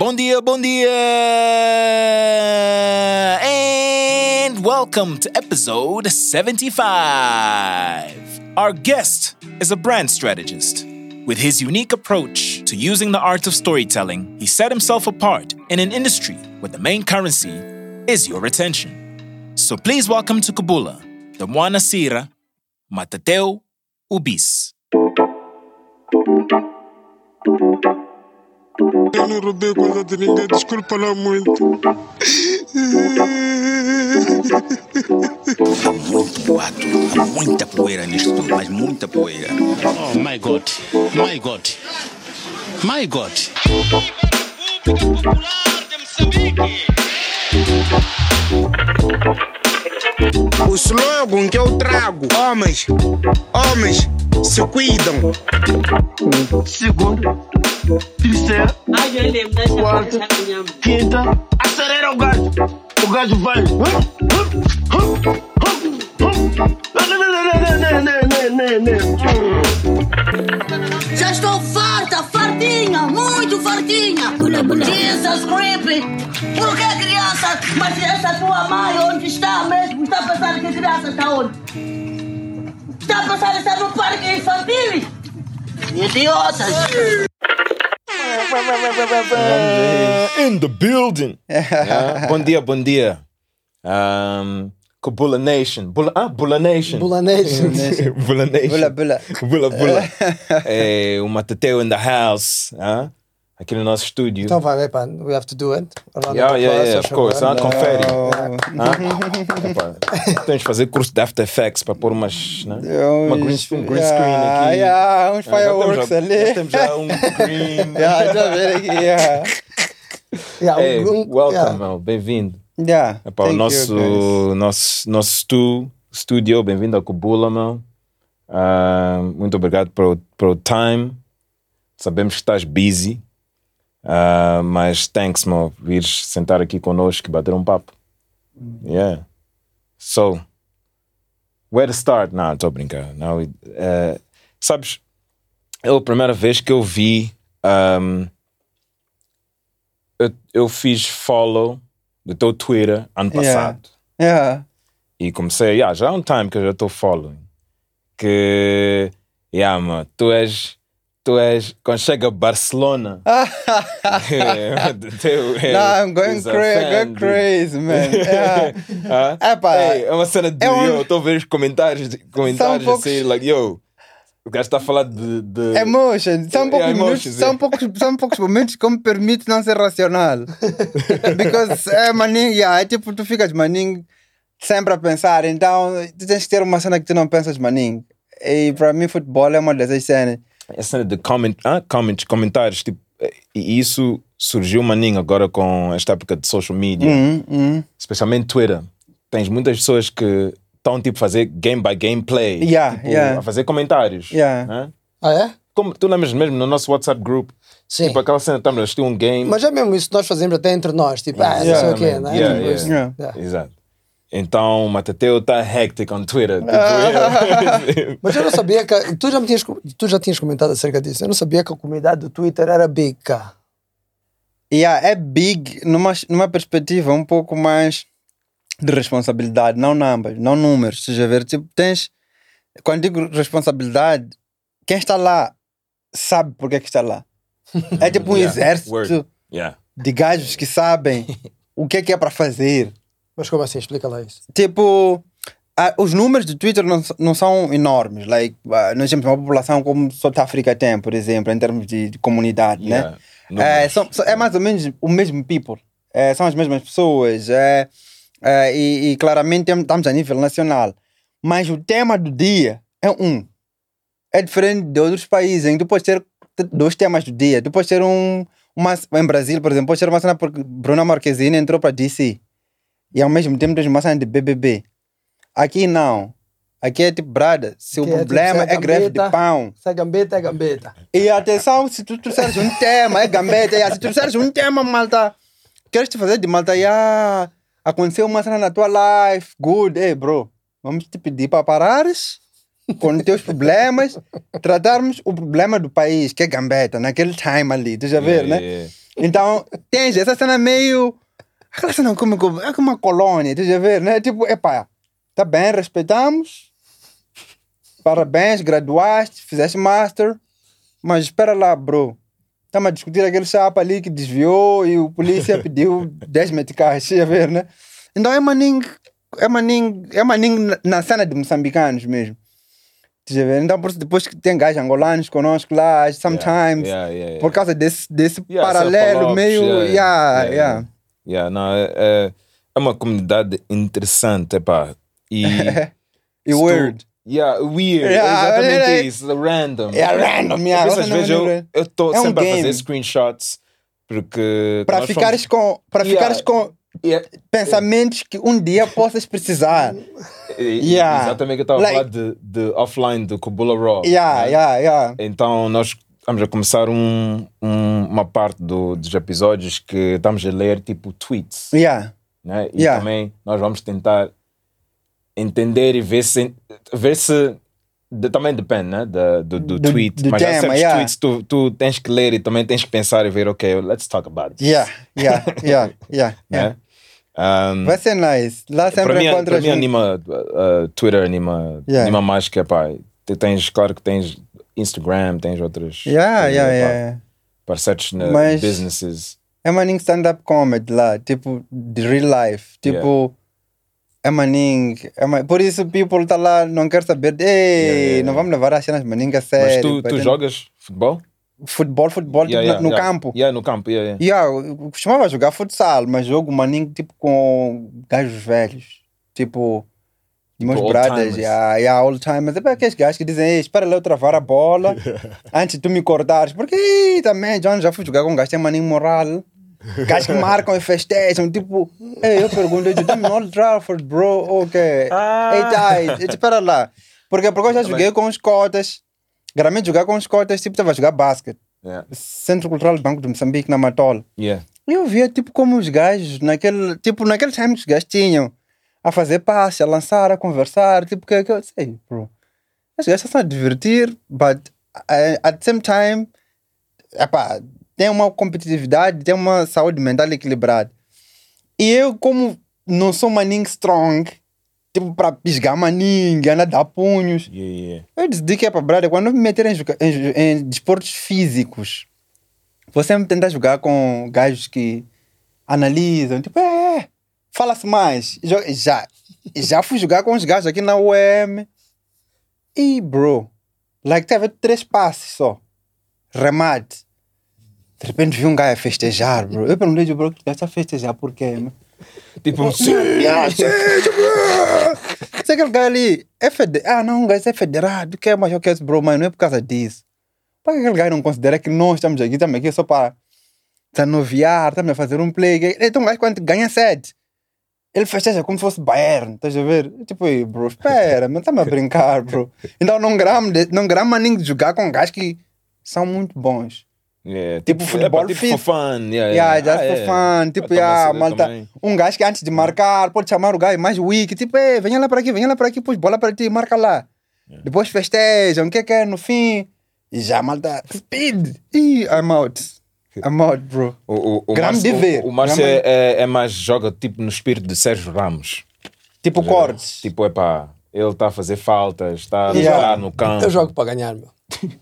Bom dia, bom dia! And welcome to episode 75. Our guest is a brand strategist. With his unique approach to using the art of storytelling, he set himself apart in an industry where the main currency is your attention. So please welcome to Kabula, the Mwana Sira, Matateu Ubis. Eu não roubei coisa de ninguém, desculpa lá muito. Há muito boato, há muita poeira nisto tudo, mas muita poeira. Oh my God, my God, my God. O slogan que eu trago: homens, homens se cuidam. Segundo, terceiro, quarta, quinta, acelera o gajo. O gajo vai. Já estou farta, fartinha, muito fartinha. Jesus creepy. Por que criança? Mas essa tua mãe onde está mesmo? Está a pensar que a criança está onde? Está que está no parque infantil? Idiotas. In the building! Ah, bom dia, bom dia. Um, Kabula Nation. Bula, ah, Bula Nation. Bula Nation. Bula Nation. Bula, bula. Bula, bula. é, o Matateu in the house. Ah, aqui no nosso estúdio. Então vai, epá, we have to do it. Yeah, of yeah, yeah, of course. Ah, confere. Ah, epá, temos de fazer curso de After Effects para pôr umas, né? Uma green, screen- green yeah, screen aqui. yeah, uns Ah, fireworks já- ali. Já temos já um green. Yeah, já ver aqui, yeah. Yeah, Hey, um- welcome, yeah. Bem-vindo. Yeah, Epá, o thank you, nosso, nosso, nosso stu, studio, bem-vindo ao Kubula, meu. Ah, muito obrigado pelo, pelo time. Sabemos que estás busy. Ah, mas thanks, meu, vires sentar aqui connosco e bater um papo. Yeah. So, where to start? Não, estou a brincar. Não, eh, sabes, é a primeira vez que eu vi. ahm, eu, eu fiz follow do teu Twitter ano Yeah. passado. Yeah. E comecei, yeah, já há um time que eu já estou following. Que, yeah, mano, tu és, tu és, quando chega a Barcelona, teu, é, Nah, I'm going crazy, fan, going crazy, man. Yeah. Ah? Epá, Ei, é uma cena de, é um- yo, estou a ver os comentários, comentários poucos- assim, like, yo, o gajo está a falar de... de Emotion. São Yeah, poucos, emotions, minutos, são, yeah. poucos, são poucos momentos que me permite não ser racional. Because é maninho, yeah, é tipo, tu ficas maninho sempre a pensar, então tu tens que ter uma cena que tu não pensas maninho. E para mim, futebol é uma dessas cenas. A cena de comment, ah, comments, comentários, tipo, e isso surgiu maninho agora com esta época de social media. Hum, hum. especialmente Twitter, tens muitas pessoas que estão tipo a fazer game by gameplay, Yeah, tipo, yeah. a fazer comentários. Yeah. né? Ah, é? Como tu lembras mesmo no nosso WhatsApp group, Sim. tipo aquela cena, estamos a assistir um game. Mas é mesmo isso que nós fazemos até entre nós, tipo, ah, não sei o quê, né? Yeah. Exato. Então o Matateu está hectic on Twitter. Tipo, Mas eu não sabia que. Tu já, me tinhas, tu já tinhas comentado acerca disso. Eu não sabia que a comunidade do Twitter era big, cá. Yeah, é big numa, numa perspectiva um pouco mais de responsabilidade, não numbers, não números. Estás a ver? Tipo, tens. Quando digo responsabilidade, quem está lá sabe porque é que está lá. É tipo um Yeah, exército word. yeah. de gajos que sabem o que é que é para fazer. Mas como assim? Explica lá isso. Tipo, ah, os números do Twitter não, não são enormes. Like, ah, nós temos uma população como South Africa tem, por exemplo, em termos de, de comunidade, Yeah. né? É, são, são- é mais ou menos o mesmo people. É, são as mesmas pessoas. É, é, e, e claramente estamos a nível nacional. Mas o tema do dia é um. É diferente de outros países em que tu podes ter dois temas do dia. Tu podes ter um. Uma, em Brasil, por exemplo, podes ter uma cena porque Bruna Marquezine entrou para DC. E ao mesmo tempo tens uma cena de BBB. Aqui não. Aqui é tipo, brada, se o é tipo, problema se é é greve de pão. Se é gambeta, é gambeta. E atenção, se tu trouxeres um tema, é gambeta, se tu trouxeres um tema, malta, queres te fazer de malta, yeah, aconteceu uma cena na tua life, good, hey bro, vamos te pedir para parares com os teus problemas, tratarmos o problema do país, que é gambeta, naquele time ali, tu já ver, Yeah, né? yeah. Então, tens essa cena meio. Aquela cena como, como, é como uma colônia, estás a ver, né? Tipo, epá, tá bem, respeitamos. Parabéns, graduaste, fizeste master. Mas espera lá, bro. Estamos a discutir aquele chapa ali que desviou e o polícia pediu 10 meticais, estás a ver, né? Então é maninho, é maninho, é maninho na- na cena de moçambicanos mesmo. A? Então, depois que tem gajos angolanos conosco lá, sometimes, Yeah, yeah, yeah. por causa desse, desse paralelo meio. yeah, Yeah, yeah, não, é, é, é uma comunidade interessante, epá. E. E se tu- weird. Yeah, weird. Yeah, exatamente é- isso. Random. É random, yeah. Às Você vezes eu- estou É um sempre a game. fazer screenshots porque. Para ficares fomos- com, para Yeah. ficares com Yeah, pensamentos que um dia possas precisar. Yeah. Exatamente que eu estava Like- a falar de, de offline do Kubula Raw. Yeah, né? yeah, yeah. Então nós vamos a começar um, um- uma parte do- dos episódios que estamos a ler tipo tweets. Yeah. né? E Yeah. também nós vamos tentar entender e ver se. Ver se de- também depende né? da- do, do, Do- tweet. do Mas há tema, certos yeah. tweets tu, tu tens que ler e também tens que pensar e ver, ok, let's talk about this. Yeah, yeah, yeah, yeah. Né? Um, Vai ser nice. Lá sempre para mim, encontras. para mim anima uh, Twitter anima, Yeah. anima mais que pá, tens claro que tens Instagram tens outras Yeah, coisas, yeah, pá, yeah. para certos Mas- businesses É maninho stand-up comedy lá, tipo, de real life. Tipo, é maninho. É ma... Por isso, people tá lá, não quer saber. Ei, Yeah, yeah, yeah. não vamos levar as cenas maninho a mas sério. tu, tu batendo- jogas futebol Futebol, futebol, tipo, Yeah, yeah, no yeah. campo. yeah, no campo yeah, yeah. Yeah, eu costumava jogar futsal, mas jogo maninho tipo com gajos velhos. Tipo, meus brothers, yeah, yeah, old timers. É para aqueles gajos que dizem, Ei, espera lá eu travar a bola antes de tu me cortares. Porque ih, também, John, já fui jogar com gajos que tem maninho moral. Gajos que marcam e festejam. Tipo, Ei, eu pergunto, you done Old Trafford, bro? Ok. Ah. Eita, espera lá. Porque, porque eu já joguei com os cotas. Geralmente jogar com os cotas, tipo, estava a jogar basquete. Yeah. Centro Cultural do Banco de Moçambique, na Matola. Yeah. E eu via, tipo, como os gajos, naquele, tipo, naquele time que os gajos tinham a fazer passe, a lançar, a conversar, tipo, que, que eu sei, bro. Os gajos estão a divertir, but uh, at the same time, epá, tem uma competitividade, tem uma saúde mental equilibrada. E eu, como não sou maninho strong, tipo, para pisgar maninho, andar dar punhos, Yeah, yeah. eu decidi que é para brother, quando me meter em, em, em desportos físicos, vou sempre tentar jogar com gajos que analisam, tipo, é, fala-se mais. Jo- Já, já fui jogar com os gajos aqui na UEM. E, bro, like, teve três passes só. Remate. De repente vi um gajo a festejar, bro. Eu perguntei, bro, que está a festejar por quê? mano? tipo sim, sim, tipo, Se aquele gajo ali é federado. Ah, não, gajo é federado. Que é mais eu quero, bro, mas não é por causa disso. Por que aquele gajo não considera que nós estamos aqui, estamos aqui só para desanuviar, estamos a fazer um play. Então, um gajo quando ganha sete, ele festeja como se fosse Bayern, estás a ver? Tipo, "Ei, bro, espera, mas estamos a brincar, bro. Então, não gramo, de, não gramo nem de jogar com gajos que são muito bons. yeah. Tipo futebol tipo FIFA. for fun yeah, Yeah, yeah. just Ah, for é. fun. Tipo, yeah, malta. também. Um gajo que antes de marcar pode chamar o gajo mais weak. Tipo, "Ei, venha lá para aqui, venha lá para aqui, pus bola para ti, marca lá. Depois festejam, o que é que é no fim? E já, malta, speed. Ih, I'm out. I'm out, bro. O, o, o Grande Márcio, de ver. o, o Márcio Grande- é, é, é mais joga tipo no espírito de Sérgio Ramos. Tipo cortes. Tipo, é pá, ele está a fazer faltas, está a Yeah. jogar no campo. Eu jogo para ganhar, meu.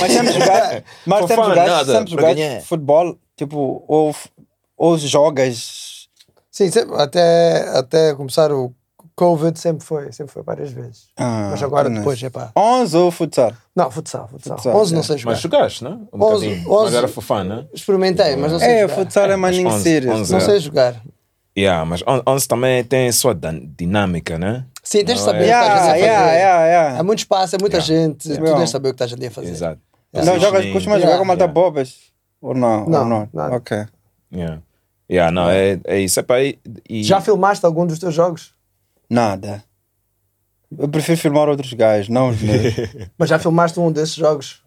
Mas sempre jogar, mas sempre jogar, nada, sempre jogar futebol, tipo, ou, ou jogas. Sim, sempre- até, até começar o Covid sempre foi, sempre foi várias vezes. Ah, Mas agora goodness. depois, é pá. 11 ou futsal? Não, futsal, futsal. Futsal, 11 não é. sei jogar. Mas jogaste, não? Um Onze- bocadinho. onze- Mas era for fun, né? Experimentei, mas não sei É, jogar. futsal é maninho onze- serious. onze Não é. sei jogar. Yeah, mas on- 11 também tem a sua dinâmica, né? Sim, tens de Não saber é- o que estás Yeah, a fazer. yeah, yeah, yeah. Há muito espaço, é muita gente. Tu Yeah. tens de saber o que estás ali a fazer. Exato. Não, jogas, Positioning. costuma Yeah. jogar com malta Yeah. bobas? Ou não? Não, ou não? nada. Ok. Yeah. Yeah, não, é, é isso. É pá, e, e- Já filmaste algum dos teus jogos? Nada. Eu prefiro filmar outros gajos, não os meus. Mas já filmaste um desses jogos?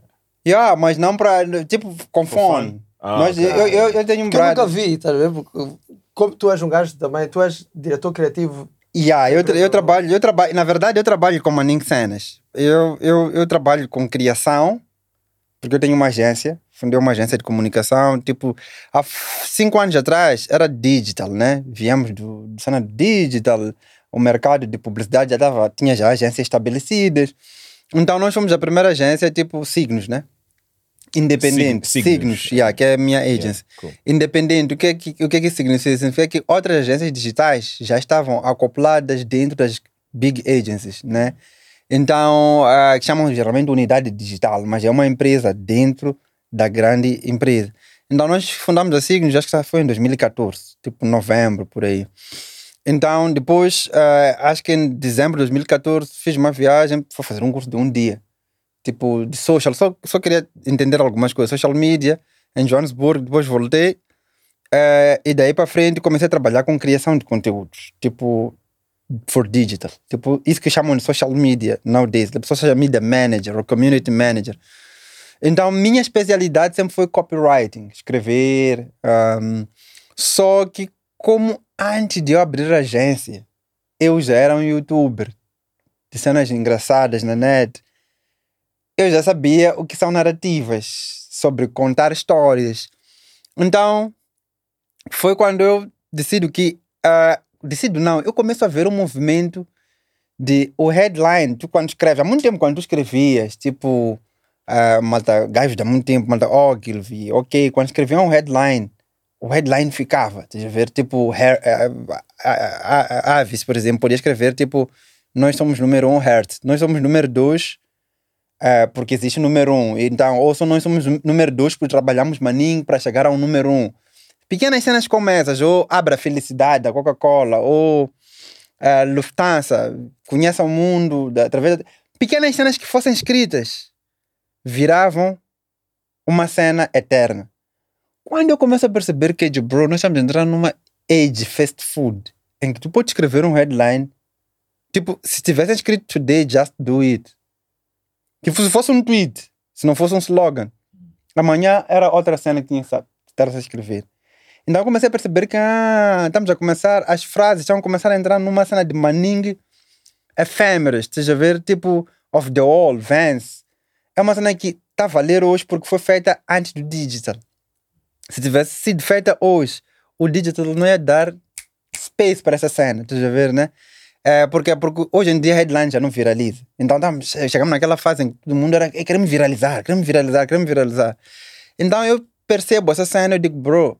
yeah, mas não para. Tipo, com fone. Ah, Nós, ok. eu, eu, eu tenho um Que eu nunca vi, estás a ver? Como tu és um gajo também, tu és diretor criativo. Yeah, eu, tra- eu trabalho, eu trabalho, na verdade, eu trabalho com Manning Cenas. Eu, eu, eu trabalho com criação, porque eu tenho uma agência, fundei uma agência de comunicação, tipo, há cinco anos atrás era digital, né? Viemos do, do cena digital, o mercado de publicidade já tava, tinha já agências estabelecidas. Então nós fomos a primeira agência, tipo, signos, né? Independente, Sig- signos, Signos. yeah, que é a minha agency. cool. Independente, o que, é que, o que é que significa? Significa que outras agências digitais já estavam acopladas dentro das big agencies, né? Então, que chamam geralmente de unidade digital, mas é uma empresa dentro da grande empresa. Então, nós fundamos a Signos, acho que foi em 2014, tipo novembro, por aí. Então, depois, ah, acho que em dezembro de 2014, fiz uma viagem, fui fazer um curso de um dia, tipo de social, só, só queria entender algumas coisas, social media, em Johannesburg, depois voltei, eh, e daí para frente comecei a trabalhar com criação de conteúdos, tipo for digital, tipo isso que chamam de social media nowadays, tipo social media manager ou community manager. Então minha especialidade sempre foi copywriting, escrever, ahm, só que como antes de eu abrir a agência, eu já era um youtuber de cenas engraçadas na net, eu já sabia o que são narrativas, sobre contar histórias. Então, foi quando eu decido que. ah, decido não, eu começo a ver um movimento de. O headline, tu quando escreve, há muito tempo quando tu escrevias, tipo. ah, malta, há muito tempo, malta Ogilvy, ok, quando escreviam um headline, o headline ficava, estás a ver? Tipo, Her- Avis, por exemplo, podia escrever tipo. Nós somos número um Hertz, nós somos número dois é, porque existe número um. Então, ou só nós somos número dois porque trabalhamos maninho para chegar ao número um. Pequenas cenas como essas, ou Abra Felicidade da Coca-Cola, ou é, Lufthansa, Conheça o Mundo, da, através de... Pequenas cenas que fossem escritas viravam uma cena eterna. Quando eu começo a perceber que, bro, nós estamos entrando numa age fast food, em que tu pode escrever um headline, tipo, se tivesse escrito today, just do it. Que se fosse um tweet, se não fosse um slogan, amanhã era outra cena que tinha que estar a escrever. Então eu comecei a perceber que ah, estamos a começar, as frases estão a começar a entrar numa cena de maning efêmeras, estás a ver? Tipo, of the all, Vance. É uma cena que está a valer hoje porque foi feita antes do digital. Se tivesse sido feita hoje, o digital não ia dar space para essa cena, estás a ver, né? É, porque, porque hoje em dia a headline já não viraliza. Então estamos, chegamos naquela fase em que todo mundo era, "Ei, queremos viralizar, queremos viralizar, queremos viralizar. Então eu percebo essa cena e digo, bro,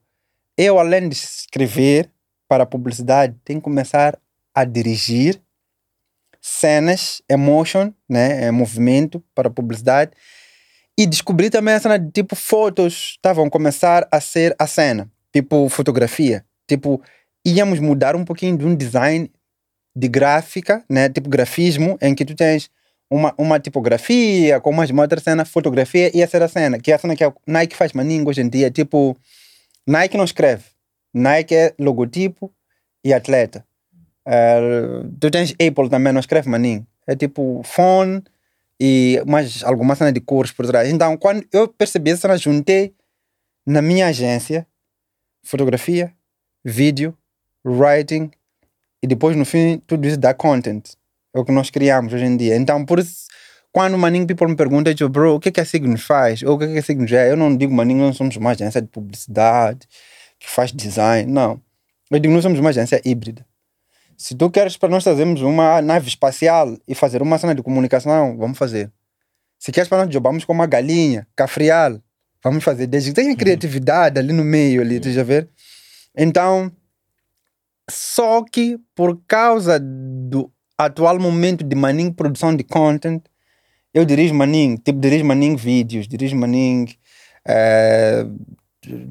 eu além de escrever para publicidade, tenho que começar a dirigir cenas, emotion, né, é, movimento para publicidade e descobri também a cena de tipo fotos estavam a começar a ser a cena, tipo fotografia, tipo íamos mudar um pouquinho de um design de gráfica, né, tipo grafismo, em que tu tens uma, uma tipografia com mais uma outra cena, fotografia e essa era a cena, que é a cena que a Nike faz maninho hoje em dia, tipo Nike não escreve, Nike é logotipo e atleta. Eh, tu tens Apple também, não escreve maninho, é tipo phone e mais alguma cena de cores por trás. Então, quando eu percebi essa cena, juntei na minha agência fotografia, vídeo, writing e depois no fim tudo isso dá content. É o que nós criamos hoje em dia. Então, por isso, quando o Maninho People me pergunta, eu digo, bro, o que é que a Signos faz? Ou o que é que a Signos é? Eu não digo, Maninho, nós somos uma agência de publicidade que faz design. Não. Eu digo, nós somos uma agência híbrida. Se tu queres para nós trazermos uma nave espacial e fazer uma cena de comunicação, vamos fazer. Se queres para nós jogarmos com uma galinha, cafrial, vamos fazer. Desde que tenha criatividade ali no meio, ali, tu já ver? Então, só que por causa do atual momento de Maning produção de content, eu dirijo Maning, tipo, dirijo Maning vídeos, dirijo Maning eh,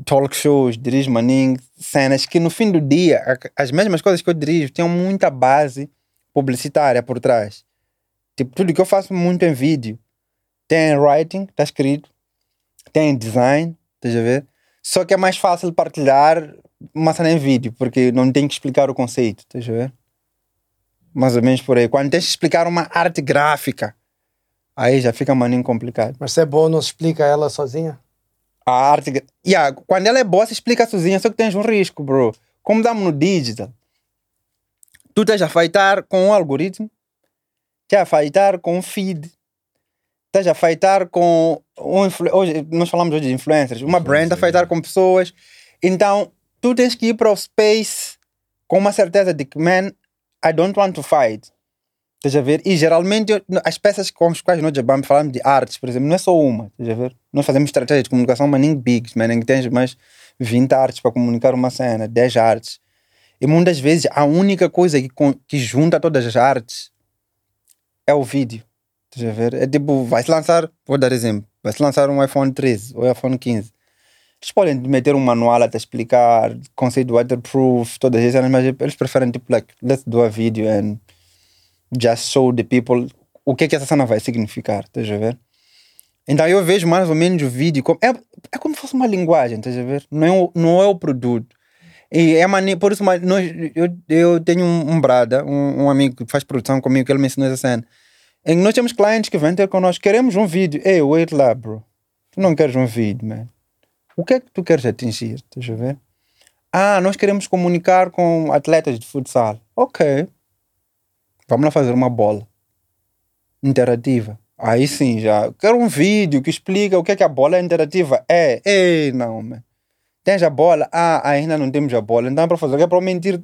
talk shows, dirijo Maning cenas que no fim do dia, as mesmas coisas que eu dirijo têm muita base publicitária por trás. Tipo, tudo que eu faço muito em vídeo tem writing, está escrito, tem design, estás a ver? Só que é mais fácil partilhar uma cena em vídeo, porque não tem que explicar o conceito, estás a ver? Mais ou menos por aí. Quando tens que explicar uma arte gráfica, aí já fica maninho complicado. Mas se é bom, não explica ela sozinha? A arte. Yeah, quando ela é boa, se explica sozinha, só que tens um risco, bro. Como damos no digital, tu estás a feitar com um algoritmo, estás a feitar com um feed, estás a fightar com um influ- hoje nós falamos hoje de influencers, uma brand a fightar com pessoas, então tu tens que ir para o space com uma certeza de que man, I don't want to fight. Estás a ver? E geralmente eu- as peças com as quais nós jabamos, falamos de artes, por exemplo, não é só uma, estás a ver? Nós fazemos estratégia de comunicação, mas nem bigs, man, em que tens mais 20 artes para comunicar uma cena, 10 artes. E muitas vezes a única coisa que, que junta todas as artes é o vídeo. Estás a ver? É tipo, vai-se lançar, vou dar exemplo, vai-se lançar um iPhone 13 ou iPhone 15. Eles podem meter um manual a te explicar, conceito waterproof, todas essas cenas, mas eles preferem tipo, like, let's do a video and just show the people o que é que essa cena vai significar, estás a ver? Então eu vejo mais ou menos o vídeo como, é, é como se fosse uma linguagem, estás a ver? Não é o, não é o produto. E é por isso, nós, eu, eu tenho um, um brada, um, um amigo que faz produção comigo, que ele me ensinou essa cena. Que nós temos clientes que vêm ter connosco, queremos um vídeo. Ei, wait lá, bro. Tu não queres um vídeo, man. O que é que tu queres atingir? Estás a ver? Ah, nós queremos comunicar com atletas de futsal. Ok. Vamos lá fazer uma bola interativa. Aí sim, já. Quero um vídeo que explica o que é que a bola interativa é. Ei, não, man. Tens a bola? Ah, ainda não temos a bola. Então é para fazer o que é para mentir.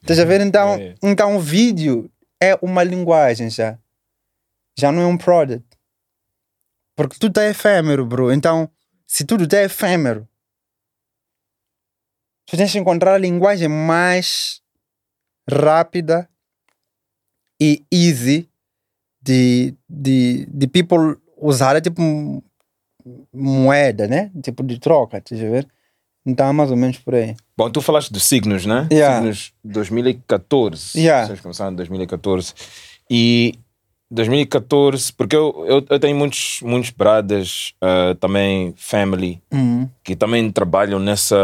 Estás a ver? Então, É. então o vídeo é uma linguagem já. Já não é um product. Porque tudo é efêmero, bro. Então, se tudo é efêmero, tu tens que encontrar a linguagem mais rápida e easy de, de, de people usar, tipo moeda, né? Tipo de troca, estás a ver? Então é mais ou menos por aí. Bom, tu falaste dos signos, né? Yeah. Signos 2014. Yeah. Vocês começaram em 2014. E 2014, porque eu, eu, eu tenho muitos, muitos bradas, ah, também family, Uhum. que também trabalham nessa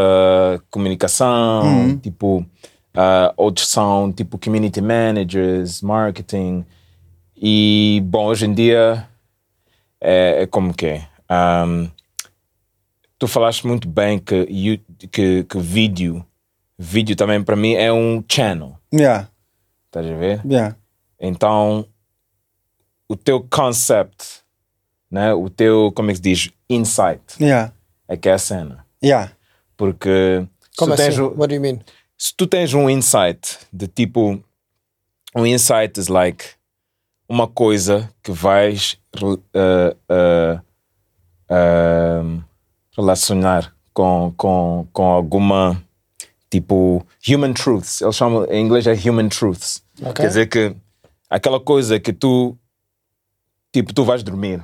comunicação, Uhum. tipo, ah, outros são tipo community managers, marketing. E, bom, hoje em dia é, é como que é. Ahm, tu falaste muito bem que, que, que vídeo, vídeo também para mim é um channel, Yeah, estás a ver? yeah. Então, o teu concept, né? o teu, como é que se diz, insight, Yeah, é que é a cena. yeah. Porque Como tens, assim? o- What do you mean? Se tu tens um insight de tipo, um insight is like uma coisa que vais uh, uh, um, relacionar com, com, com alguma tipo human truths. Eles chamam em inglês é human truths. Ok. Quer dizer que aquela coisa que tu tipo tu vais dormir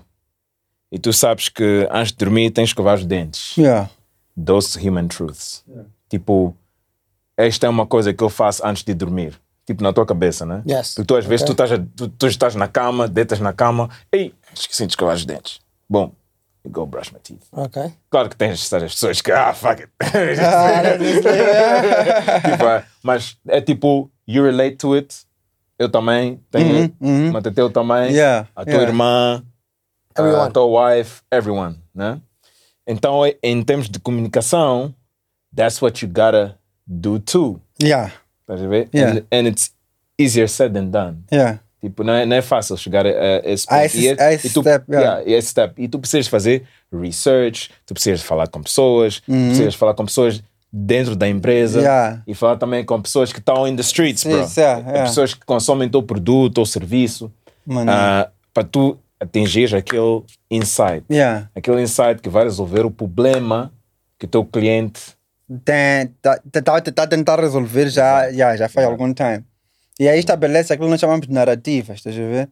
e tu sabes que antes de dormir tens que escovar os dentes Yeah. those human truths. Tipo, esta é uma coisa que eu faço antes de dormir. Tipo, na tua cabeça, né? Yes. Porque tu às vezes tu, estás, a- tu, tu estás na cama, deitas na cama, ei, esqueci de escovar os dentes. Bom, go brush my teeth. Ok. Claro que tens essas pessoas que, ah, fuck it. Tipo, é, mas é tipo, you relate to it. Eu também tenho, Uhum, uhum. Matateu também, Yeah, a tua yeah. irmã, a Everyone. tua wife, everyone, né? Então, em termos de comunicação, that's what you gotta do too. Yeah, Estás a ver? Yeah. And, and it's easier said than done. yeah. Tipo, não é, não é fácil chegar a, a esse ponto. esse- e, é- esse e tu, step, yeah. yeah, esse step. E tu precisas fazer research, tu precisas falar com pessoas, Uhum. precisas falar com pessoas dentro da empresa Yeah. e falar também com pessoas que estão in the streets, bro. Isso. Pessoas que consomem teu produto ou serviço ah, para tu atingir aquele insight. Aquele insight que vai resolver o problema que o teu cliente. Tem, tá, tá, tá, tá a tentar resolver já, já, já faz algum tempo. E aí estabelece aquilo que nós chamamos de narrativas, estás a ver?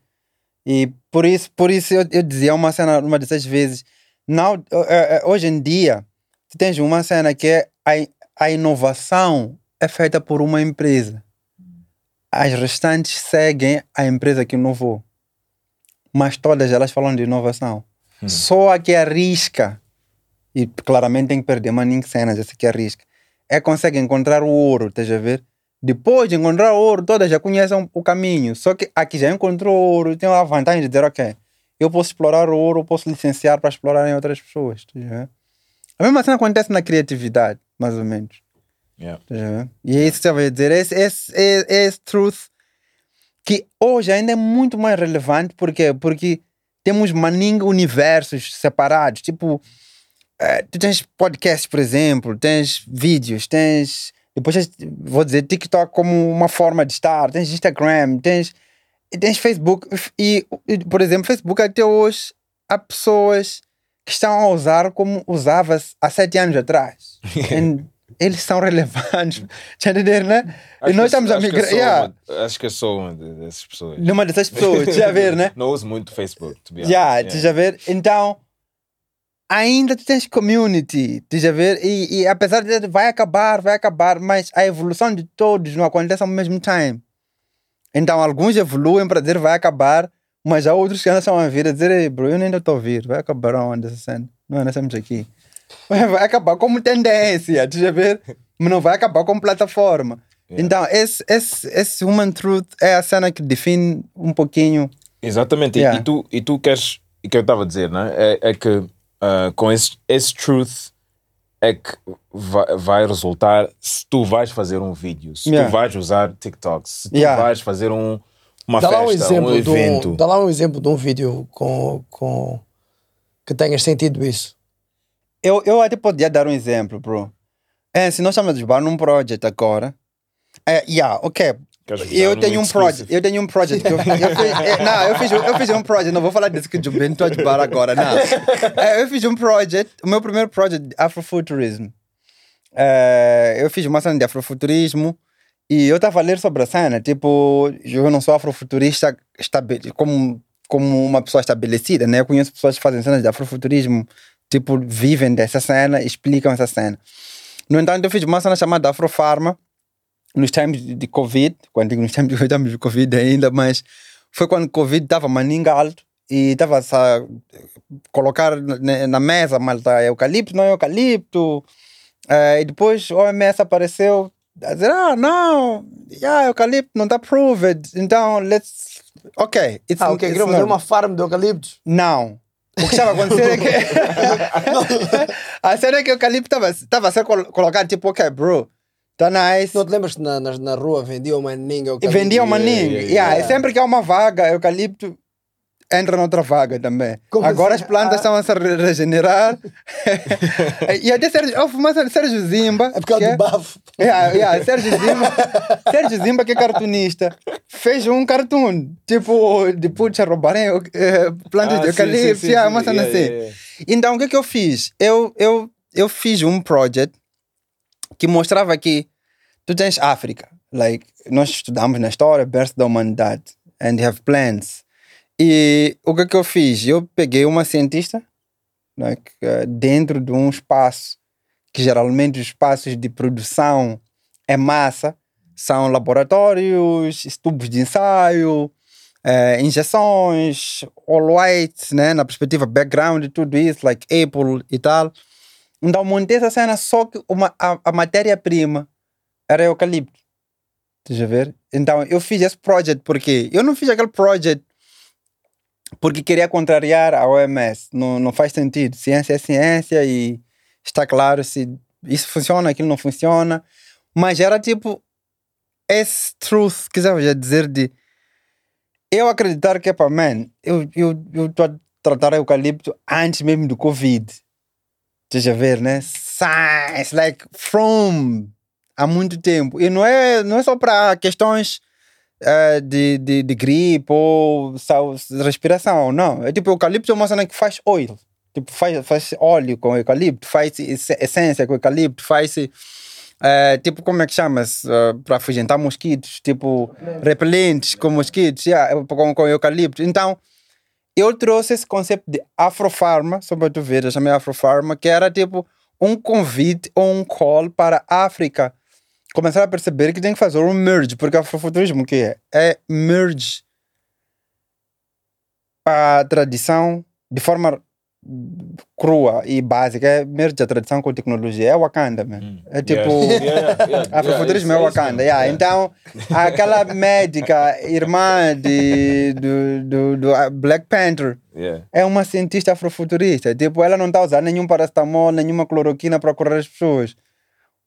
E por isso, por isso eu, eu dizia uma cena uma dessas vezes. Não, hoje em dia, tu tens uma cena que é a, a inovação é feita por uma empresa. As restantes seguem a empresa que inovou. Mas todas elas falam de inovação. Só a que arrisca e claramente tem que perder maninho cenas, essa que arrisca. É consegue encontrar o ouro, estás a ver? Depois de encontrar o ouro, todas já conhecem o caminho. Só que aqui já encontrou o ouro, tem a vantagem de dizer, ok, eu posso explorar o ouro, eu posso licenciar para explorar em outras pessoas. estás a mesma cena acontece na criatividade, mais ou menos. Yeah. ver? E é isso que você vai dizer, esse, esse, esse, esse truth que hoje ainda é muito mais relevante, por quê? Porque temos maning universos separados. Tipo, tu tens podcasts, por exemplo, tens vídeos, tens. Depois vou dizer TikTok como uma forma de estar, tens Instagram, tens, tens Facebook. E, por exemplo, Facebook até hoje há pessoas que estão a usar como usava-se há sete anos atrás. Eles são relevantes. Já entender, né? Acho e nós que- estamos a acho que eu migrar. sou Yeah, uma- Acho que eu sou uma de- dessas pessoas. numa dessas pessoas, já ver, né? Não uso muito Facebook, to be honest. Já, Yeah. tu já ver? Então, ainda tu tens community, tu já ver? E, e apesar de vai acabar, vai acabar, mas a evolução de todos não acontece ao mesmo tempo. Então, alguns evoluem para dizer vai acabar, mas há outros que ainda estão a vir a dizer, Ei, bro, eu ainda estou a vir, vai acabar onde essa cena? Não, nós estamos aqui. Vai acabar como tendência, tu já ver? Mas não vai acabar como plataforma. Então, esse, esse, esse Human Truth é a cena que define um pouquinho Exatamente. E- Yeah. E, tu, e tu queres. E que eu estava a dizer, né? É, é que ah, com esse, esse truth é que vai, vai resultar se tu vais fazer um vídeo, se Yeah. tu vais usar TikTok, se tu Yeah. vais fazer um, uma Dá lá um festa, exemplo um de um, evento. dá lá um exemplo de um vídeo com, com que tenhas sentido isso. Eu, eu até podia dar um exemplo, bro. É, se nós estamos a desbar num project agora. É, yeah, ok. Eu tenho um project. Eu tenho um project. Eu, é, não, eu fiz, eu fiz um project. Não vou falar desse que o Ben estou a desbar agora, não. É, eu fiz um project. O meu primeiro project de Afrofuturismo. É, eu fiz uma cena de Afrofuturismo. E eu estava a ler sobre a cena. Tipo, eu não sou afrofuturista como, como uma pessoa estabelecida, né? Eu conheço pessoas que fazem cenas de afrofuturismo tipo, vivem dessa cena, explicam essa cena. No entanto, eu fiz uma cena chamada Afrofarma, nos tempos de Covid, quando digo nos tempos de tempos de Covid ainda, mas foi quando o Covid estava maninga alto e estava a colocar na, mesa, malta, eucalipto, não é eucalipto. Eh, e depois o OMS apareceu a dizer, ah, não, yeah, eucalipto não está proved, então let's... Ok. It's, Ah, ok, queriam fazer uma farm de eucaliptos. não. O que estava acontecendo é que. a cena é que o eucalipto estava a ser col colocado tipo, ok, bro, tá nice. Não te lembras que na, na, na rua vendia uma ninga eucalipto? vendia uma ninga. yeah, Yeah, yeah. sempre que há uma vaga, eucalipto entra noutra vaga também. Como Agora assim? as plantas Ah. estão a se re- regenerar. e até Sérgio, houve uma Sérgio Zimba. É por causa que do bafo. Yeah, yeah, Sérgio Zimba, Sérgio Zimba, que é cartunista, fez um cartoon, tipo, de putz, a roubarem eh, plantas Ah, de eucalipto, sim, sim, yeah, sim. uma cena Yeah, assim. yeah, yeah. Então, o que é que eu fiz? Eu, eu, eu fiz um project que mostrava que tu tens África, like, nós estudamos na história, berço da humanidade, and have plans. E o que é que eu fiz? Eu peguei uma cientista, eh, dentro de um espaço, que geralmente os espaços de produção é massa, são laboratórios, tubos de ensaio, eh, injeções, all white, né, na perspectiva background tudo isso, like Apple e tal. Então montei essa cena, só que uma, a, a matéria-prima era eucalipto. Estás a ver? Então eu fiz esse project porque eu não fiz aquele project porque queria contrariar a OMS. Não, não faz sentido. Ciência é ciência e está claro se isso funciona, aquilo não funciona. Mas era tipo esse truth, quiser dizer de eu acreditar que é para man, eu eu eu estou a tratar eucalipto antes mesmo do Covid. Deixa ver, né? Science, like from há muito tempo. E não é, não é só para questões eh, de, de, de gripe ou sau- respiração, não. É tipo, eucalipto é uma cena que faz oil. Tipo, faz, faz óleo com eucalipto, faz essência com eucalipto, faz eh, tipo, como é que chama-se? para afugentar mosquitos, tipo, repelentes com mosquitos, yeah, com, com eucalipto. Então, eu trouxe esse conceito de afrofarma, só para tu ver, eu chamei afrofarma, que era tipo um convite ou um call para a África. Começar a perceber que tem que fazer um merge, porque afrofuturismo o que é? É merge a tradição de forma crua e básica, é merge a tradição com tecnologia. É Wakanda, man. É tipo... Yeah, yeah, yeah, Afrofuturismo yeah, é Wakanda, yeah. Então, aquela médica, irmã de, do, do, do ah, Black Panther, é uma cientista afrofuturista. Tipo, ela não está usando nenhum paracetamol, nenhuma cloroquina para curar as pessoas.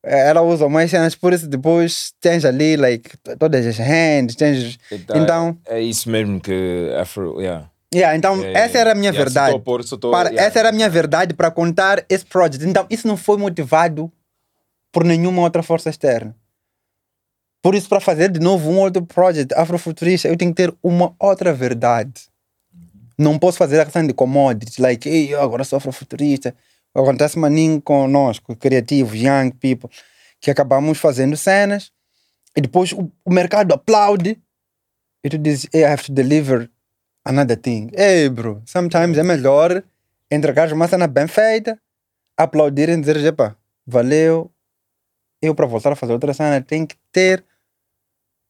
Eh, Ela usa mais cenas, por isso depois tens ali, like, todas as hands, tens... Então, Então, é isso mesmo que Afro, yeah. Yeah, então, Yeah, essa era a minha Yeah, verdade. tô- para, yeah. Essa era a minha verdade para contar esse projeto. Então, isso não foi motivado por nenhuma outra força externa. Por isso, para fazer de novo um outro projeto afrofuturista, eu tenho que ter uma outra verdade. Não posso fazer a questão de commodities, like, Ei, agora sou afrofuturista. Acontece maninho conosco, criativos, young people, que acabamos fazendo cenas e depois o, o mercado aplaude e tu dizes, hey, I have to deliver another thing. Hey, bro, sometimes é melhor entregar uma cena bem feita, aplaudirem e dizer, epa, valeu. Eu, para voltar a fazer outra cena, tenho que ter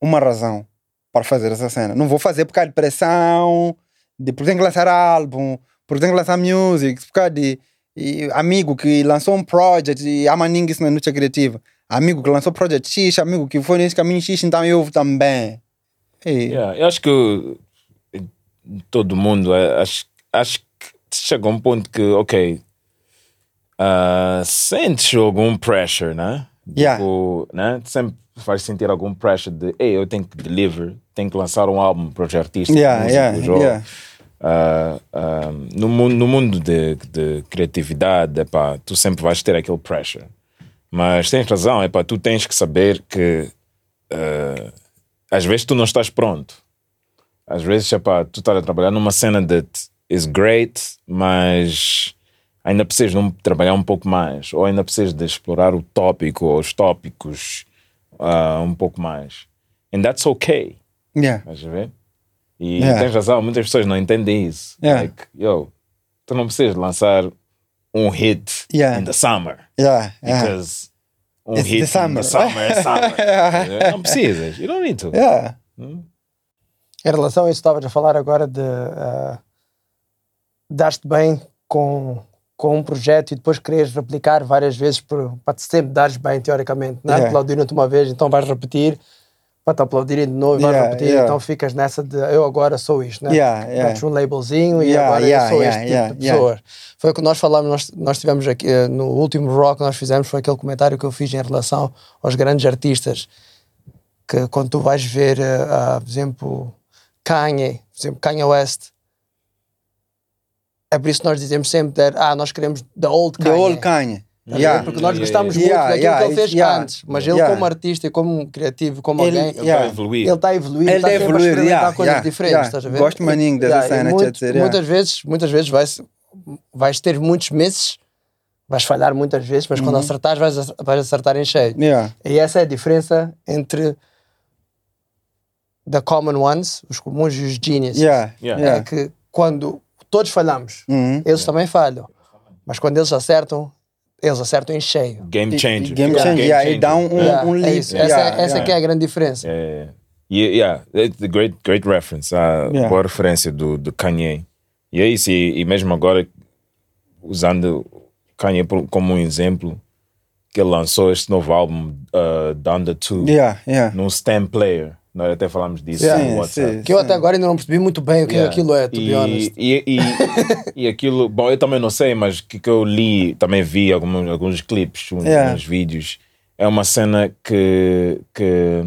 uma razão para fazer essa cena. Não vou fazer por causa de pressão, de porque tem que lançar álbum, porque tem que lançar music, por causa de e amigo que lançou um project e ama ninguém isso na noite criativa. Amigo que lançou project X, amigo que foi nesse caminho X, então eu também. Hey. Yeah, eu acho que todo mundo, eh, acho, acho que chega um ponto que, ok, ah, sentes algum pressure, né? Yeah. Tipo, né? Sempre faz sentir algum pressure de, ei, eu tenho que deliver, tenho que lançar um álbum para os artistas, Yeah, yeah, ou, yeah. ah, ah, no, mundo, no mundo de, de criatividade, epá, tu sempre vais ter aquele pressure. Mas tens razão, epá, tu tens que saber que ah, às vezes tu não estás pronto. Às vezes, epá, tu estás a trabalhar numa cena that is great, mas ainda precisas de trabalhar um pouco mais, ou ainda precisas de explorar o tópico ou os tópicos ah, um pouco mais. And that's okay. Yeah. Estás a ver? E Yeah. tens razão, muitas pessoas não entendem isso. Yeah. Like, yo, tu não precisas lançar um hit Yeah. in the summer. Yeah, yeah. Because um It's hit the in summer. the summer é summer. não precisas. You don't need to. Yeah. Em relação a isso, estavas a falar agora de ah, dar-te bem com, com um projeto e depois quereres replicar várias vezes por- para te sempre dares bem, teoricamente. Não é? Yeah. Aplaudiram-te uma vez, então vais repetir para te aplaudirem de novo, e vais Yeah, repetir, yeah. então ficas nessa de eu agora sou isto, né? Yeah, yeah. Metes um labelzinho e Yeah, agora yeah, eu sou yeah, este yeah, tipo de yeah. pessoa. Foi o que nós falámos, nós, nós tivemos aqui eh, no último rock que nós fizemos, foi aquele comentário que eu fiz em relação aos grandes artistas que quando tu vais ver, eh, ah, por exemplo, Kanye, por exemplo, Kanye West, é por isso que nós dizemos sempre that, ah, nós queremos the old The Kanye. old Kanye. Tá Yeah. Porque nós gostamos yeah, muito daquilo yeah, que ele fez yeah, antes, mas ele yeah. como artista e como criativo, como Ele- alguém, Ele Yeah. está a evoluir. ele está a evoluir, Ele está tá a sempre evoluir, a coisas yeah, diferentes, yeah. estás a ver? Gosto maninho dessa yeah, cena, muito- dizer, yeah. Muitas vezes, muitas vezes vais, vais ter muitos meses, vais falhar muitas vezes, mas Uhum. quando acertares vais, ac- vais acertar em cheio. Yeah. E essa é a diferença entre the common ones, os comuns e os geniuses. Yeah. Yeah. Yeah. É que quando todos falhamos, Uhum. eles também falham. Mas quando eles acertam, eles acertam em cheio. Game changer. Game changer, yeah, e dá um- um- Yeah, é leap, isso. Essa, yeah, essa yeah. que é a grande diferença. Yeah, yeah, yeah. It's a great, great reference. Ah, Yeah. Boa referência do, do Kanye. E é isso, e, e mesmo agora, usando Kanye como um exemplo, que ele lançou este novo álbum, uh, Down the Two, Yeah, yeah. num stem player. Nós até falamos disso Yeah. no WhatsApp. sim. Que eu até agora ainda não percebi muito bem o que Yeah. aquilo é, to be e, honest. E, e, e aquilo, bom, eu também não sei, mas que, que eu li, também vi alguns, alguns clipes, uns, Yeah. uns vídeos. É uma cena que, que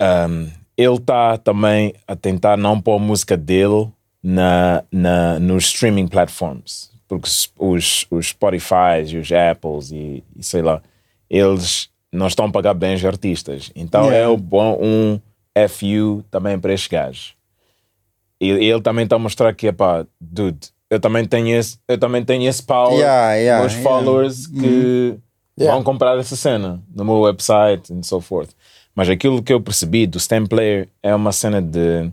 um, ele está também a tentar não pôr a música dele na, na, nos streaming platforms. Porque os, os, os Spotify e os Apples e, e sei lá, eles não estão a pagar bem os artistas. Então Yeah. é o bom um FU também para estes gajos. E e ele também está a mostrar que, epá, dude, eu também tenho esse, eu também tenho esse power, Yeah, yeah, meus followers que Yeah. vão comprar essa cena no meu website and so forth. Mas aquilo que eu percebi do stem player é uma cena de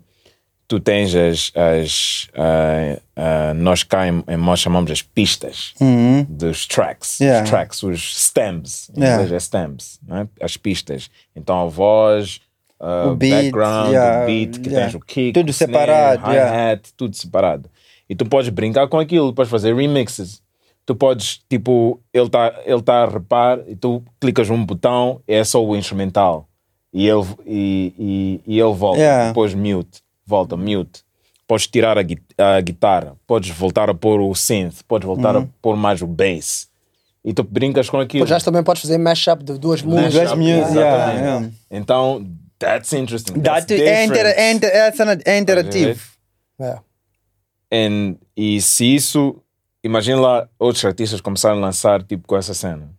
tu tens as, as ah, ah, nós cá em, em nós chamamos as pistas dos tracks, Uhum. Yeah. os tracks, os stems, em Yeah. inglês é stems, né? as pistas. Então a voz, ah, O beat, background, yeah, o beat, que tens o kick, Tudo o snare, separado, hi-hat, tudo separado. E tu podes brincar com aquilo, podes fazer remixes. Tu podes, tipo, ele está ele tá a repar e tu clicas um botão, é só o instrumental. E ele, e, e, e ele volta. Yeah. Depois mute, volta, mute. Podes tirar a, a guitarra, podes voltar a pôr o synth, podes voltar Uhum. a pôr mais o bass. E tu brincas com aquilo. Pois já também podes fazer mashup de duas músicas. Duas yeah, yeah. Então, that's interesting. That's tu- é, inter, é, inter, é, é interativo. É. And, e se isso, imagina lá outros artistas começarem a lançar tipo com essa cena.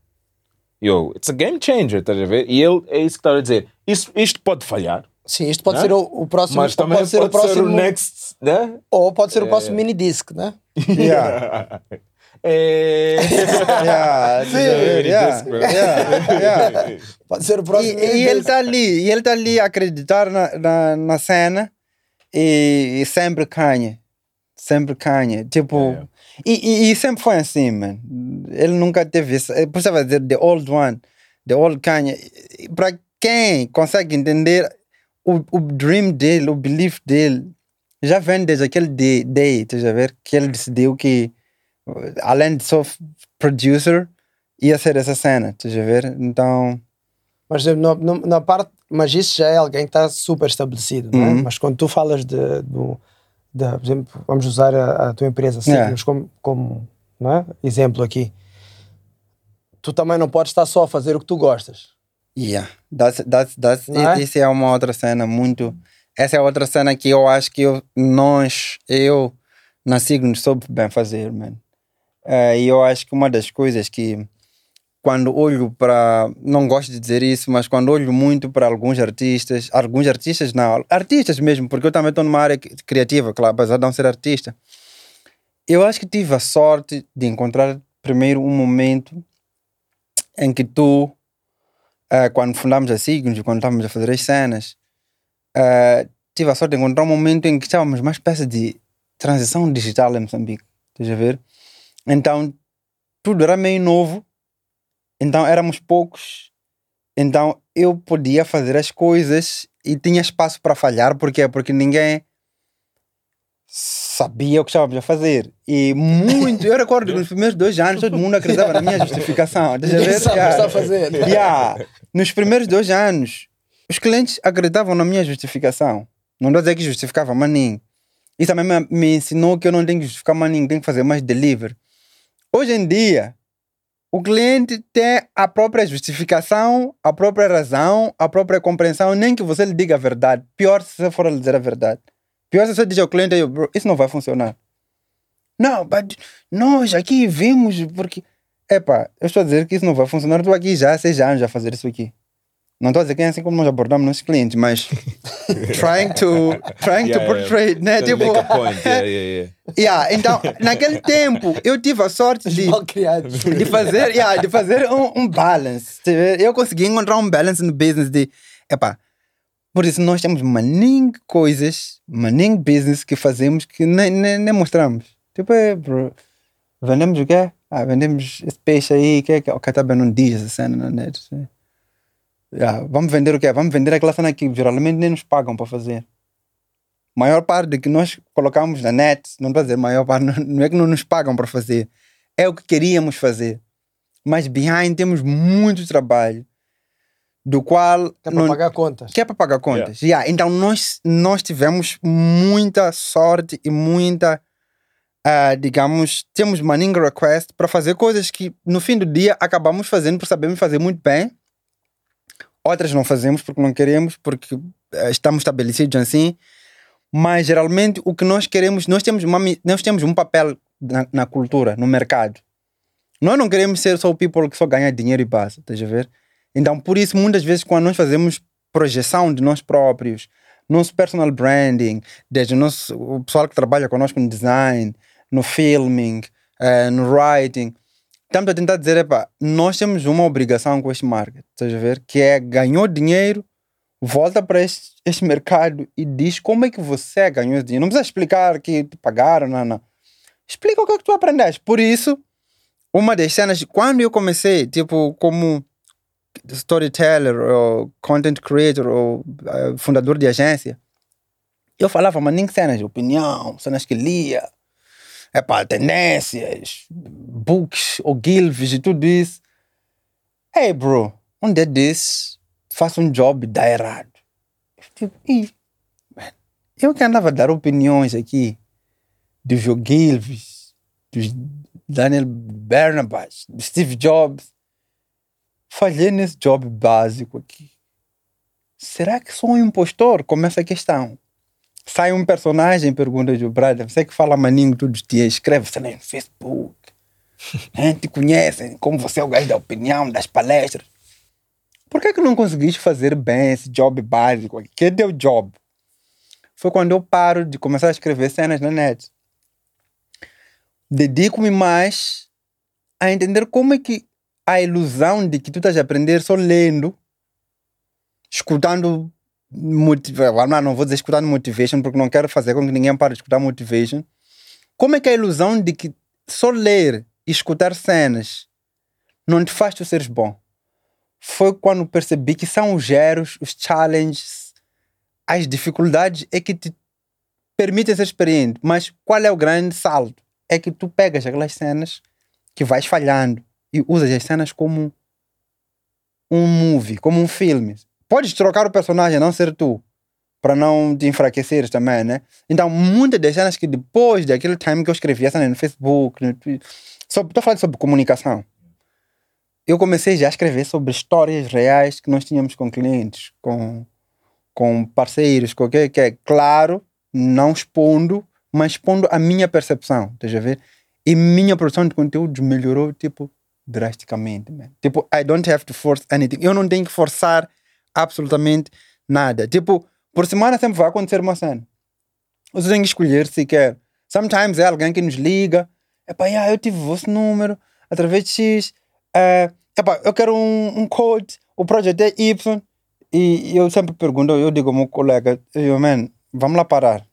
Yo, it's a game changer, estás a ver? E ele é isso que estava a dizer. Isso, isto pode falhar, Sim, isto pode Né? ser o, o próximo. mas também pode ser o próximo. next, né? Ou pode ser o próximo mini disc, né? Yeah. É... Yeah, Sim. yeah, yeah, yeah. Pode ser o E, próximo. mini e ele está ali, e ele está ali a acreditar na, na, na cena e, e sempre canha. Sempre canha. Tipo, É. e, e, e sempre foi assim, man. Ele nunca teve isso. Por isso vai dizer the old one, the old canha. Para quem consegue entender o, o dream dele, o belief dele, já vem desde aquele day, day estás a ver? Que ele decidiu que, além de só producer, ia ser essa cena, estás a ver? Então. Mas por exemplo, na, parte. Mas isso já é alguém que está super estabelecido, não é? Uhum. Mas quando tu falas de, do, de, por exemplo, vamos usar a, a tua empresa. Signos como, como não é? exemplo aqui. Tu também não podes estar só a fazer o que tu gostas. Yeah, that's, that's, that's, é? isso é uma outra cena muito. Essa é outra cena que eu acho que eu, nós, eu, na Signos, soube bem fazer, man. Eh, E eu acho que uma das coisas que, quando olho para. Não gosto de dizer isso, mas quando olho muito para alguns artistas, alguns artistas não, artistas mesmo, porque eu também estou numa área cri- criativa, claro, apesar de não ser artista. Eu acho que tive a sorte de encontrar primeiro um momento em que tu ah, quando fundámos a Signos, quando estávamos a fazer as cenas, ah, tive a sorte de encontrar um momento em que estávamos uma espécie de transição digital em Moçambique. Estás a ver? Então, tudo era meio novo, então éramos poucos, então eu podia fazer as coisas e tinha espaço para falhar, porque Porque ninguém sabia o que estávamos a fazer. E muito, eu recordo que nos primeiros dois anos todo mundo acreditava na minha justificação. Estás a Ninguém ver? sabe o que está a fazer. Yeah. Nos primeiros dois anos, os clientes acreditavam na minha justificação. Não a dizer que justificava mais ninguém. Isso também me, me ensinou que eu não tenho que justificar mais ninguém, tenho que fazer mais delivery. Hoje em dia, o cliente tem a própria justificação, a própria razão, a própria compreensão, nem que você lhe diga a verdade. Pior se você for lhe dizer a verdade. Pior se você diz ao cliente, "Yo, bro, isso não vai funcionar. Não, but nós aqui vimos porque... Epá, eu estou a dizer que isso não vai funcionar. Estou aqui já há seis anos a fazer isso aqui. Não estou a dizer que é assim como nós abordamos nossos clientes, mas trying to, trying to Yeah, yeah. portray, né? To Tipo, make a point, yeah, yeah, yeah. yeah, então, naquele tempo, eu tive a sorte de, de fazer, yeah, de fazer um, um balance. Eu consegui encontrar um balance no business de, epá, por isso nós temos maning coisas, maning business que fazemos que nem, nem, nem mostramos. Tipo, é, bro, vendemos o quê? Ah, vendemos esse peixe aí, que é que o cara também não diz essa cena na net. vamos vender o quê? Vamos vender aquela cena que geralmente nem nos pagam para fazer. Maior parte do que nós colocamos na net, não a dizer maior parte, não é que não nos pagam para fazer, é o que queríamos fazer. Mas behind temos muito trabalho, do qual Que é para pagar contas. que é para pagar contas. Yeah, Então nós, nós tivemos muita sorte e muita, ah, digamos, temos manning request para fazer coisas que no fim do dia acabamos fazendo porque sabemos fazer muito bem. Outras não fazemos porque não queremos, porque ah, estamos estabelecidos assim. Mas geralmente o que nós queremos, nós temos, uma, nós temos um papel na, na cultura, no mercado. Nós não queremos ser só o people que só ganha dinheiro e basta, estás a ver? Então, por isso, muitas vezes, quando nós fazemos projeção de nós próprios, nosso personal branding, desde o, nosso, o pessoal que trabalha conosco no design, no filming, eh, no writing, estamos a tentar dizer, epá, nós temos uma obrigação com este market, estás a ver? Que é ganhou dinheiro, volta para este, este mercado e diz como é que você ganhou esse dinheiro. Não precisa explicar que te pagaram, não, não. Explica o que é que tu aprendeste. Por isso, uma das cenas, quando eu comecei, tipo, como storyteller ou content creator ou eh, fundador de agência, eu falava, mas nem cenas de opinião, cenas que lia, é para tendências, books ou guilds e tudo isso. Hey, bro, um dia desses, faço um job e dá errado. Eu tipo, Ih, man, eu que andava a dar opiniões aqui dos Joe Gilves, dos Daniel Barnabas, do Steve Jobs, falhei nesse job básico aqui. Será que sou um impostor? Começa a questão. sai um personagem pergunta o brother, você que fala maninho todos os dias, escreve cena no Facebook. né? Te conhecem, como você é o gajo da opinião, das palestras. Por que, que não conseguiste fazer bem esse job básico? Que é teu job? Foi quando eu paro de começar a escrever cenas na net. Dedico-me mais a entender como é que a ilusão de que tu estás a aprender só lendo, escutando motivation, não, não vou dizer escutando motivation porque não quero fazer com que ninguém pare de escutar motivation. Como é que a ilusão de que só ler e escutar cenas não te faz tu seres bom? Foi quando percebi que são os erros, os challenges, as dificuldades é que te permitem ser experiente. Mas qual é o grande salto? É que tu pegas aquelas cenas que vais falhando e usas as cenas como um movie, como um filme. Podes trocar o personagem, não ser tu, para não te enfraqueceres também, né? Então, muitas das cenas que depois daquele time que eu escrevia cena no Facebook, no Twitter, estou falando sobre comunicação. Eu comecei já a escrever sobre histórias reais que nós tínhamos com clientes, com, com parceiros, com o que é claro, não expondo, mas expondo a minha percepção, estás a ver? E minha produção de conteúdos melhorou, tipo, drasticamente, man. Tipo, I don't have to force anything. Eu não tenho que forçar absolutamente nada. Tipo, por semana sempre vai acontecer uma cena. Você tem que escolher se quer. Sometimes é alguém que nos liga. Epá, yeah, eu tive o vosso número através de X. Uh, epá, eu quero um, um code. O projeto é Y. E eu sempre pergunto, eu digo ao meu colega, eu, man, vamos lá parar.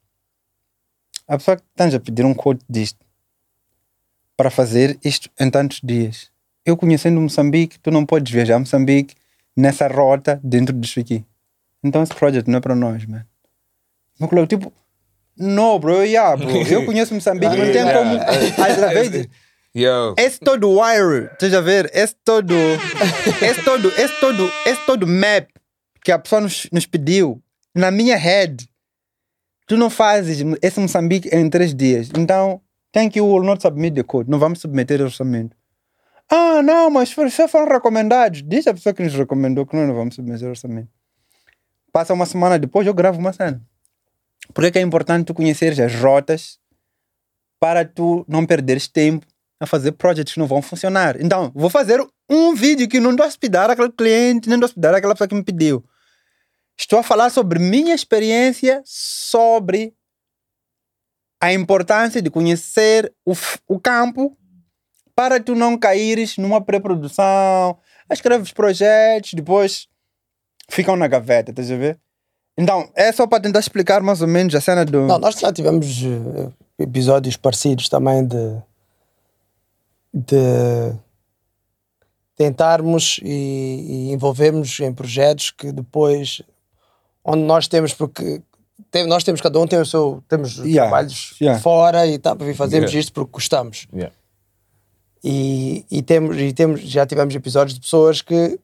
A pessoa que está a pedir um code disto para fazer isto em tantos dias. Eu conhecendo Moçambique, tu não podes viajar a Moçambique nessa rota dentro disso aqui. Então esse projeto não é para nós, man. Meu tipo, não, bro, yeah, bro. Eu conheço Moçambique, não tem como. Através de. Yo. Esse todo wire, estás a ver? Esse todo. esse todo, esse todo, esse todo map que a pessoa nos, nos pediu, na minha head, tu não fazes esse Moçambique em três dias. Então, thank you, will not submit the code. Não vamos submeter o orçamento. Ah, não, mas se foram recomendados, diz a pessoa que nos recomendou que nós não vamos submeter orçamento. Passa uma semana depois, eu gravo uma cena. Por que é importante tu conheceres as rotas para tu não perderes tempo a fazer projetos que não vão funcionar. Então, vou fazer um vídeo que não a hospedar aquele cliente, nem a hospedar aquela pessoa que me pediu. Estou a falar sobre minha experiência sobre a importância de conhecer o, o campo para tu não caíres numa pré-produção, escreves projetos, depois ficam na gaveta, estás a ver? Então, é só para tentar explicar mais ou menos a cena do. Não, nós já tivemos uh, episódios parecidos também de. de tentarmos e, e envolvermos em projetos que depois. onde nós temos, porque tem, nós temos, cada um tem o seu. temos Yeah, trabalhos yeah. fora e tá, e fazemos Yeah. isto porque gostamos. Yeah. E, e, temos, e temos, já tivemos episódios de pessoas que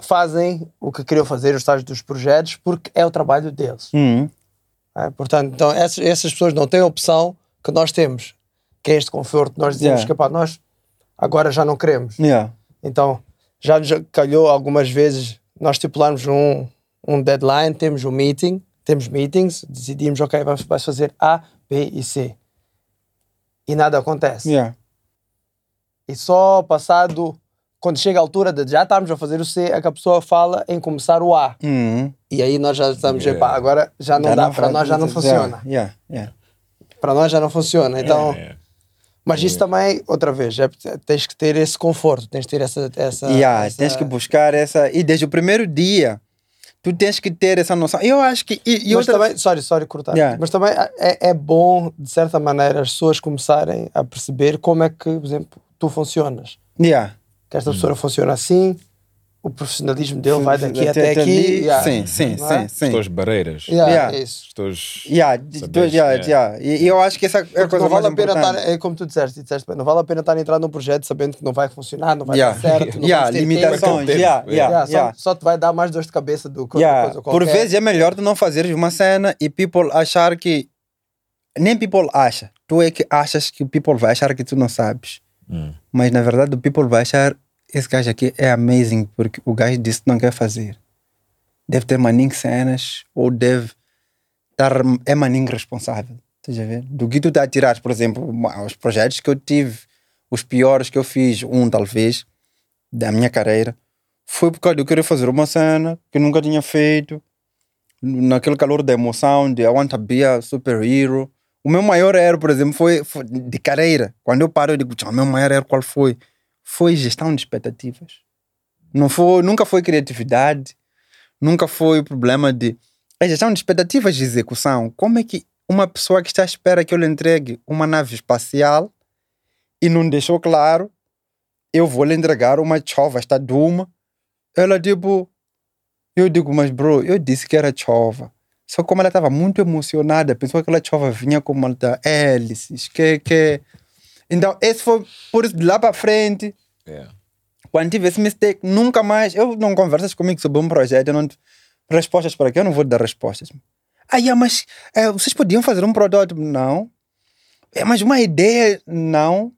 fazem o que queriam fazer, os estágios dos projetos, porque é o trabalho deles. Hum, É, portanto, então essas, essas pessoas não têm a opção que nós temos, que é este conforto. Nós dizemos Yeah. que pá, nós agora já não queremos. yeah. Então já nos calhou algumas vezes nós estipularmos um, um deadline, temos um meeting, temos meetings, decidimos, ok, vamos, vamos fazer A, B e C. E nada acontece. Yeah. E só passado, quando chega a altura de já estarmos a fazer o C, é que a pessoa fala em começar o A. Hum. E aí nós já estamos, Yeah. epá, agora já não Já dá, para faz- nós já não funciona. Yeah, yeah. Para nós já não funciona. Então, mas isso também, outra vez, é, tens que ter esse conforto, tens que ter essa. essa, essa- Tens que buscar essa. E desde o primeiro dia, tu tens que ter essa noção. Eu acho que. E, e mas outra... também, sorry, sorry cortar. Yeah. Mas também é, é bom, de certa maneira, as pessoas começarem a perceber como é que, por exemplo, tu funcionas. Yeah. Que esta pessoa funciona assim, o profissionalismo dele vai daqui até, aqui. ali. yeah. Sim, sim, é? sim, sim. As tuas barreiras. Yeah, Yeah. é isso. Teus. Yeah, Saberes, yeah, yeah. E eu acho que essa é a Porque coisa não vale mais a pena importante. estar, é como tu disseste, disseste bem, não vale a pena estar a entrar num projeto sabendo que não vai funcionar, não vai Yeah. dar certo, não Yeah, limitações. Yeah, Yeah. yeah, Yeah, yeah. Só, só te vai dar mais dor de cabeça do que Yeah. coisa Por qualquer. vezes é melhor tu não fazeres uma cena e people achar que. Nem people acha. Tu é que achas que o people vai achar que tu não sabes. Mas na verdade o people vai achar esse gajo aqui é amazing porque o gajo disse que não quer fazer. Deve ter maninho cenas ou deve tá, é maninho responsável. Estás a ver? Do que tu tá a tirar, por exemplo, os projetos que eu tive, os piores que eu fiz, um talvez, da minha carreira, foi por causa de eu querer fazer uma cena que eu nunca tinha feito, naquele calor da emoção, de I want to be a superhero. O meu maior erro, por exemplo, foi, foi de carreira. Quando eu paro, eu digo, o meu maior erro qual foi? Foi gestão de expectativas. Não foi, nunca foi criatividade, nunca foi problema de. É gestão de expectativas de execução. Como é que uma pessoa que está à espera que eu lhe entregue uma nave espacial e não deixou claro, eu vou lhe entregar uma chova, esta Duma. Ela, tipo, eu digo, mas bro, eu disse que era chova. Só como ela estava muito emocionada, pensou que aquela chova vinha como ela tá, hélices, que, que. Então, esse foi por isso de lá para frente. Yeah. Quando tive esse mistake, nunca mais. Eu não conversas comigo sobre um projeto, eu não. Respostas para aqui, eu não vou dar respostas. Ah, yeah, mas é, vocês podiam fazer um protótipo? Não. É, mas uma ideia? Não.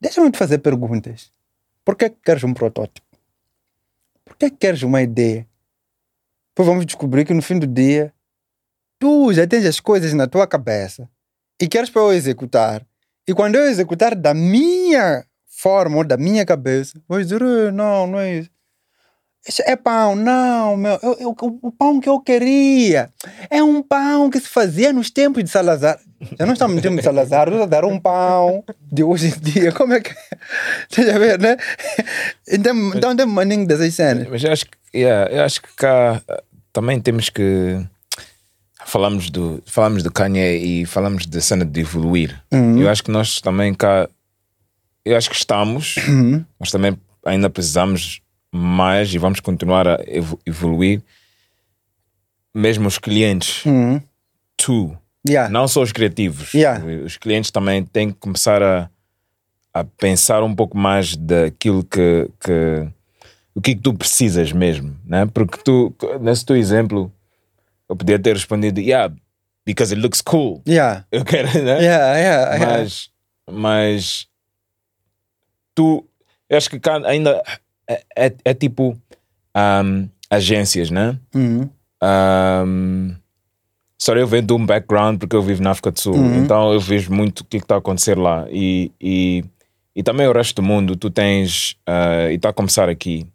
Deixa-me te fazer perguntas. Por que queres um protótipo? Por que queres uma ideia? Depois vamos descobrir que no fim do dia tu já tens as coisas na tua cabeça e queres para eu executar. E quando eu executar da minha forma ou da minha cabeça, vou dizer, não, não é isso. É pão, não, meu. Eu, eu, o pão que eu queria é um pão que se fazia nos tempos de Salazar. Já não estamos no tempo de Salazar, dar um pão de hoje em dia. Como é que. Você já vê, né? Então, então tem maninho dessas cenas. Mas eu acho que, yeah, eu acho que cá também temos que. Falamos do, falamos do Kanye e falamos da cena de evoluir. Eu acho que nós também cá. Eu acho que estamos, mas também ainda precisamos mais e vamos continuar a evo- evoluir. Mesmo os clientes, tu, Yeah. não só os criativos, Yeah. os clientes também têm que começar a, a pensar um pouco mais daquilo que, que o que, é que tu precisas mesmo, né? Porque tu, nesse teu exemplo, eu podia ter respondido, yeah, because it looks cool. Yeah. Eu quero, né? Yeah, yeah, yeah. Mas, mas tu, eu acho que ainda é, é, é tipo ahm, agências, né? Uhum. Um, só eu venho de um background porque eu vivo na África do Sul, então eu vejo muito o que está a acontecer lá e, e, e também o resto do mundo. Tu tens, ah, e está a começar aqui,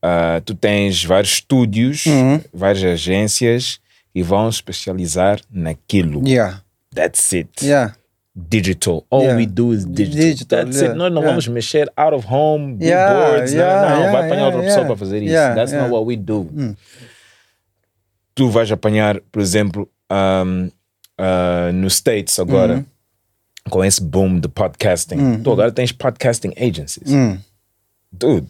ah, tu tens vários estúdios, várias agências e vão especializar naquilo. Yeah. That's it. Yeah. Digital. All Yeah. we do is digital. Digital, That's yeah, it. Nós não yeah. vamos mexer out of home, billboards. yeah, não, não vai apanhar outra pessoa para fazer isso. That's not what we do. Tu vais apanhar, por exemplo, um, uh, nos States agora, Uhum. com esse boom de podcasting. Tu agora tens podcasting agencies. Dude.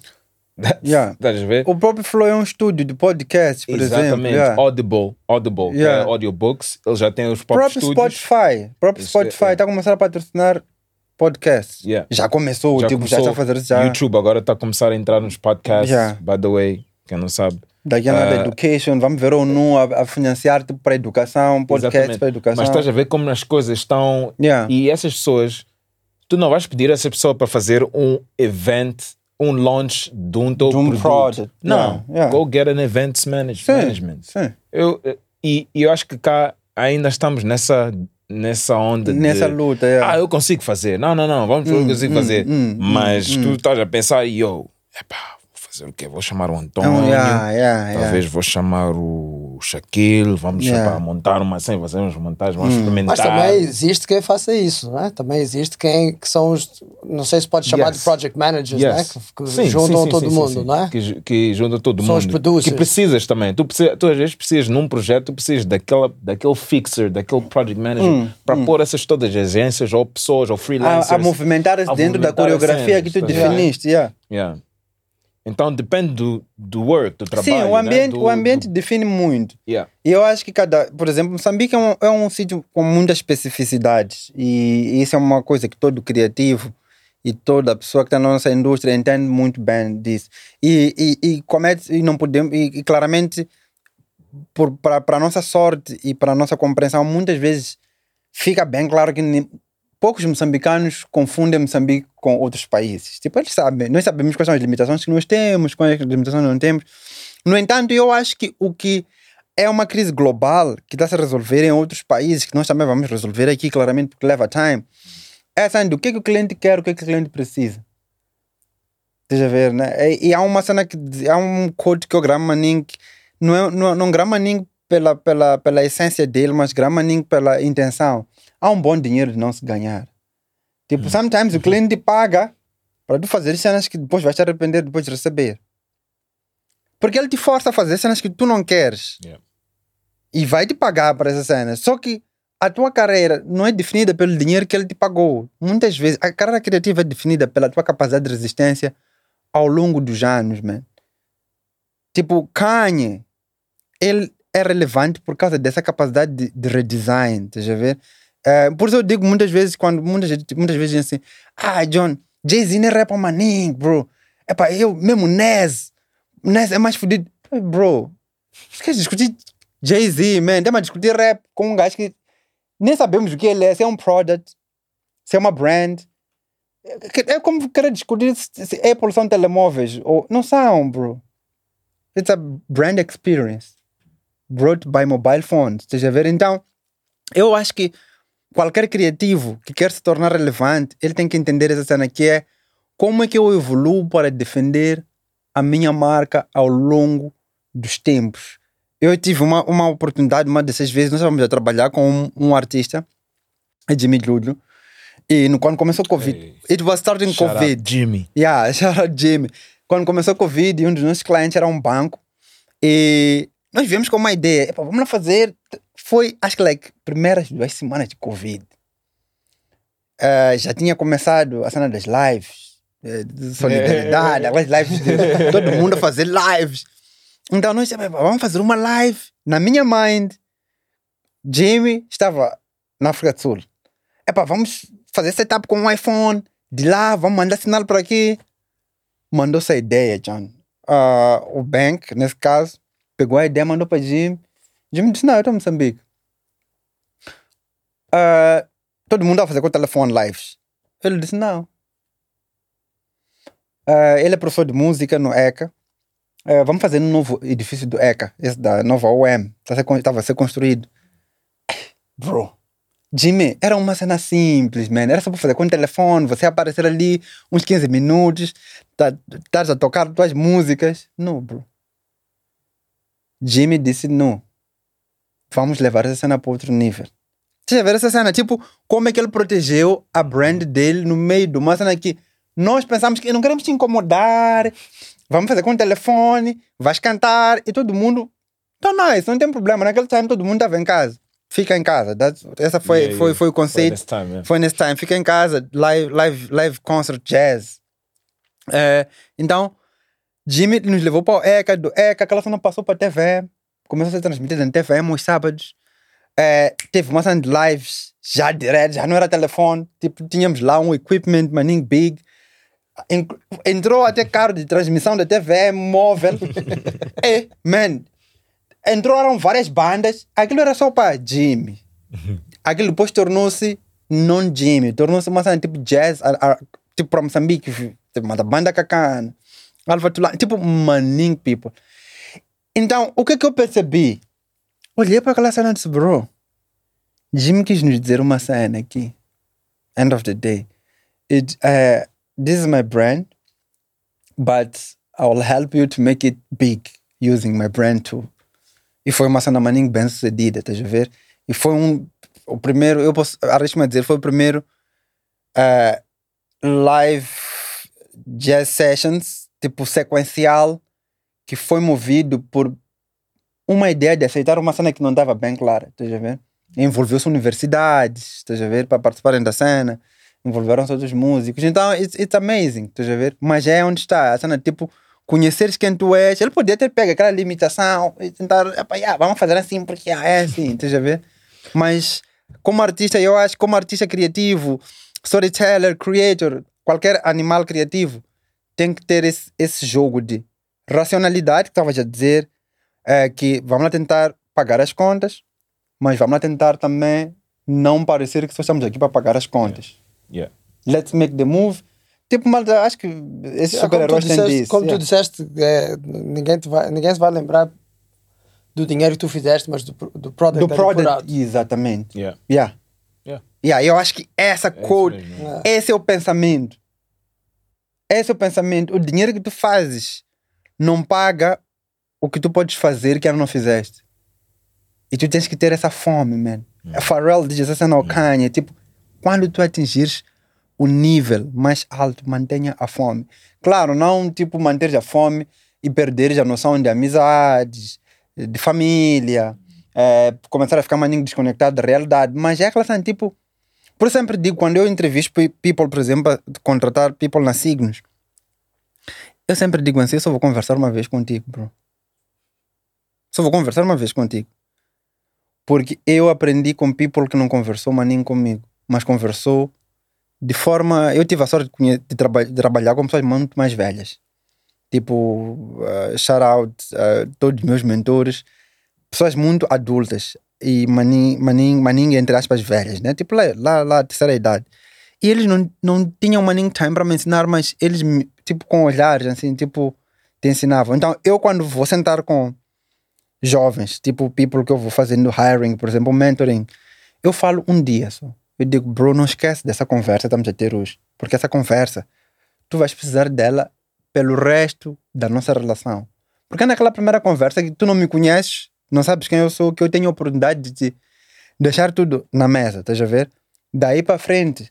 Yeah. Estás a ver? O próprio Flow é um estúdio de podcast, por exemplo. Exatamente. yeah. Audible, Audible, que Yeah. é audiobooks, eles já têm os próprios próprio estúdios. Spotify. O próprio Isso, Spotify é. está a começar a patrocinar podcasts. Yeah. Já começou, Já tipo, já começou. está a fazer já. YouTube agora está a começar a entrar nos podcasts. Yeah. By the way, quem não sabe. Daqui a nada, Ah. education, vamos ver ou não a, a financiar tipo, para educação, podcasts Exatamente. para educação. Mas estás a ver como as coisas estão. E essas pessoas, tu não vais pedir a essa pessoa para fazer um event, um launch de um teu De um produto. project. Não. Yeah, yeah. Go get an events manage- Sim, management. sim. Eu, e, e eu acho que cá ainda estamos nessa, nessa onda Nessa de, luta, yeah. Ah, eu consigo fazer. Não, não, não. Vamos ver o que eu consigo fazer. hum, Mas tu estás a pensar, yo, epá, vou fazer o quê? Vou chamar o Antônio. Então, yeah, yeah, yeah. Talvez vou chamar o Shaquille, vamos Yeah. montar uma assim, fazer uns montagens, vamos Mas experimentar. também existe quem faça isso, não é? Também existe quem que são os. Não sei se pode chamar Yes. de project managers, Yes. né? Que, que Sim, juntam sim, todo sim, mundo, sim, sim. não é? Que, que junta todo São os mundo. producers. Que precisas também. Tu, precisa, tu às vezes precisas num projeto, tu precisas daquela, daquele fixer, daquele project manager para pôr essas todas as agências ou pessoas ou freelancers. a, a movimentar-se a dentro da movimentar as coreografia cenas, que tu ver? definiste. Yeah. Yeah. Então depende do, do work, do trabalho. Sim, o ambiente, né? do, o ambiente do- define muito. yeah. E eu acho que cada, por exemplo, Moçambique é um, é um sítio com muitas especificidades e isso é uma coisa que todo criativo e toda pessoa que está na nossa indústria entende muito bem disso. E, e, e comete, e não podemos, e, e claramente, para a nossa sorte e para a nossa compreensão, muitas vezes fica bem claro que poucos moçambicanos confundem Moçambique com outros países. Tipo, eles sabem, nós sabemos quais são as limitações que nós temos, quais as limitações que não temos. No entanto, eu acho que o que é uma crise global que está a se resolver em outros países, que nós também vamos resolver aqui, claramente, porque leva time. É assim, o que, é que o cliente quer, o que, é que o cliente precisa. Estás a ver, né? E, e há uma cena que há um code que o Gramaning não é não, não Gramaning pela, pela, pela essência dele, mas Gramaning pela intenção. Há um bom dinheiro de não se ganhar. Tipo, sometimes o cliente paga para tu fazer cenas que depois vais te arrepender depois de receber. Porque ele te força a fazer cenas que tu não queres. Yeah. E vai te pagar para essas cenas. Só que a tua carreira não é definida pelo dinheiro que ele te pagou. Muitas vezes a carreira criativa é definida pela tua capacidade de resistência ao longo dos anos, man. Tipo, Kanye, ele é relevante por causa dessa capacidade de, de redesign, estás a ver? Eh, por isso eu digo muitas vezes, quando muitas, muitas vezes dizem assim, ah, John, Jay-Z não é rap maninho, bro. Epá, eu mesmo Nes, Nes é mais fodido. Bro, você quer discutir Jay-Z, man? A discutir rap com um gajo que nem sabemos o que ele é, se é um product, se é uma brand. É é como querer discutir se, Apple são telemóveis. Ou, não são, bro. It's a brand experience brought by mobile phones. Estás a ver? Então, eu acho que qualquer criativo que quer se tornar relevante, ele tem que entender essa cena que é como é que eu evoluo para defender a minha marca ao longo dos tempos. Eu tive uma, uma oportunidade, uma dessas vezes, nós estávamos a trabalhar com um, um artista, Jimmy Lulho, e no, quando começou o Covid, Hey. it was starting Shout out Covid. Jimmy. Yeah, shout out Jimmy. Quando começou o Covid, um dos nossos clientes era um banco e nós viemos com uma ideia. Vamos lá fazer. Foi, acho que, like, primeiras duas semanas de Covid. Eh, já tinha começado a cena das lives, eh, de solidariedade, aquelas lives de todo mundo a fazer lives. Então nós dissemos, "Epa, vamos fazer uma live. Na minha mind, Jimmy estava na África do Sul. Epa, vamos fazer setup com um iPhone. De lá, vamos mandar sinal por aqui. Mandou essa ideia, John. Ah, o Bank, nesse caso, pegou a ideia, mandou para Jim. Jim disse: Não, eu estou em Moçambique. Ah, todo mundo vai fazer com o telefone lives. Ele disse: Não. Ah, ele é professor de música no ECA. Ah, vamos fazer no novo edifício do ECA, esse da nova OM. Estava a ser construído. Bro, Jimmy, era uma cena simples, man. Era só para fazer com o telefone, você aparecer ali uns 15 minutos, tá, estás a tocar tuas músicas. Não, bro. Jimmy disse não. Vamos levar essa cena para outro nível. Você já viu essa cena? Tipo, como é que ele protegeu a brand dele no meio de uma cena que nós pensamos que não queremos te incomodar, vamos fazer com o telefone, vais cantar e todo mundo. Então, nice, não tem problema. Naquele time todo mundo estava em casa. Fica em casa. That's- essa foi, Yeah, foi, foi o Foi conceito. nesse time, yeah. Foi nesse time. Fica em casa, live, live, live concert jazz. É, então, Jimmy nos levou para o ECA, do ECA, aquela cena passou para a TV, começou a ser transmitida na TV aos sábados. É, teve uma cena de lives já direto, já não era telefone, tipo, tínhamos lá um equipment maninho big. En- Entrou até carro de transmissão da TV móvel. e, man, entraram várias bandas, aquilo era só para Jimmy. Aquilo depois tornou-se non-Jimmy, tornou-se uma cena tipo jazz, a- a- tipo para Moçambique, tipo uma da banda Cacana, Alfa tipo Manning People. Então, o que é que eu percebi? Olhei para aquela cena e disse, bro, Jimmy quis nos dizer uma cena aqui. End of the day. It, uh, this is my brand, but I will help you to make it big using my brand too. E foi uma cena maninho bem sucedida, estás a ver? E foi um. O primeiro, eu posso arrisco-me a dizer, foi o primeiro eh, live jazz sessions, tipo sequencial, que foi movido por uma ideia de aceitar uma cena que não estava bem clara, estás a ver? Envolveu-se universidades, estás a ver? Para participarem da cena, envolveram-se outros músicos. Então, it's, it's amazing, estás a ver? Mas é onde está a cena, tipo, conheceres quem tu és. Ele podia ter pego aquela limitação e tentar, "Epá, yeah, vamos fazer assim porque ah, é assim, estás a ver? Mas, como artista, eu acho, como artista criativo, storyteller, creator, qualquer animal criativo, tem que ter esse, esse jogo de racionalidade, que estavas a dizer, é, que vamos lá tentar pagar as contas, mas vamos lá tentar também não parecer que só estamos aqui para pagar as contas. Yeah. Let's make the move. Tipo, malta, acho que esses Yeah, como tu super-heróis têm disso. como tu yeah. disseste é, ninguém, te vai, ninguém se vai lembrar do dinheiro que tu fizeste, mas do, do product. do product. Exatamente. Yeah. Yeah. Yeah. Yeah, eu acho que essa code, mesmo, é. esse é o pensamento. Esse é o pensamento. O dinheiro que tu fazes não paga o que tu podes fazer que ainda não fizeste. E tu tens que ter essa fome, man. A Pharrell diz essa cena ao Kanye, tipo, quando tu atingires o nível mais alto, mantenha a fome. Claro, não tipo manter a fome e perderes a noção de amizades, de família, eh, começar a ficar maninho desconectado da realidade, mas é aquela cena, tipo, por sempre digo, quando eu entrevisto pe- people, por exemplo, contratar people na Signos, eu sempre digo assim, eu só vou conversar uma vez contigo, bro. Só vou conversar uma vez contigo. Porque eu aprendi com people que não conversou mas nem comigo, mas conversou de forma. Eu tive a sorte de, de traba- de trabalhar com pessoas muito mais velhas. Tipo, uh, shout out a todos os meus mentores, pessoas muito adultas e maninho, maninho, maninho entre aspas, velhas, né? Tipo, lá, lá, lá terceira idade. E eles não, não tinham maninho time para me ensinar, mas eles, tipo, com olhares, assim, tipo, te ensinavam. Então, eu quando vou sentar com jovens, tipo people que eu vou fazendo hiring, por exemplo, mentoring, eu falo um dia só. Eu digo, bro, não esquece dessa conversa que estamos a ter hoje. Porque essa conversa, tu vais precisar dela pelo resto da nossa relação. Porque é naquela primeira conversa que tu não me conheces, não sabes quem eu sou, que eu tenho a oportunidade de te deixar tudo na mesa, estás a ver? Daí para frente,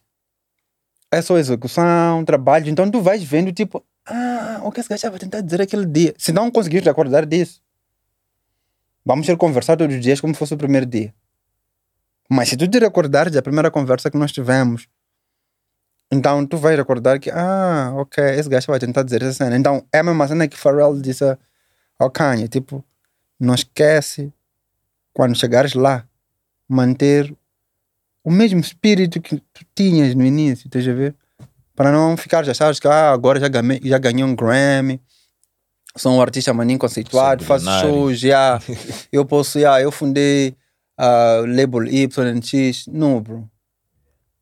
é só execução, trabalho. Então tu vais vendo, tipo, ah, o que esse gajo estava tentar dizer aquele dia. Se não conseguires acordar disso, vamos ter conversar todos os dias como se fosse o primeiro dia. Mas se tu te recordares da primeira conversa que nós tivemos, então tu vais recordar que, ah, ok, esse gajo vai tentar dizer essa cena. Então é a mesma cena que Pharrell disse ao Kanye, tipo, não esquece quando chegares lá, manter o mesmo espírito que tu tinhas no início, estás a ver? Para não ficar já sabes que ah, agora já ganhei, já ganhei um Grammy, sou um artista maninho conceituado, faço shows, já, eu posso, já, eu fundei a label YNX. Não, bro.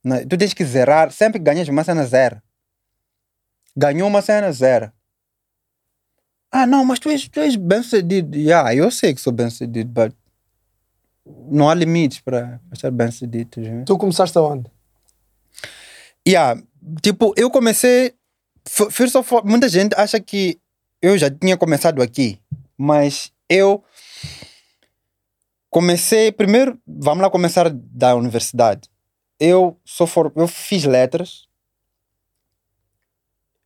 Não, tu tens que zerar, sempre ganhas uma cena, zero. Ganhou uma cena, zero. Ah, não, mas tu és, tu és bem sucedido. Yeah, eu sei que sou bem sucedido, mas não há limites para estar bem sucedido. vendo? Tu começaste aonde? Yeah, tipo, eu comecei. First of all, muita gente acha que eu já tinha começado aqui, mas eu comecei. Primeiro, vamos lá começar da universidade. Eu sou for, eu fiz letras.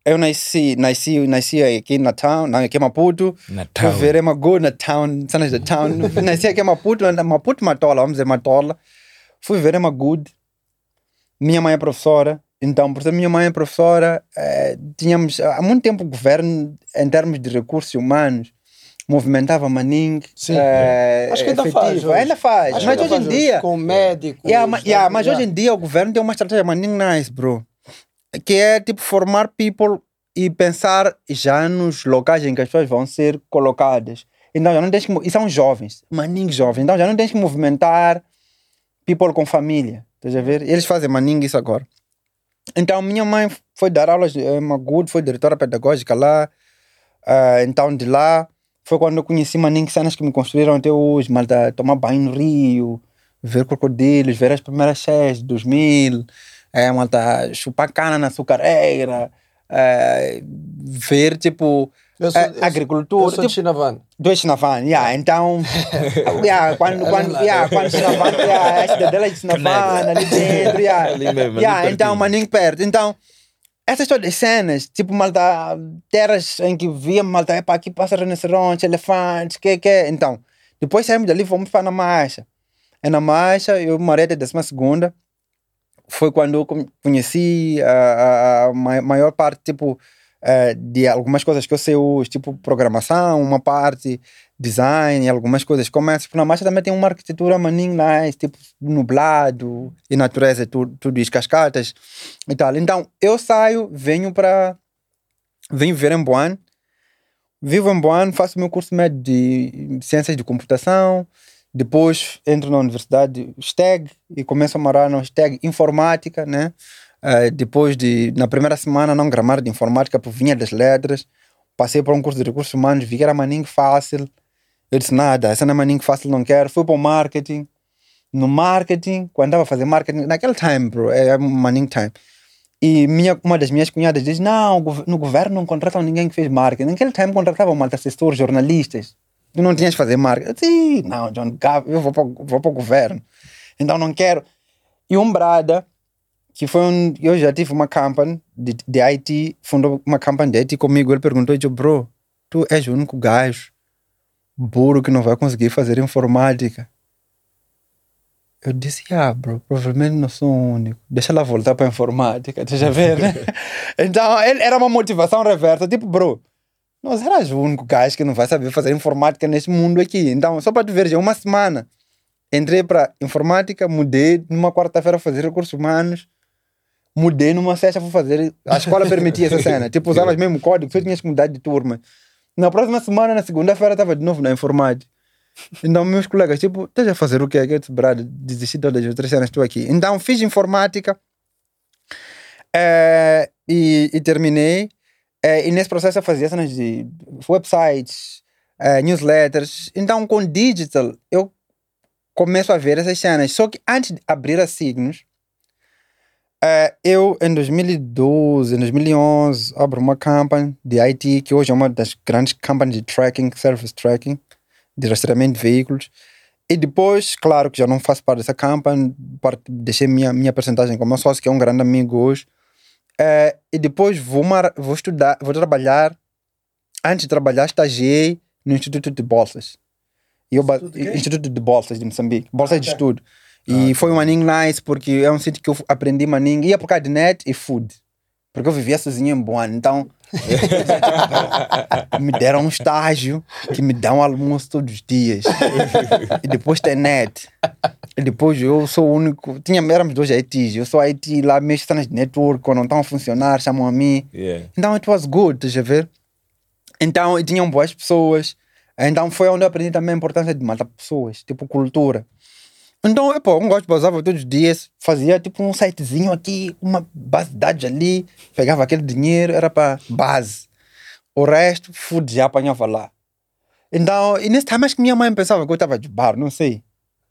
Eu nasci, nasci, nasci aqui na town, na- aqui em Maputo. Natal. Fui ver Emago na town, cenas da town. Nasci aqui em Maputo, na- Maputo Matola, vamos dizer Matola. Fui ver Emagood. Minha mãe é professora, então, por ser minha mãe é professora, eh, tínhamos há muito tempo o governo, em termos de recursos humanos, movimentava Maning. Sim. eh, Acho que ainda efetivo. faz. hoje. Ainda faz. Acho mas ainda hoje em dia. Com médicos. Yeah, yeah, mas yeah. hoje em dia o governo tem uma estratégia maninho nice, bro. Que é tipo formar people e pensar já nos locais em que as pessoas vão ser colocadas. Então já não tens que. E são jovens, maninho jovens. Então já não tens que movimentar people com família. Estás a ver? Eles fazem maninho isso agora. Então minha mãe foi dar aulas em Magude, foi diretora pedagógica lá. Ah, então de lá foi quando eu conheci maninho cenas que me construíram até hoje. Malta, tomar banho no rio, ver crocodilos, ver as primeiras cheias de 2000, é, malta, chupar cana na açucareira, é, ver tipo Eu sou, é, eu sou- agricultura. Eu sou de tipo, Chinavan. do Chinavan, yeah, então, yeah, quando, quando, yeah, quando Chinavan, yeah, a cidadela de Chinavan, ali dentro, yeah, Ali mesmo, ali yeah, então, pertinho. maninho perto, então, essas todas as cenas, tipo, malta, terras em que via, malta, é para aqui passa rinoceronte, elefantes, que, que, então, depois saímos dali, fomos para na marcha, é na marcha, eu morei até a décima segunda, foi quando eu conheci a, a, a ma- maior parte, tipo, eh, de algumas coisas que eu sei hoje, tipo programação, uma parte, design, algumas coisas como essa. Porque na marcha também tem uma arquitetura maninho nice, tipo nublado e natureza, tudo, tudo isso, cascatas e tal. Então, eu saio, venho para... Venho viver em Boan, vivo em Boan, faço meu curso médio de ciências de computação, depois entro na universidade STEG e começo a morar no STEG Informática, né? Eh, depois de, na primeira semana, não gramar de informática, por vinha das letras. Passei por um curso de recursos humanos, vi que era maninho fácil. Eu disse, nada, essa não é maninho fácil, não quero. Fui para o marketing. No marketing, quando estava a fazer marketing, naquele time, bro, é maninho time. E minha, uma das minhas cunhadas diz, não, no governo não contratam ninguém que fez marketing. Naquele time contratavam malta assessores, jornalistas. Tu não tinhas que fazer marketing. Eu disse, "Ih, não, John, Gab, eu vou para, o- vou para o governo. Então não quero. E um brada, que foi um. Eu já tive uma company de, de IT, fundou uma company de IT comigo. Ele perguntou: eu, bro, tu és o único gajo burro que não vai conseguir fazer informática. Eu disse: ah, bro, provavelmente não sou o único. Deixa ela voltar para informática, deixa ver, né? então, ele, era uma motivação reversa: tipo, bro, não serás o único gajo que não vai saber fazer informática nesse mundo aqui. Então, só para tu ver, já uma semana entrei para informática, mudei numa quarta-feira fazer recursos humanos, mudei numa sexta para fazer. A escola permitia essa cena. Tipo, usavas mesmo código, só tinhas que mudar de turma. Na próxima semana, na segunda-feira, estava de novo na informática. Então, meus colegas, tipo, estás a fazer o quê? Eu disse, brado, desisti de todas as outras cenas, estou aqui. Então, fiz informática eh, e, e terminei. Eh, e nesse processo eu fazia cenas de websites, eh, newsletters. Então, com digital, eu começo a ver essas cenas. Só que antes de abrir a Signos, eh, eu, em 2012, em 2011, abro uma company de IT, que hoje é uma das grandes companies de tracking, service tracking, de rastreamento de veículos. E depois, claro que já não faço parte dessa company, parte, deixei minha, minha percentagem com o meu sócio, que é um grande amigo hoje. Eh, e depois vou, mar, vou estudar, vou trabalhar. Antes de trabalhar, estagiei no Instituto de Bolsas. E eu, ba- Instituto de Bolsas de Moçambique, bolsas de estudo. E foi um aninho nice, porque é um sítio que eu aprendi maninho. Ia por causa de net e food. Porque eu vivia sozinho em Boane. Então, me deram um estágio que me dá um almoço todos os dias. e depois tem net. E depois eu sou o único. Tinha, éramos dois ITs. Eu sou IT lá, mexo cenas de network. Quando não estão a funcionar, chamam a mim. Yeah. Então, it was good, estás a ver? Então, e tinham boas pessoas. Então, foi onde eu aprendi também a importância de matar pessoas, tipo cultura. Então, eu, pô, um gosto basava todos os dias, fazia tipo um sitezinho aqui, uma base de dados ali, pegava aquele dinheiro, era para base. O resto, food já apanhava lá. Então, e nesse time acho que minha mãe pensava que eu estava de bar, não sei.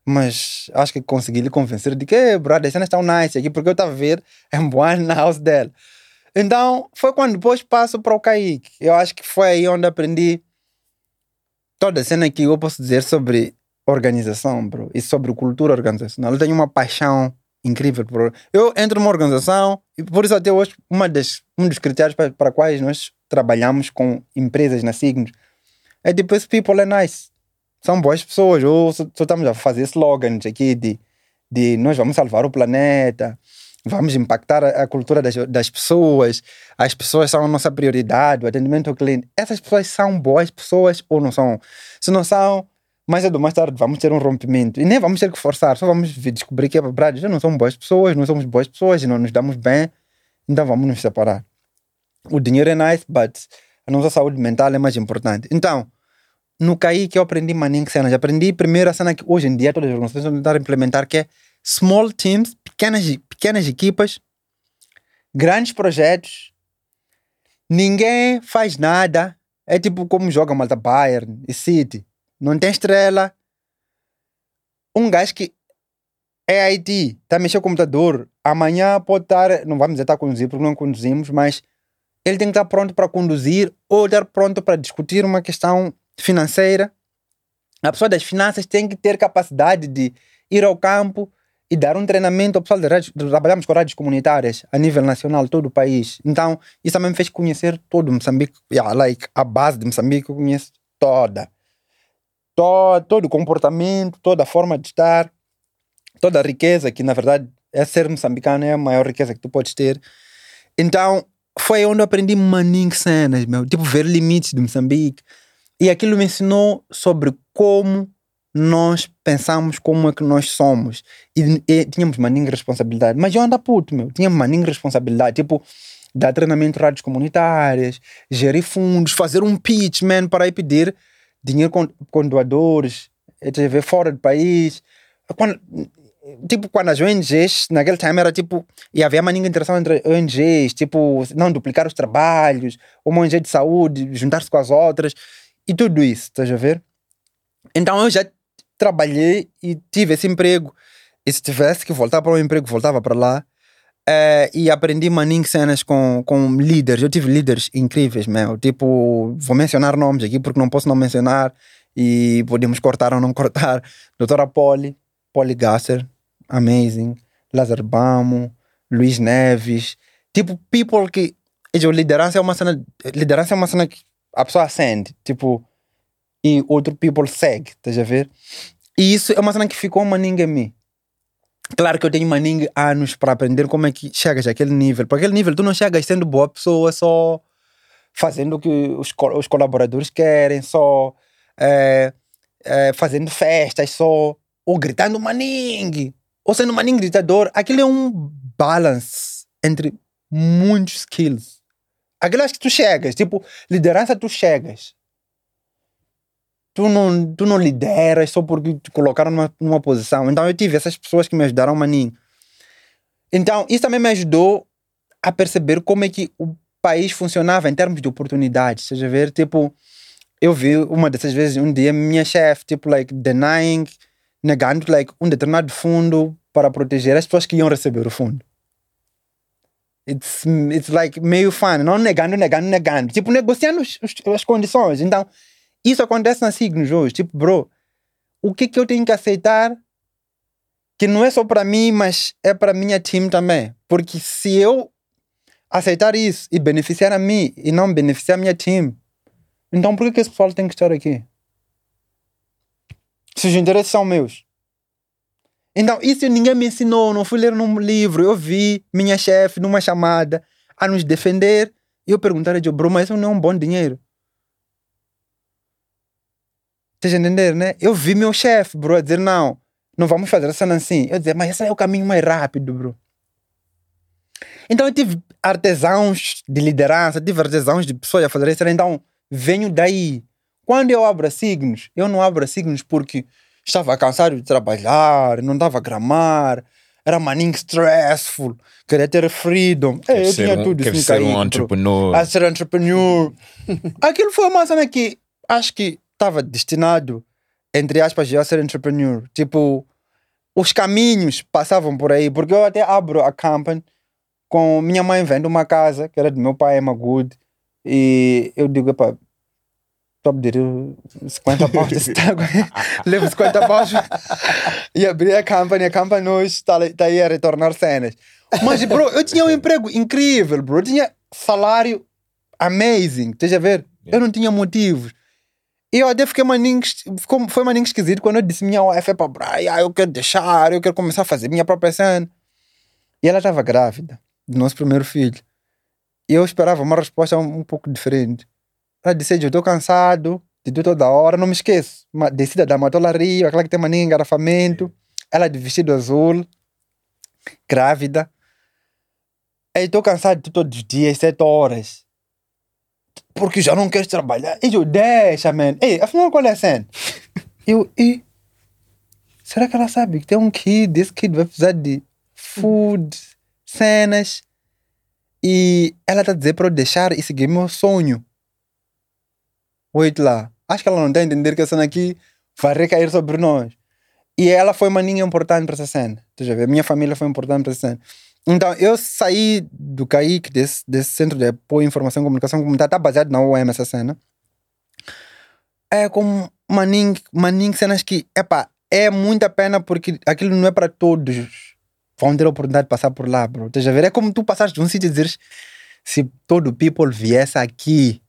Mas acho que consegui lhe convencer de que, "Eh, brother, as cenas estão nice aqui, porque eu estava a ver em Boane na house dela. Então, foi quando depois passo para o Kaique. Eu acho que foi aí onde aprendi toda a cena que eu posso dizer sobre organização, bro, e sobre cultura organizacional. Eu tenho uma paixão incrível por. Eu entro numa organização e por isso até hoje uma das, um dos critérios para, para quais nós trabalhamos com empresas na Signos é tipo esse people é nice. São boas pessoas. Ou só, só estamos a fazer slogans aqui de, de nós vamos salvar o planeta, vamos impactar a, a cultura das, das pessoas, as pessoas são a nossa prioridade, o atendimento ao cliente. Essas pessoas são boas pessoas ou não são? Se não são, mais cedo ou mais tarde vamos ter um rompimento. E nem vamos ter que forçar, só vamos descobrir que, brad, já não somos boas pessoas, não somos boas pessoas e não nos damos bem, então vamos nos separar. O dinheiro é nice, but a nossa saúde mental é mais importante. Então, no CAI que eu aprendi maninho cenas. Aprendi primeiro a cena que hoje em dia todas as organizações estão tentando implementar, que é small teams, pequenas, pequenas equipas, grandes projetos. Ninguém faz nada. É tipo como joga Malta Bayern e City. Não tem estrela. Um gajo que é IT, está a mexer o computador. Amanhã pode estar, não vamos dizer estar a conduzir, porque não conduzimos, mas ele tem que estar pronto para conduzir ou estar pronto para discutir uma questão financeira. A pessoa das finanças tem que ter capacidade de ir ao campo e dar um treinamento ao pessoal de rádios. Trabalhamos com rádios comunitárias a nível nacional, todo o país. Então, isso também me fez conhecer todo Moçambique. Yeah, like, a base de Moçambique eu conheço toda. Todo. Todo o comportamento, toda a forma de estar, toda a riqueza, que na verdade é ser moçambicano, é a maior riqueza que tu podes ter. Então, foi onde eu aprendi maninho cenas, meu. Tipo, ver limites de Moçambique. E aquilo me ensinou sobre como nós pensamos como é que nós somos. E, e tínhamos maninho responsabilidade. Mas eu ando puto, meu. Tínhamos maninho responsabilidade. Tipo, dar treinamento em rádios comunitárias, gerir fundos, fazer um pitch, man, para ir pedir dinheiro com, com doadores, etc., fora do país. Quando, tipo, quando as ONGs, naquele time era tipo, e havia uma interação entre ONGs, tipo, não duplicar os trabalhos, uma ONG de saúde, juntar-se com as outras, e tudo isso, estás a ver? Então eu já trabalhei e tive esse emprego. E se tivesse que voltar para o emprego, voltava para lá. Eh, e aprendi maninho cenas com, com líderes. Eu tive líderes incríveis, meu. Tipo, vou mencionar nomes aqui porque não posso não mencionar. E podemos cortar ou não cortar. Doutora Poli, Poli Gasser, amazing. Lázaro Bamo, Luiz Neves. Tipo, people que. tipo, liderança é uma cena. Liderança é uma cena que a pessoa acende. Tipo, e outro people segue, estás a ver? E isso é uma cena que ficou maninga em mim. Claro que eu tenho maninga anos para aprender como é que chegas àquele nível. Para aquele nível, tu não chegas sendo boa pessoa, só fazendo o que os, co- os colaboradores querem, só é, é, fazendo festas, só ou gritando maningue, ou sendo maningue gritador. Aquilo é um balance entre muitos skills. Aquilo acho que tu chegas, tipo, liderança tu chegas tu não, tu não lideras só porque te colocaram numa, numa posição. Então eu tive essas pessoas que me ajudaram maninho. Então isso também me ajudou a perceber como é que o país funcionava em termos de oportunidades. Seja ver, tipo, eu vi uma dessas vezes, um dia, minha chefe, tipo, like, denying, negando, like, um determinado fundo para proteger as pessoas que iam receber o fundo. It's, it's like meio fun, não negando, negando, negando. Tipo, negociando as condições. Então, isso acontece nas signos hoje. Tipo, bro, o que que eu tenho que aceitar que não é só para mim, mas é para minha time também. Porque se eu aceitar isso e beneficiar a mim e não beneficiar a minha time, então por que que esse pessoal tem que estar aqui? Se os interesses são meus. Então, isso ninguém me ensinou, não fui ler num livro. Eu vi minha chefe numa chamada a nos defender e eu perguntar a ele, bro, mas isso não é um bom dinheiro. Estás a entender, né? Eu vi meu chefe, bro, a dizer, não, não vamos fazer essa cena assim. Eu dizer, mas esse é o caminho mais rápido, bro. Então eu tive artesãos de liderança, tive artesãos de pessoas a fazer isso. Então venho daí. Quando eu abro signos, eu não abro signos porque estava cansado de trabalhar, não dava gramar, era maninho stressful, queria ter freedom. É, eu ser tinha tudo quer isso ser no um entrepreneur. a ser entrepreneur. Aquilo foi uma cena que acho que estava destinado, entre aspas, a ser entrepreneur. Tipo, os caminhos passavam por aí, porque eu até abro a company com minha mãe vendo uma casa que era do meu pai, Emma Good, e eu digo, epá, a pedir 50 paus desse tago, levo 50 paus e abri a company, a company hoje está tá aí a retornar cenas. Mas, bro, eu tinha um emprego incrível, bro, eu tinha salário amazing, estás a ver? Eu não tinha motivos. E eu até fiquei maninho, ficou, foi maninho esquisito quando eu disse minha wife é para Brian, eu quero deixar, eu quero começar a fazer minha própria cena. E ela estava grávida do nosso primeiro filho. E eu esperava uma resposta um, um pouco diferente. Ela disse, eu estou cansado de tu toda hora, não me esqueço. Uma descida da Matola Rio, aquela que tem maninho engarrafamento. Ela de vestido azul, grávida. Eu estou cansado de todos os dias, sete horas porque já não queres trabalhar. E eu, deixa, man. Ei, afinal, qual é a cena? eu, e será que ela sabe que tem um kid? Esse kid vai precisar de food, cenas. E ela tá a dizer para eu deixar e seguir meu sonho. Wait lá. Acho que ela não está a entender que a cena aqui vai recair sobre nós. E ela foi uma ninha importante para essa cena. Tu já vê? Minha família foi importante para essa cena. Então, eu saí do CAIC, desse, desse Centro de Apoio Informação e Comunicação Comunitária, está baseado na essa cena. É com maninho, maninho cenas que, epá, é muita pena porque aquilo não é para todos. Vão ter a oportunidade de passar por lá, bro. Estás a ver? É como tu passaste de um sítio e dizeres se todo o people viesse aqui.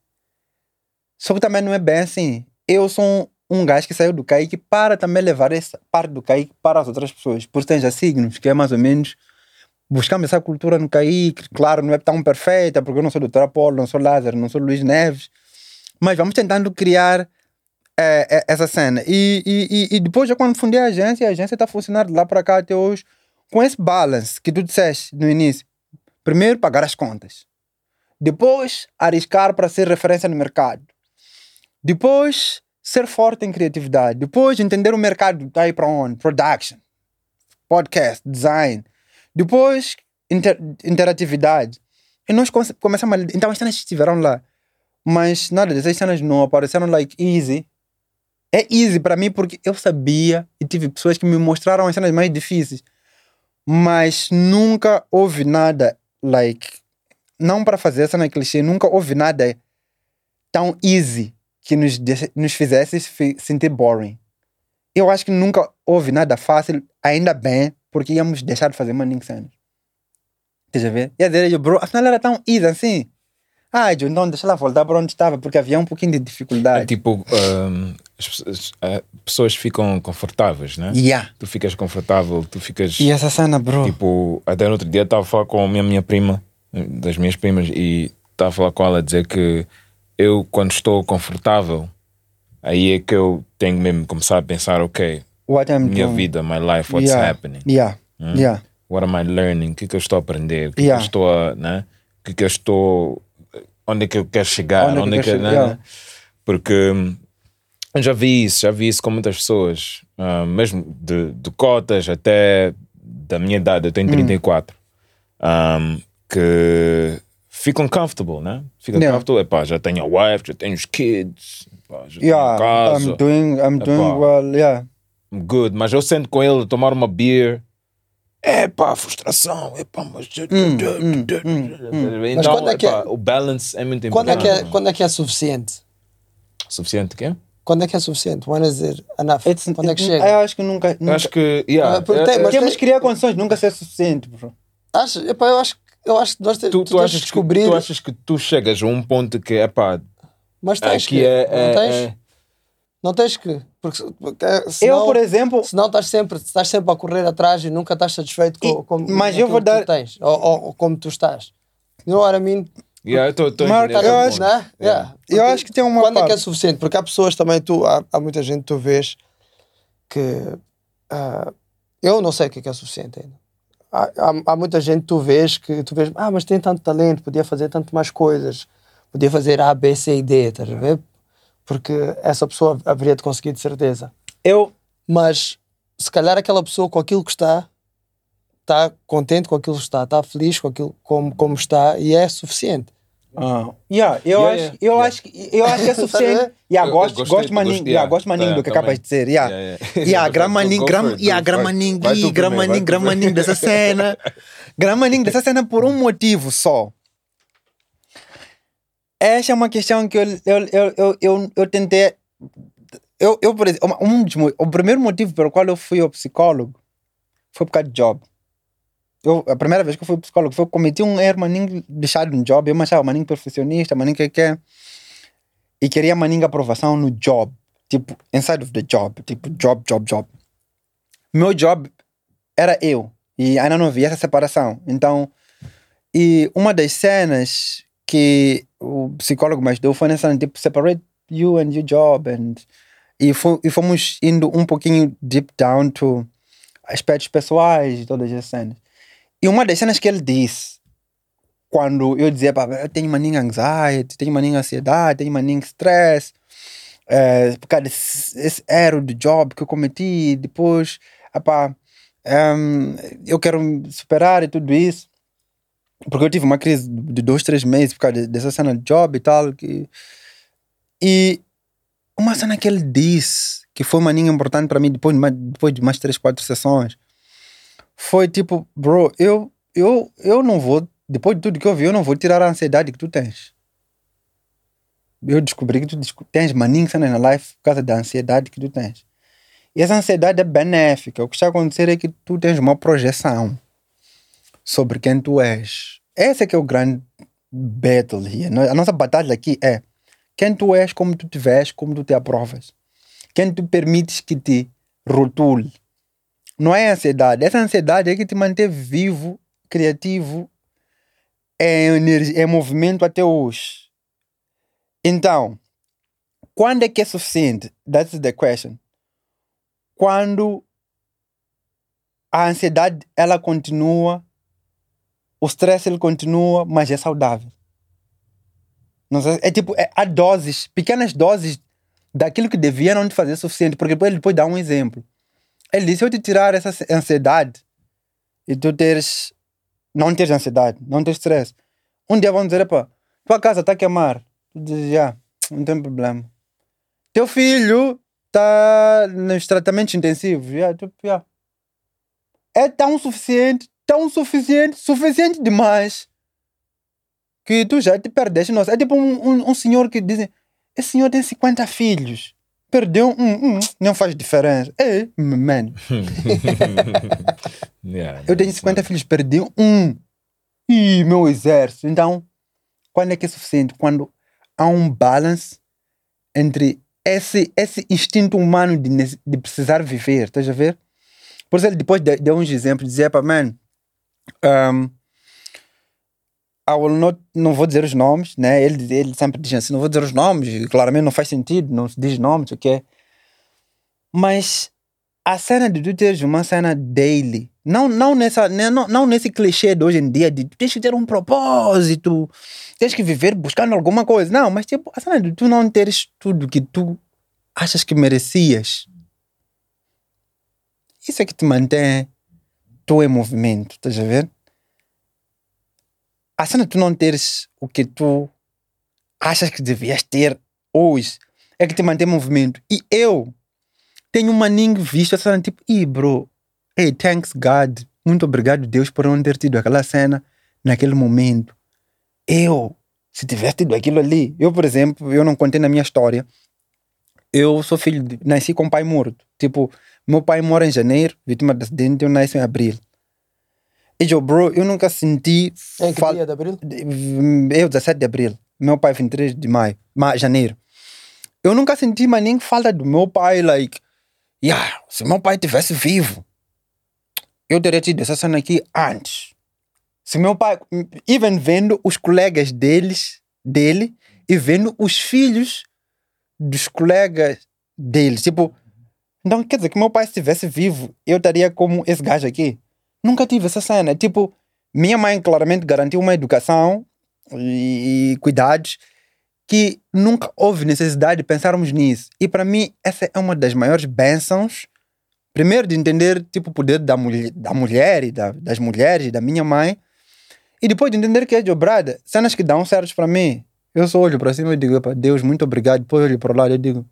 Só que também não é bem assim. Eu sou um, gajo que saiu do CAIC para também levar essa parte do CAIC para as outras pessoas. Por isso tens já signos, que é mais ou menos buscamos essa cultura no CAIC. Claro, não é tão perfeita, porque eu não sou doutor Apolo, não sou Lázaro, não sou Luiz Neves. Mas vamos tentando criar é, essa cena. E, e, e, depois, já quando fundei a agência, a agência está funcionando lá para cá até hoje, com esse balance que tu disseste no início. Primeiro, pagar as contas. Depois, arriscar para ser referência no mercado. Depois, ser forte em criatividade. Depois, entender o mercado está aí para onde? Production, podcast, design. Depois, inter interatividade. E nós come começamos a... Então as cenas estiveram lá. Mas nada dessas cenas não apareceram like easy. É easy para mim porque eu sabia e tive pessoas que me mostraram as cenas mais difíceis. Mas nunca houve nada, like, não para fazer essa na clichê, nunca houve nada tão easy que nos, nos fizesse fi- sentir boring. Eu acho que nunca houve nada fácil, ainda bem, porque íamos deixar de fazer maninho cenas. Estás a ver? E a dizer, bro, afinal era tão easy assim. Ah, Joe, então deixa ela voltar para onde estava, porque havia um pouquinho de É dificuldade. tipo, ahm, as pessoas- ah, pessoas ficam confortáveis, né? Yeah. Tu ficas confortável, tu ficas. E essa cena, bro. Tipo, até no outro dia estava a falar com a minha, minha prima, das minhas primas, e estava a falar com ela a dizer que eu, quando estou confortável, aí é que eu tenho mesmo que começar a pensar, ok, what I'm minha doing. vida, my life, what's yeah. happening? Yeah. Hum? Yeah. What am I learning? O que, é que eu estou a aprender? O que, é Yeah. que eu estou a. Né? O que, é que eu estou. Onde é que eu quero chegar? Onde é que Onde é eu que, quero né? chegar? né? Porque hum, eu já vi isso, já vi isso com muitas pessoas, ah, mesmo de, de cotas até da minha idade, eu Hum. tenho 34, um, que ficam comfortable, né? Ficam Yeah. comfortable, epá, já tenho a wife, já tenho os kids, epá, já Yeah. tenho casa, I'm doing, I'm doing well. Yeah. Good, mas eu sento com ele a tomar uma beer. É pá, frustração, é pá, mas. Hum, Então, quando é que é- epá, o balance é muito Quando é, importante. que é, quando é que é suficiente? Suficiente quê? Quando é que é suficiente? When is it enough? It's, Quando é que Eu chega? acho que nunca. Eu nunca acho que. Yeah, Ah, é- é- mas Temos tem- que criar condições, nunca ser suficiente, bro. Acho, epá, eu acho, eu acho que nós te, tu, tu, tu, tens achas de descobrir. que, tu achas que tu chegas a um ponto que é pá, mas tens aqui que. é. não, é- tens, é- não tens que. Porque, porque, eh, senão, Eu, por exemplo, senão estás sempre, estás sempre a correr atrás e nunca estás satisfeito com, E- com mas eu vou que dar- tu tens ou, ou- ou como tu estás. You know what I mean? yeah, eu tô- tô acho-. Né? Yeah. eu acho que tem uma Quando é que é parte. suficiente? Porque há pessoas também, tu, há, há muita gente que tu vês que ah, eu não sei o que é, que é suficiente ainda. Há, há, há muita gente que tu vês que tu vês, ah, mas tem tanto talento, podia fazer tanto mais coisas, podia fazer A, B, C e D, estás a ver? Porque essa pessoa haveria de conseguir de certeza. Eu, Mas se calhar aquela pessoa com aquilo que está está contente com aquilo que está, está feliz com aquilo como, como está e é suficiente. Ah, yeah, eu, Yeah, acho, yeah, eu, yeah. acho, que- eu acho que é suficiente. yeah, Eu- eu gosto, gostei, gosto maninho, gostei, yeah, yeah. gosto maninho Yeah, do que acabas também. de dizer. Yeah. Yeah, Yeah, gramaninho, gram, yeah, gramaninho, gramaninho, gramaninho dessa cena. gramaninho dessa cena por um motivo só. Essa é uma questão que eu, eu, eu, eu, eu, eu tentei. Eu, eu, por exemplo, um o primeiro motivo pelo qual eu fui ao psicólogo foi por causa de job. Eu, a primeira vez que eu fui ao psicólogo foi eu cometi um erro, maninho, deixar um job. Eu me achava maninho perfeccionista, maninho que quer. E queria maninho aprovação no job. Tipo, inside of the job. Tipo, job, job, job. Meu job era eu. E ainda não havia essa separação. Então, e uma das cenas que o psicólogo me ajudou foi nessa, tipo, separate you and your job. And, e, fo- fomos indo um pouquinho deep down to aspectos pessoais e todas as cenas. E uma das cenas que ele disse, quando eu dizia, pá, eu tenho maninha anxiety, tenho maninha ansiedade, tenho maninha stress, é, por causa desse esse erro do job que eu cometi, depois, epá, ehm, eu quero superar e tudo isso. Porque eu tive uma crise de dois, três meses por causa de- dessa cena de job e tal. Que... E uma cena que ele disse, que foi maninha importante para mim depois, depois de mais três, quatro sessões, foi tipo, bro, eu, eu, eu não vou, depois de tudo que eu vi, eu não vou tirar a ansiedade que tu tens. Eu descobri que tu tens maninho cenas na life por causa da ansiedade que tu tens. E essa ansiedade é benéfica. O que está a acontecer é que tu tens uma projeção sobre quem tu és. Esse é que é o grande battle here. No- A nossa batalha aqui é quem tu és, como tu te vês, como tu te aprovas. Quem tu permites que te rotule. Não é ansiedade. Essa ansiedade é que te mantém vivo, criativo, em, energia, em movimento até hoje. Então, quando é que é suficiente? That's the question. Quando a ansiedade ela continua, o stress ele continua, mas é saudável. É tipo, é, há doses, pequenas doses daquilo que devia não te fazer suficiente, porque depois ele depois dá um exemplo. Ele disse: se eu te tirar essa ansiedade e tu teres, não teres ansiedade, não teres stress, um dia vão dizer: pá, tua casa está a queimar. Tu dizes: já, não tem problema. Teu filho tá nos tratamentos intensivos. Yeah, tipo, yeah. É tão suficiente, tão suficiente, suficiente demais que tu já te perdeste. Nossa, é tipo um, um, um senhor que diz: esse senhor tem 50 filhos. Perdeu um, um, não faz diferença. É, man. Yeah, Eu tenho 50 filhos, perdi um. Ih, meu exército. Então, quando é que é suficiente? Quando há um balance entre esse, esse instinto humano de, de precisar viver, estás a ver? Por isso ele depois de- deu uns exemplos, dizia para man, um, I will not, não vou dizer os nomes, né? Ele, ele sempre diz assim, não vou dizer os nomes, claramente não faz sentido, não se diz nomes, o que Mas a cena de tu teres uma cena daily, não, não, nessa, né, não, não nesse clichê de hoje em dia de tu tens que ter um propósito, tens que viver buscando alguma coisa. Não, mas tipo, a cena de tu não teres tudo que tu achas que merecias. Isso é que te mantém tu em movimento, estás a ver? A cena de tu não teres o que tu achas que devias ter hoje é que te mantém em movimento. E eu tenho um maninho visto essa cena, tipo, ih, bro, hey, thanks God, muito obrigado Deus por não ter tido aquela cena naquele momento. Eu, se tivesse tido aquilo ali, eu, por exemplo, eu não contei na minha história, eu sou filho, de, nasci com o pai morto. Tipo, meu pai mora em janeiro, vítima de acidente, eu nasci em abril. E eu, bro, eu nunca senti. Em que fal- dia de abril? Eu, 17 de abril. Meu pai, 23 de maio. Ma, janeiro. Eu nunca senti mais nem falta do meu pai, like. Yeah, se meu pai tivesse vivo, eu teria tido essa cena aqui antes. Se meu pai, even vendo os colegas deles, dele, e vendo os filhos dos colegas deles. Tipo, então quer dizer que meu pai, se estivesse vivo, eu estaria como esse gajo aqui. Nunca tive essa cena. Tipo, minha mãe claramente garantiu uma educação e, e cuidados que nunca houve necessidade de pensarmos nisso. E para mim, essa é uma das maiores bênçãos. Primeiro, de entender tipo, o poder da, mulher, da mulher e da- das mulheres, da minha mãe. E depois de entender que é dobrada, cenas que dão certos para mim. Eu só olho para cima e digo, "Epa, Deus, muito obrigado. Depois olho para o lado e digo,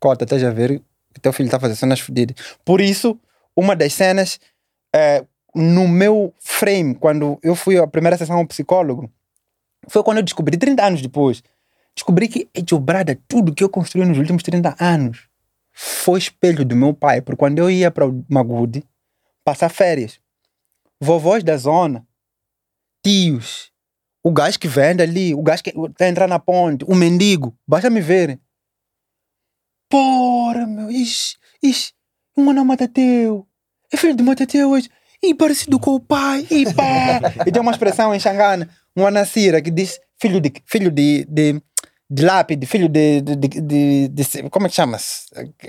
Cota, estás a ver que teu filho está fazer cenas fodidas. Por isso, uma das cenas é, no meu frame, quando eu fui à primeira sessão ao psicólogo, foi quando eu descobri, 30 anos depois, descobri que é dobrada tudo que eu construí nos últimos 30 anos foi espelho do meu pai. Porque quando eu ia para o Magude passar férias, vovós da zona, tios, o gajo que vende ali, o gajo que está entrar na ponte, o mendigo, basta me verem. Porra, meu, ixi, ixi, um ano Matateu, é filho do Matateu hoje, e parecido com o pai, e pá. e tem uma expressão em Xangana, um Anacira que diz filho de, filho de, de, de lápide, filho de, de, de, de- como é que chama-se?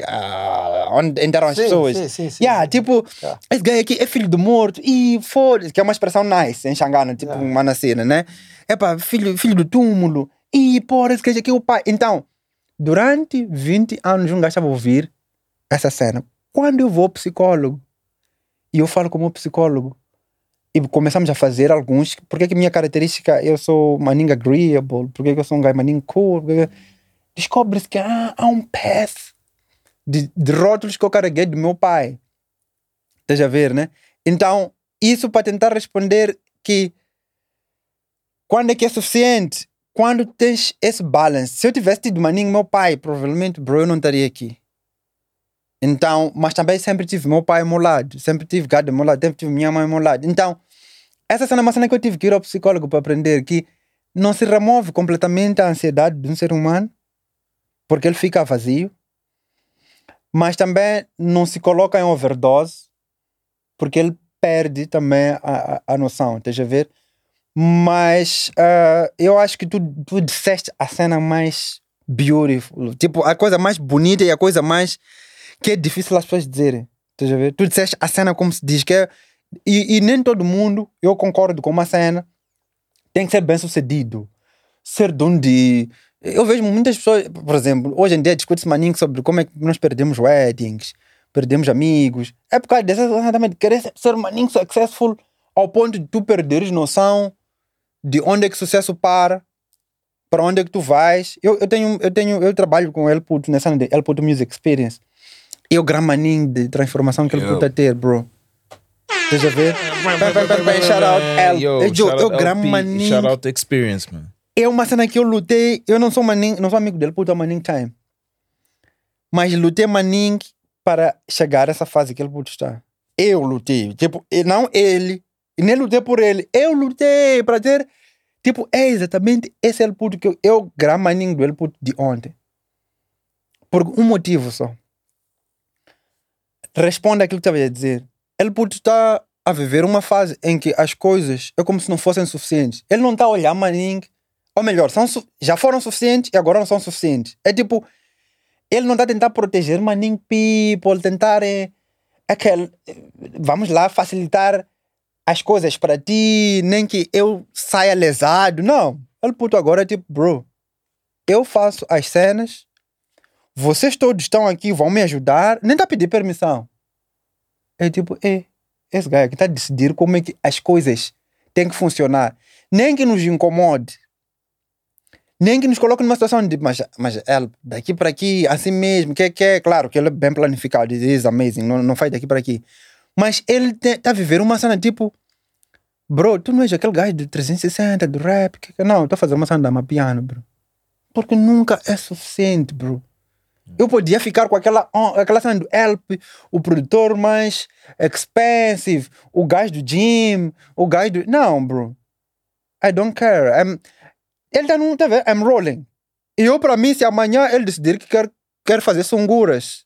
Ah, onde enterram as pessoas. sim, sim, sim, yeah, tipo, Yeah. esse gajo aqui é filho do morto, e foda-se, que é uma expressão nice em Xangana, tipo Yeah. uma né? É pá, filho, filho do túmulo, e porra, esse gajo aqui é o pai. Então, durante 20 anos um gajo estava a ouvir essa cena. Quando eu vou ao psicólogo e eu falo com o meu psicólogo e começamos a fazer alguns, porque que minha característica, eu sou maninho agreeable, porque que eu sou um gajo maninho cool, porque que- descobre-se que há, há um path de, de rótulos que eu carreguei do meu pai. Estás a ver, né? Então, isso para tentar responder que quando é que é suficiente? Quando tens esse balance. Se eu tivesse tido maninho meu pai, provavelmente, bro, eu não estaria aqui. Então, mas também sempre tive meu pai ao meu lado, sempre tive gado ao meu lado, sempre tive minha mãe ao meu lado. Então, essa cena é uma cena que eu tive que ir ao psicólogo para aprender que não se remove completamente a ansiedade de um ser humano, porque ele fica vazio, mas também não se coloca em overdose, porque ele perde também a, a, a noção, estás a ver? Mas ah, eu acho que tu, tu disseste a cena mais beautiful, tipo, a coisa mais bonita e a coisa mais que é difícil as pessoas dizerem. Estás a ver? Tu disseste a cena como se diz, que é. E, e nem todo mundo, eu concordo com uma cena, tem que ser bem sucedido. Ser dono de. Eu vejo muitas pessoas, por exemplo, hoje em dia discute-se maninho sobre como é que nós perdemos weddings, perdemos amigos. É por causa dessa exatamente querer ser maninho successful ao ponto de tu perderes noção de onde é que o sucesso para para onde é que tu vais. Eu, eu tenho, eu tenho, eu trabalho com ele puto nessa de ele puto Music Experience. E o gramaninho de transformação que ele puta ter, bro. Deixa eu ver. Vai, vai, vai, vai, shout out L. Yo, Eu, shout eu out LP, gramaninho. Shout out to experience, man. É uma cena que eu lutei. Eu não sou maninho, não sou amigo dele, puto, é maninho time. Mas lutei maninho para chegar a essa fase que ele puto está. Eu lutei. Tipo, não ele. E nem lutei por ele. Eu lutei para ter. Tipo, é exatamente esse é o puto que eu, eu gramaninho do ele puto de ontem. Por um motivo só. Responda aquilo que estava a dizer. Ele puto está a viver uma fase em que as coisas é como se não fossem suficientes. Ele não está a olhar maninho. Ou melhor, são, já foram suficientes e agora não são suficientes. É tipo, ele não está a tentar proteger maninho people, tentar é, aquele, vamos lá, facilitar as coisas para ti, nem que eu saia lesado. Não. Ele puto agora é tipo, bro, eu faço as cenas, vocês todos estão aqui, vão me ajudar, nem a pedir permissão. É tipo, é, esse gajo aqui está a decidir como é que as coisas têm que funcionar. Nem que nos incomode. Nem que nos coloque numa situação de, mas, mas ele, daqui para aqui, assim mesmo, que, que é claro que ele é bem planificado, it is amazing, não, não faz daqui para aqui. Mas ele está a viver uma cena tipo, bro, tu não és aquele gajo de 360 do rap, que, que- não, estou a fazer uma cena da Mapiano, bro. Porque nunca é suficiente, bro. Eu podia ficar com aquela, aquela cena do Help, o produtor mais expensive, o gajo do gym, o gajo do. Não, bro. I don't care. I'm- ele tá num. Tá vendo? I'm rolling. E eu, para mim, se amanhã ele decidir que quer, quer fazer sunguras,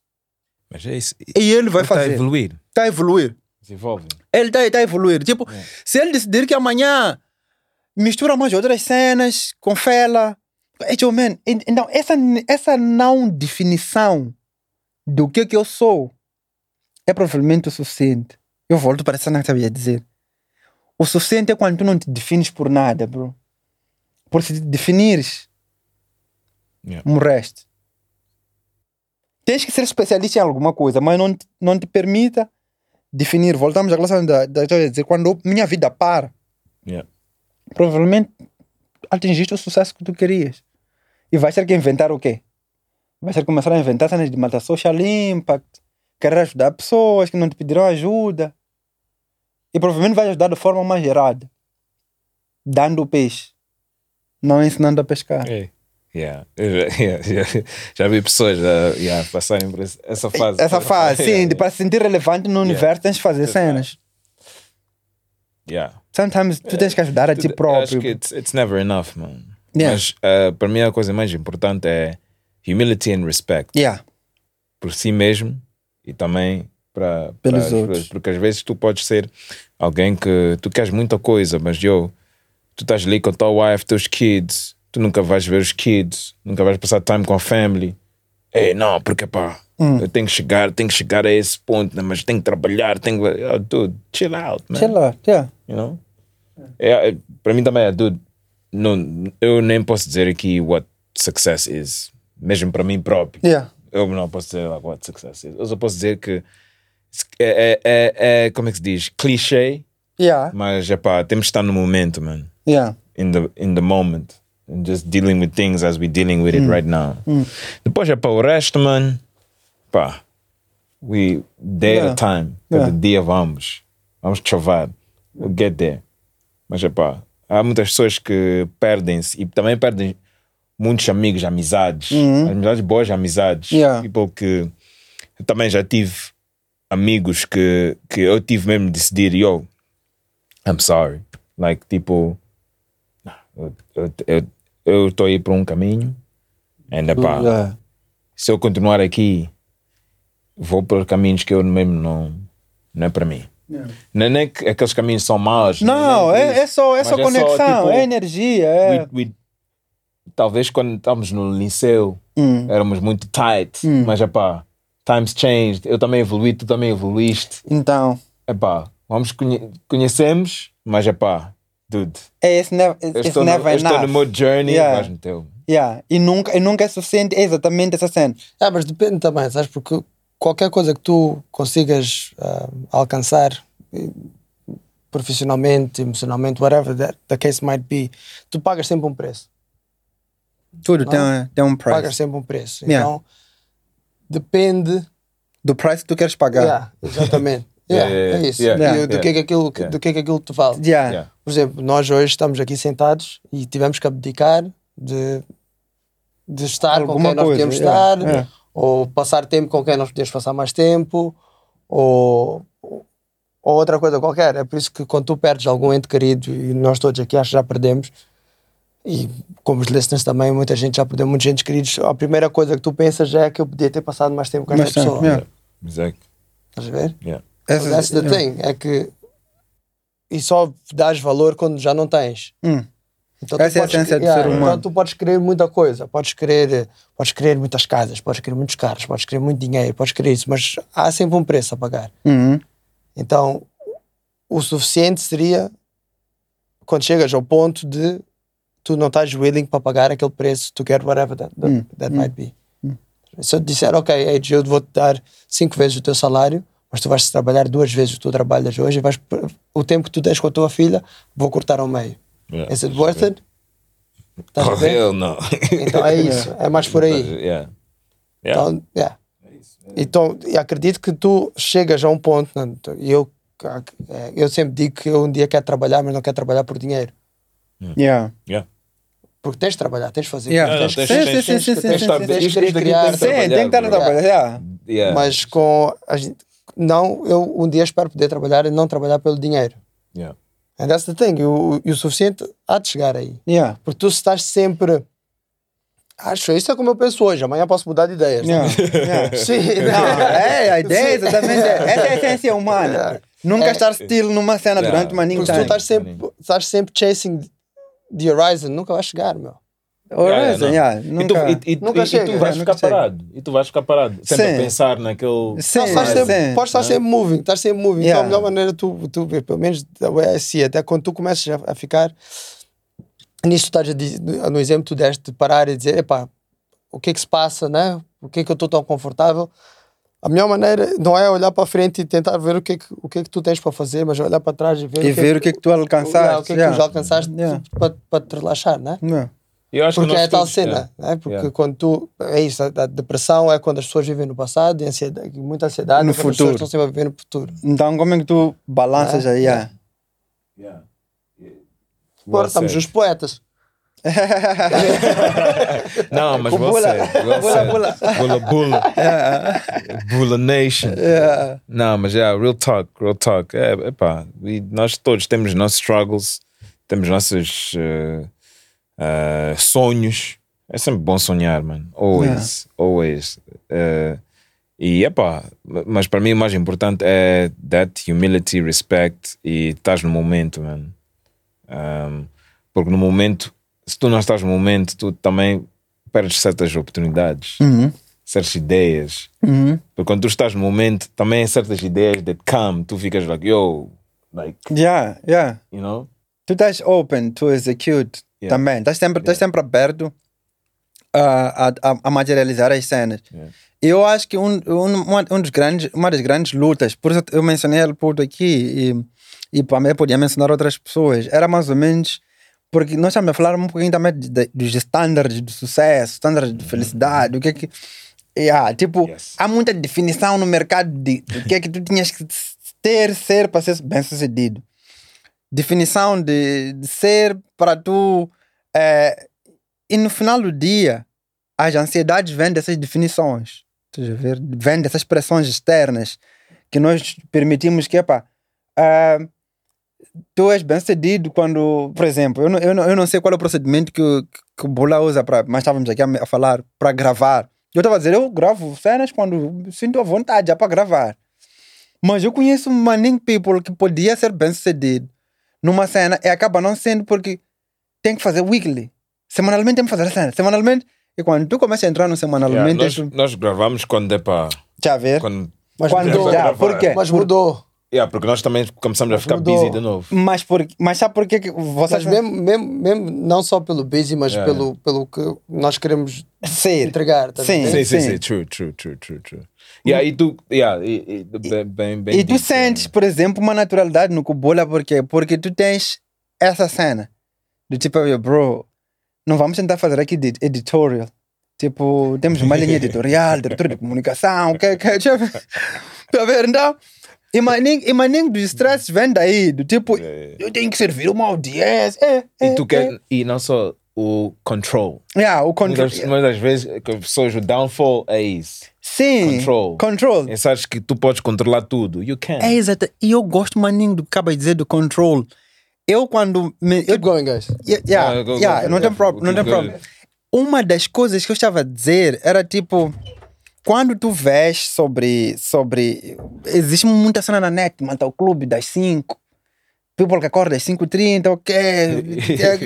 Mas é isso. e ele vai Está a fazer. evoluir. Tá a evoluir. Desenvolve. Ele tá, tá a evoluir. Tipo, se ele decidir que amanhã mistura mais outras cenas com fela. É, tipo, man, então, essa, essa não definição do que que eu sou é provavelmente o suficiente. Eu volto para essa cena que eu sabia dizer. O suficiente é quando tu não te defines por nada, bro. Por se te definires, Yeah. morreste. Tens que ser especialista em alguma coisa, mas não, não te permita definir. Voltamos à relação da, da dizer, quando minha vida para, Yeah. provavelmente atingiste o sucesso que tu querias. E vais ter que inventar o quê? Vais ter que começar a inventar cenas de matar social impact, querer ajudar pessoas que não te pediram ajuda. E provavelmente vais ajudar de forma mais gerada. Dando o peixe. Não ensinando a pescar. É. Yeah. Eu já- yeah, yeah. Já vi pessoas uh, passarem por essa fase. Essa fase, sim, de para se sentir relevante no universo tens de fazer cenas. Yeah. Sometimes tu tens que ajudar a ti próprio. Acho que it's, it's never enough, man. Mas uh, para mim a coisa mais importante é humility and respect Yeah. por si mesmo e também para Pelos para outros. Porque às vezes tu podes ser alguém que tu queres muita coisa, mas yo, tu estás ali com a tua wife, teus kids, tu nunca vais ver os kids, nunca vais passar time com a family. Ei, não, porque pá, Hum. eu tenho que chegar, tenho que chegar a esse ponto, né, mas tenho que trabalhar, tenho que. Oh, dude, chill out, man. Sei lá, yeah. You know? É, é, para mim também é, dude, não, eu nem posso dizer aqui what success is, mesmo para mim próprio. Yeah. Eu não posso dizer like, what success is. Eu só posso dizer que é, é, é, é como é que se diz? Clichê, Yeah. mas é pá, temos que estar no momento, man. Yeah. In the, in the moment. And just dealing with things as we're dealing with it right now. Depois é para o resto, man. Pá, we day Yeah. at a time. Cada Yeah. dia vamos. Vamos chover. We'll get there. Mas é pá, há muitas pessoas que perdem-se e também perdem muitos amigos, amizades. Amizades boas, amizades. Yeah. People que eu também já tive amigos que, que eu tive mesmo de decidir, yo, I'm sorry. Like, tipo, eu- eu- eu eu estou aí por um caminho. Ainda pá, Yeah. se eu continuar aqui, vou por caminhos que eu mesmo não, não é para mim. Não é nem que aqueles caminhos são maus. Não, é, isso. é só, é só conexão, tipo, é energia. É. we- we- talvez quando estávamos no liceu Hum. éramos muito tight, mas é pá, times changed. Eu também evolui, tu também evoluíste. Então, É pá, vamos conhe conhecemos, mas é pá, dude. é esse never, Eu it's estou, no, never eu estou no meu journey, Yeah. vais no teu. Yeah. E, nunca, e nunca é suficiente, é exatamente essa cena. Ah, mas depende também, sabes? Porque qualquer coisa que tu consigas ah, alcançar eh, profissionalmente, emocionalmente, whatever that the case might be, tu pagas sempre um preço. Tudo tem, tem um Pagas price. sempre um preço. Yeah. Então, depende. Do price que tu queres pagar. Yeah, exatamente. Yeah, Yeah, yeah, é isso. yeah, yeah, do, que é que aquilo, yeah. do que é que aquilo te vale. Yeah. Yeah. Por exemplo, nós hoje estamos aqui sentados e tivemos que abdicar de, de estar com Alguma quem nós coisa, podíamos yeah, estar, yeah. ou passar tempo com quem nós podíamos passar mais tempo, ou, ou outra coisa qualquer. É por isso que quando tu perdes algum ente querido, e nós todos aqui acho que já perdemos, e como os listeners também, muita gente já perdeu muitos entes queridos, a primeira coisa que tu pensas é que eu podia ter passado mais tempo com esta pessoa. yeah. Exactly. Estás a ver? Yeah. Essa- That's the yeah. thing. É que. E só dás valor quando já não tens. Hum. Então, tu Essa é a podes essência do cre- ser yeah, humano. Então tu podes querer muita coisa, podes querer, podes querer muitas casas, podes querer muitos carros, podes querer muito dinheiro, podes querer isso, mas há sempre um preço a pagar. Uhum. Então o suficiente seria quando chegas ao ponto de tu não estás willing para pagar aquele preço, tu queres whatever that, that, Hum, that might be. Se eu te disser, ok, Age, eu vou-te dar cinco vezes o teu salário, mas tu vais trabalhar duas vezes o que tu trabalhas hoje e vais, o tempo que tu tens com a tua filha, vou cortar ao meio. Yeah. Is it worth it? Estás a Oh, ver? hell no. Então é isso, é mais por aí. Yeah. Yeah. Então, yeah. então e acredito que tu chegas a um ponto, né, e eu, eh, eu sempre digo que eu um dia quero trabalhar, mas não quero trabalhar por dinheiro. Yeah. Yeah. Porque tens de trabalhar, tens de fazer. Yeah. tens, Não, que- tens- Sim, tens- sim, tens- sim, tens sim, de sim, estar- sim, tens a bro. trabalhar. Yeah. Yeah. Mas com. a gente- não, eu um dia espero poder trabalhar e não trabalhar pelo dinheiro. Yeah. And that's the thing. E o, e o suficiente há de chegar aí. Yeah. Porque tu estás sempre. Acho, isso é como eu penso hoje. Amanhã posso mudar de ideias. Yeah. Yeah. Sim, Não, é, a ideia é exatamente essa. É a essência humana. Nunca É. estar still numa cena Yeah. durante uma Porque ninguém. se tu estás sempre, estás sempre chasing the horizon, nunca vais chegar, meu. Horizon, yeah, E tu, nunca. e, e, Nunca e- e chega, tu vais nunca ficar chega. parado. E tu vais ficar parado. Sempre Sim. a pensar naquele. Sim, Não, estás sim. sempre, podes estar sempre moving, estás sempre moving. Yeah. Então a melhor maneira tu, tu ver, pelo menos da way I see it, é quando tu começas a, a ficar nisso, tu estás a dizer, no exemplo que tu deste de parar e dizer, epá, o que é que se passa, né? O que é que eu estou tão confortável? A melhor maneira não é olhar para frente e tentar ver o que é que, o que, é que tu tens para fazer, mas é olhar para trás e ver, E o, que ver é o que é que tu yeah, alcançaste. o que é que yeah. tu já alcançaste Yeah. para, para te relaxar, né? Yeah. Eu acho que Porque nós é tal todos- cena, yeah. né? Porque Yeah. quando tu. É isso, a, a depressão é quando as pessoas vivem no passado, e ansiedade, muita ansiedade, No é quando as futuro. pessoas estão sempre a viver no futuro. Então, como é que tu balanças Ah, aí? Yeah. Yeah. Agora Well estamos os poetas. Não, mas Com você. bula. Bula, bula. Bula, bula. Bula Nation. Yeah. Não, mas é, real talk, real talk. É, epá, e nós todos temos nossos struggles, temos nossos eh, eh, sonhos. É sempre bom sonhar, mano. Always, always. Eh, e epá, mas para mim o mais importante é that humility, respect e estás no momento, mano. Um, porque no momento, se tu não estás no momento, tu também perdes certas oportunidades, certas ideias. Uhum. Porque quando tu estás no momento, também certas ideias that come, tu ficas like, yo, like, Yeah, yeah. you know? Tu estás open to execute Yeah. também. Estás sempre, estás sempre aberto a, a, a- a materializar as cenas. Yeah. Eu acho que um, um, uma, um dos grandes, uma das grandes lutas, por isso eu mencionei ele puto aqui e, e também podia mencionar outras pessoas, era mais ou menos porque nós estamos a falar um pouquinho também de, de, dos estándares de sucesso, estándares de felicidade, o que é que. Yeah, tipo, Yes. há muita definição no mercado de o que é que tu tinhas que ter, ser para ser bem sucedido. Definição de, de ser para tu. eh, e no final do dia, as ansiedades vêm dessas definições. Vêm dessas pressões externas que nós permitimos que, epá, ah, tu és bem sucedido quando, por exemplo, eu não, eu não, eu não sei qual é o procedimento que, o- que o Bula usa, pra, mas estávamos aqui a, a falar, para gravar. Eu estava a dizer, eu gravo cenas quando sinto a vontade já para gravar. Mas eu conheço maning people que podia ser bem sucedido numa cena e acaba não sendo porque tem que fazer weekly. Semanalmente tem que fazer a cena. Semanalmente. E quando tu começa a entrar no Yeah, semanalmente, nós, tu nós gravamos quando é para. já ver. Quando, Mas Quando mudou. já, por quê? Mas mudou. Yeah, porque nós também começamos a ficar mudou. busy de novo. Mas, por, mas sabe por que vocês Mas mesmo, mesmo, mesmo não só pelo busy, mas Yeah. pelo, pelo que nós queremos ser? entregar. tá Sim. Sim, sim, sim. true, true, true, true, true. Yeah, e tu, yeah, e, e, bem, bem, bem E tu dito, sentes, por exemplo, uma naturalidade no Kubola, por quê? Porque tu tens essa cena do tipo, "Yo, bro, não vamos tentar fazer aqui de editorial. Tipo, temos uma linha editorial, diretor de comunicação, que, que, deixa eu ver. Vendo? Então, e maninho, e maninho do stress vem daí, do tipo, eu tenho que servir uma audiência. É, é, E tu quer, é. e não só o control. Yeah, o control. Muitas, muitas vezes que as pessoas, o downfall é isso. Sim. Control. Control. E sabes que tu podes controlar tudo. You can. É exato. E eu gosto, maninho, do que acaba de dizer do control. Eu, quando. Me, eu, Keep going, guys. Yeah, yeah, Ah, go- go yeah, for não tem yeah, problema, não tem go- problema. Uma das coisas que eu estava a dizer era tipo, quando tu vês sobre, sobre, existe muita cena na net, mano, tá o clube das 5, people que acorda às 5h30, ok,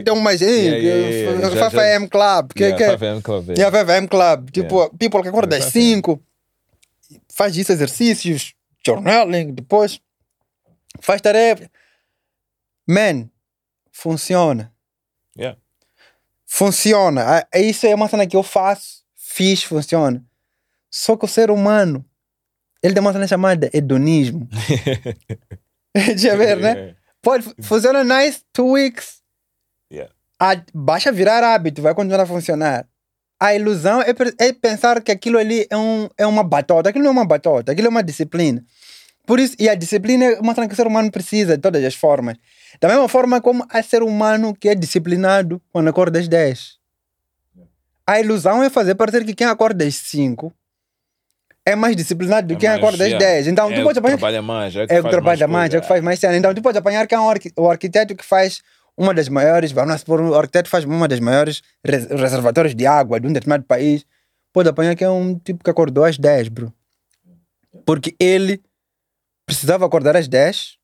tem, umas, Yeah, yeah, yeah, yeah. Já- 5 am club, que, Yeah, que, 5 AM club, yeah. Yeah, 5 am club, tipo, people que acorda às 5 AM. 5, faz isso, exercícios, journaling, depois faz tarefa. Man, funciona Yeah. funciona. Ah, Isso é uma cena que eu faço, fiz, funciona. Só que o ser humano, ele uma cena chamada hedonismo. Deixa eu ver, né? Pode, funciona nice, two weeks. Yeah. Ah, baixa virar hábito, vai continuar a funcionar. A ilusão é, é pensar que aquilo ali é, um, é uma batota. Aquilo não é uma batota, aquilo é uma disciplina. Por isso, e a disciplina é uma coisa que o ser humano precisa de todas as formas. Da mesma forma como há ser humano que é disciplinado quando acorda às 10. A ilusão é fazer parecer que quem acorda às 5 é mais disciplinado do que quem Mas, acorda às yeah, 10. Então, é tu o pode que apanhar. trabalha mais. É, É o que trabalha mais, é o que faz mais cena. Então, tu pode apanhar quem é o arqui- o arquiteto que faz uma das maiores, vamos supor, o arquiteto faz uma das maiores res- reservatórios de água de um determinado país. Pode apanhar que é um tipo que acordou às 10, bro. Porque ele precisava acordar às 10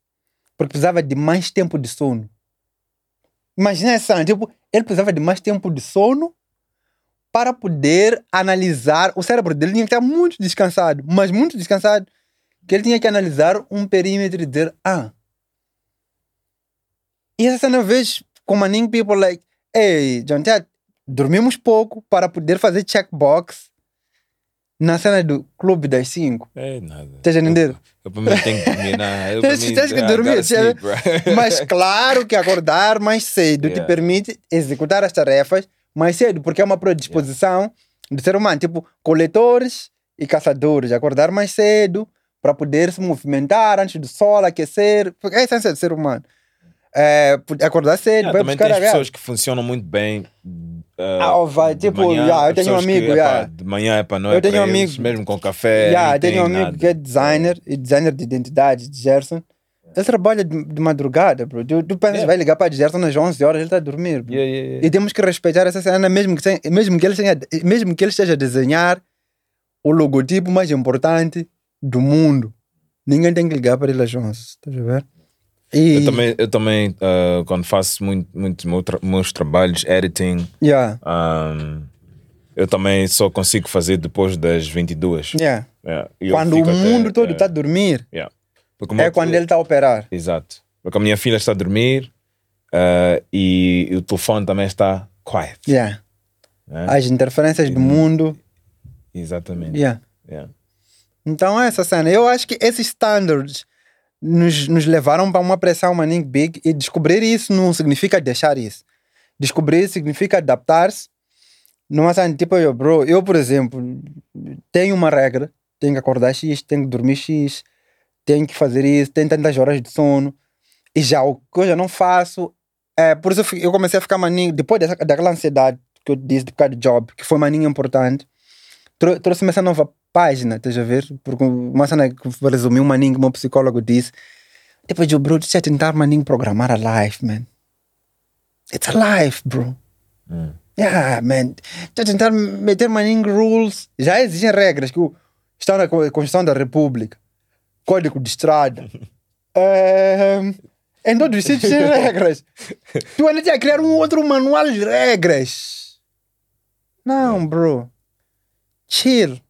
porque precisava de mais tempo de sono. Imagina essa, tipo, ele precisava de mais tempo de sono para poder analisar. O cérebro dele tinha que estar muito descansado, mas muito descansado, que ele tinha que analisar um perímetro e dizer: ah. E essa cena vez com maning people like, hey, John Ted, dormimos pouco para poder fazer checkbox na cena do clube das 5. É nada. Estás a entender? Eu para mim tenho que. Não, eu, Tens, mim, tens que I dormir. sleep. Mas claro que acordar mais cedo te Yeah. permite executar as tarefas mais cedo, porque é uma predisposição do ser humano, tipo coletores e caçadores, acordar mais cedo para poder se movimentar antes do sol aquecer, porque é a essência do ser humano. É, acordar cedo, Yeah, também gás. pessoas que funcionam muito bem. Ah, ó, vai, tipo, manhã, yeah, eu tenho um que, amigo, epá, yeah. de manhã é para noite. Eu tenho um amigo- mesmo com café. Yeah, nem tem um tem amigo nada. que é designer e designer de identidade, de Gerson. Ele trabalha de, de madrugada, bro. Tu, tu pensas, Yeah. vai ligar para Gerson às 11 horas, ele está a dormir, bro. Yeah, yeah. E temos que respeitar essa cena, mesmo que, sem- mesmo que, ele, tenha, mesmo que ele esteja a desenhar o logotipo mais importante do mundo. Ninguém tem que ligar para ele às 11, estás a ver? E, Eu também, eu também ah, quando faço muito, muito meu tra- meus trabalhos, editing, um, eu também só consigo fazer depois das 22. yeah. Yeah, Quando o fico até- mundo todo é, está a dormir, yeah. É quando ele está a operar. Exato. Porque a minha filha está a dormir ah, e o telefone também está quiet. Yeah. né? As interferências do mundo. Exatamente. Yeah. Yeah. Então é essa cena. Eu acho que esses standards nos, nos levaram para uma pressão maning big e descobrir isso não significa deixar isso. Descobrir significa adaptar-se. Numa cena tipo, eu, bro, eu por exemplo, tenho uma regra, tenho que acordar X, tenho que dormir X, tenho que fazer isso, tenho tantas horas de sono. E já o que eu já não faço, é, por isso eu comecei a ficar maninho, depois dessa, daquela ansiedade que eu disse de causa do job, que foi maninho importante, trou- trouxe-me essa nova página, estás a ver? Porque uma cena que um maninho que o meu psicólogo disse, depois de bro, deixa eu tentar maninho programar a life, man. It's a life, bro. Yeah, man. Eu tentar meter maninho rules. Já existem regras que estão na Co- Constituição da República. Código de estrada. Os sítios tem regras. Tu ainda tinha que criar um outro manual de regras. Não, bro. Chill.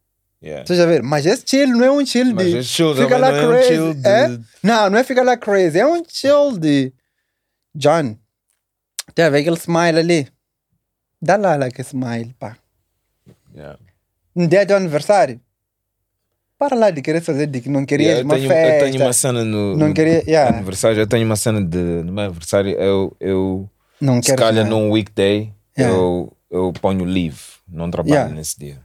Yeah. Você já vê? Mas esse chill não é um chill Mas de. esse chill fica lá não é um crazy. chill de- é? Não, não é ficar lá crazy. É um chill de. John. Tem a ver aquele smile ali. Dá lá, lá aquele smile, pá. Yeah. No dia do aniversário. Para lá de querer fazer de que não querias Yeah, eu, uma tenho, festa. eu tenho uma cena no, Não no queria- yeah. aniversário. Eu tenho uma cena de no meu aniversário. Eu, eu Não se calhar num weekday, Yeah. eu, eu ponho leave, não trabalho Yeah. nesse dia.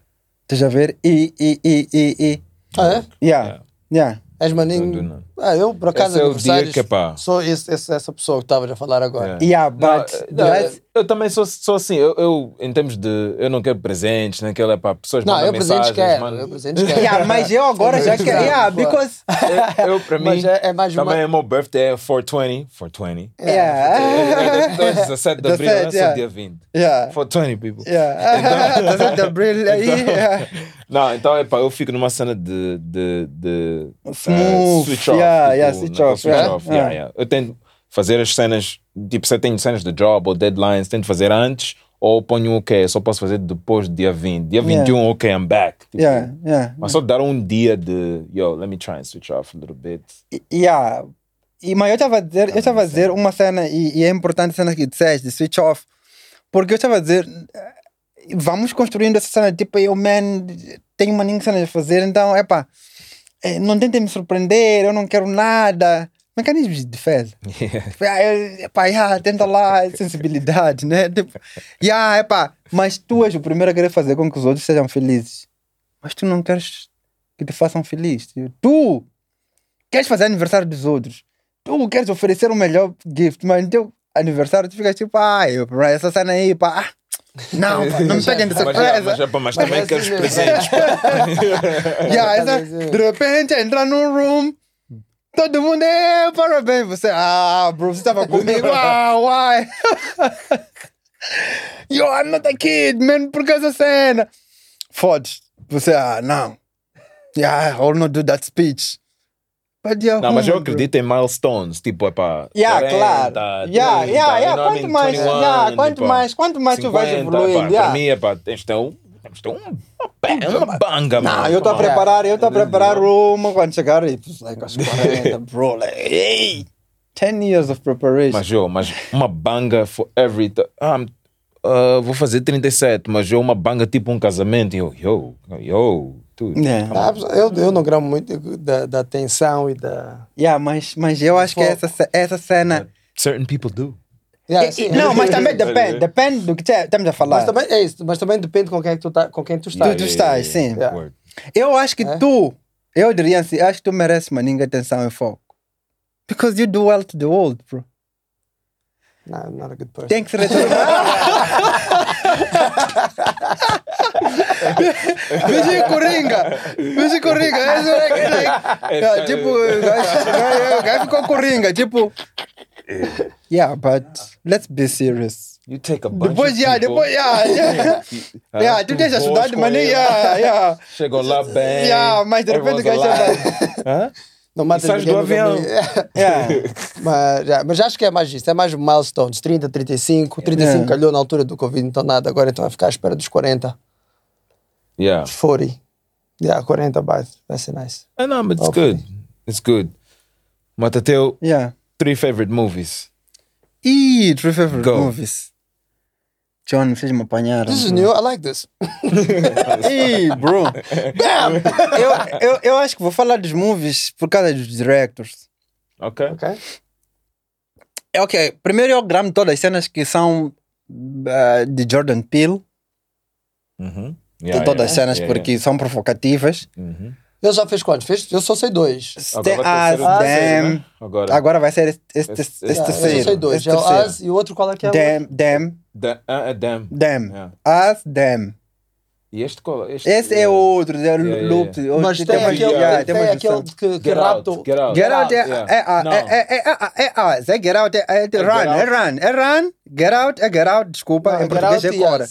Estás a ver? E, e, e, e, e. Ah, é? Yeah. Yeah. És maninho. Ah, eu, por acaso, Esse é o dia aniversários, que é pá. sou esse, esse- essa pessoa que estavas a falar agora. Yeah. Yeah, but. Não, that's- eu também sou, sou assim, eu, eu, em termos de. Eu não quero presentes, naquela é para pessoas Não, eu presentes mensagens. quero. mandam- Eu presentes quero. Yeah, mas eu agora já quero. Yeah, because. Eu, eu, para mim, é, é mais uma. também é meu birthday é 420. 420. Yeah. É 17 de abril, 17, é yeah. dia 20. Yeah. 420, people. Yeah. 17 de abril aí. yeah. Não, então é pá, eu fico numa cena de, de, de Smooth, eh, switch off. yeah, tipo, yeah, switch off, switch yeah, off, yeah. yeah, yeah. Eu tento fazer as cenas, tipo, se eu tenho cenas de job ou deadlines, tento fazer antes ou ponho ok, só posso fazer depois do dia 20. Dia 21, ok, I'm back. Tipo, Yeah, yeah. Mas só dar um dia de, yo, let me try and switch off a little bit. Yeah. E, mas eu estava a dizer, eu estava a dizer uma cena, e, e é importante a cena que disseste, de switch off, porque eu estava a dizer, vamos construindo essa cena, tipo, eu, man, tenho uma nenhuma cena de fazer, então, epá, eh, não tentem me surpreender, eu não quero nada. Mecanismos de defesa. Ah, eu- Epá, yeah, tenta lá, sensibilidade, né? Tipo, yeah, epá, mas tu és o primeiro a querer fazer com que os outros sejam felizes. Mas tu não queres que te façam feliz. Tu queres fazer aniversário dos outros. Tu queres oferecer o melhor gift, mas no teu aniversário tu ficas tipo, ai, eu, essa cena aí, pá. ah, Não, pá, não me peguem de surpresa. mas, mas, mas é também assim quero os mesmo. presentes. Yeah, essa, de repente entra num room, todo mundo é parabéns. Você, ah, bro, você estava comigo, ah, why? Yo, I'm not a kid, man, por que essa cena? Fodes. Você, ah, não. Yeah, I'll not do that speech. But you're Não, mas eu bro. acredito em milestones, tipo, é para. Yeah, claro. Yeah, yeah, yeah. Quanto mais, yeah, quanto mais, quanto mais tu vais evoluindo, Para yeah. mim é para. Tens ter um. Um, uma, uma banga, mano. Não, eu estou a preparar, eu estou a preparar uma quando chegar e like, aos 40, bro, like, hey, 10 years of preparation. Mas, eu, mas uma banga for every. Ah, ah, vou fazer 37, mas eu uma banga tipo um casamento. E eu, yo, yo, tudo. Yeah. Ah, eu, eu não gramo muito da, da tensão e da. Yeah, mas, mas eu acho que essa, essa cena. Certain people do. Yeah, E- sim, e- não, mas também depende, depende do que te- estamos a falar. Mas também é isso, mas também depende com quem, é que tu tá, com quem tu estás. Tu- tu estás, sim. Yeah. Eu acho que É? tu, eu diria assim, acho que tu mereces maninga atenção e foco. Because you do well to the world, bro. No, I'm not a good person. Tem que se retornar. Veja Coringa! Veja Coringa! Esse é like- like- yeah, tipo, o gajo- o gajo ficou Coringa. Tipo. Yeah, but let's be serious. You take a bunch Depois, of yeah, people, depois, yeah, yeah. ah, yeah, tu tens boas ajudado, com mas nem, ele. yeah, yeah. Chegou lá bem. Yeah, mas de repente o gajo Não Sais ninguém do avião. Yeah. mas, já, mas acho que é mais isso, é mais milestones, 30, 35, 35 Yeah. calhou na altura do Covid, então nada, agora então vai ficar à espera dos 40, Yeah. dos 40. Yeah, 40 vai, vai ser nice. I know, but it's Hopefully. good. It's good. Matateu, Yeah. three favorite movies. Ih, three favorite Go. movies. John fez-me apanhar. This is new, I like this. Ih, bro. Damn. Eu, eu, eu acho que vou falar dos movies por causa dos directors. Ok. Ok? É ok. Primeiro eu gramo todas as cenas que são ah, de Jordan Peele. Uhum. todas as cenas yeah, porque são provocativas. yeah. Uhum. Ele já fez quantos? Fez? Eu só sei dois. Agora vai ser o terceiro, né? Agora. Agora vai Esse- este esse- Yeah, eu terceiro. só sei dois. É o terceiro. As e o outro qual é que é? o Damn, damn, Da, ah, é Damn. damn. Yeah. As, damn. E este qual? Este, Esse é outro, é yeah, loop. yeah. Mas tem aquele, yeah, tem mais aquele versão. que, que Get rapta. out, get out. Get out é, é, é, é, é, é, é, é As, é Get Out, é, é, Get Run, é. Run, é Run, Get Out, é Get Out, desculpa, em português é e Cora.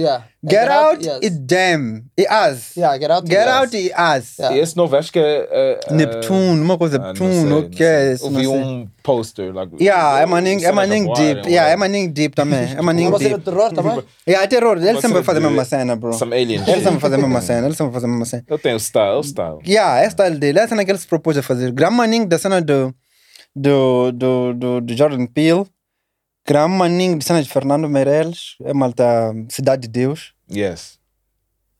Yeah. É Get Out Yes. e Damn, e As. Yeah, Get Out Get Yes. Out e As. Yeah. E esse novo acho que é. é, é- Neptune, uma coisa, ah, Neptune, o que é isso? Eu não vi sei. um poster. Like, Yeah, é maninho, é voarem, deep. Yeah, é maninho deep também. É Uma maninho cena de deep. terror também? Yeah, é terror. Ele Uma sempre fazer a mesma cena, bro. Some alien Ele shit. sempre vai fazer a mesma cena. Ele sempre vai fazer a mesma cena. Eu tenho o style, o style. Yeah, é style dele. É a cena que ele se propôs a fazer. Gran maninho da cena do, do, do, do, do Jordan Peele. Gran maninho da cena de Fernando Meirelles. É malta Cidade de Deus. Yes.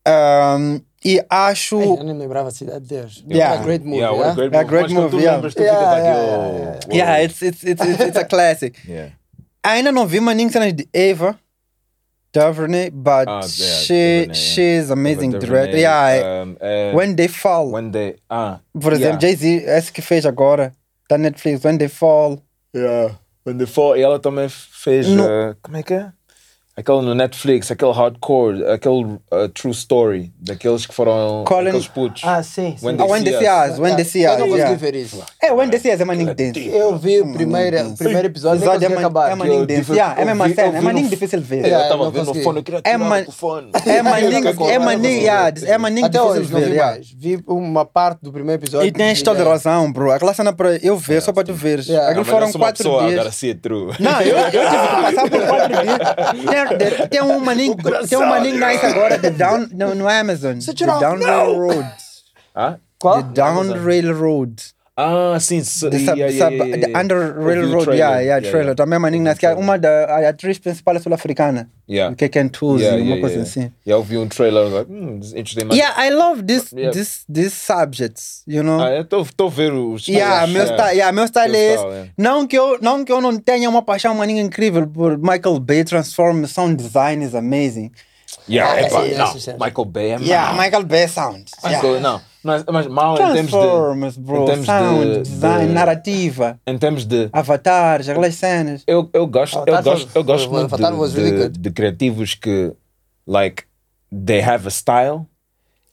Um, e acho... Ei, eu nem lembrava Cidade de Deus. Yeah. É a great movie. Yeah, yeah? great É a movie. great movie, yeah. Yeah, yeah, yeah, yeah. Yeah, it's, it's, it's, it's, it's a classic. Yeah. Ainda não vi maninho cenas de Eva. Duvernay, but Ah, yeah, she Duvernay, she's amazing Duvernay, director. Yeah, um, é- When They Fall. when they. Ah, Por exemplo, yeah. Jay-Z, esse que fez agora, da Netflix, When They Fall. Yeah. Fall, e ela também fez. No- uh, como é que é? Aquele no Netflix, aquele hardcore, aquele uh, true story, daqueles que foram. Colin- Aqueles putos. Ah, sim. sim. When Ah, When They See Us, When They See Eu não consegui ver isso. É, When They See Us é maninho dense. Eu vi o primeiro, o primeiro episódio, Episódio é, consegui man, acabar. é maninho Eu dense. tive- Yeah, é a cena, é maninho difícil de ver. eu tava não vendo no consegui. fone, eu queria É, tirar o fone. é maninho, é não ver. é Até difícil não ver. vi yeah. mais. Vi uma parte do primeiro episódio. E tens toda razão, bro. Aquela cena para eu ver, só para tu veres. Aquilo foram quatro dias. agora. Não, eu, eu tive que passar por quatro dias. Tem, tem um maninho, tem um maninho nice agora, The Down, no, no Amazon. The it off Down now. Railroad. Ah? Qual? The Down Railroad. Ah, sim. So, The, sub, yeah, yeah, sub, yeah, yeah. Under Railroad, trailer. yeah, yeah, trailer. Também é nice. Que é uma da a atriz principal é sul-africana. Yeah. Que é Ken Tooze, Yeah, uma yeah, coisa yeah. assim. Yeah, eu vi um trailer, like, hmm, interesting. Mas, Yeah, I love this, Yeah. this, these subjects, you know? Ah, eu estou a ver os. Yeah, meu yeah. style, yeah, meu style é esse. yeah. Não que, eu, não que eu não tenha uma paixão maninha incrível por Michael Bay, Transform, sound design is amazing. Yeah, Ah, é sim, sim. Michael Bay é Yeah. Michael Bay sound. Michael, Yeah. Não, mas, mas mal em termos de. Transformers, bro, em termos sound, de- design, de- narrativa, Em termos de. avatares, aquelas cenas. Eu, eu gosto, eu gosto, eu gosto muito Avatar was de, really de, good. de criativos que, like, they have a style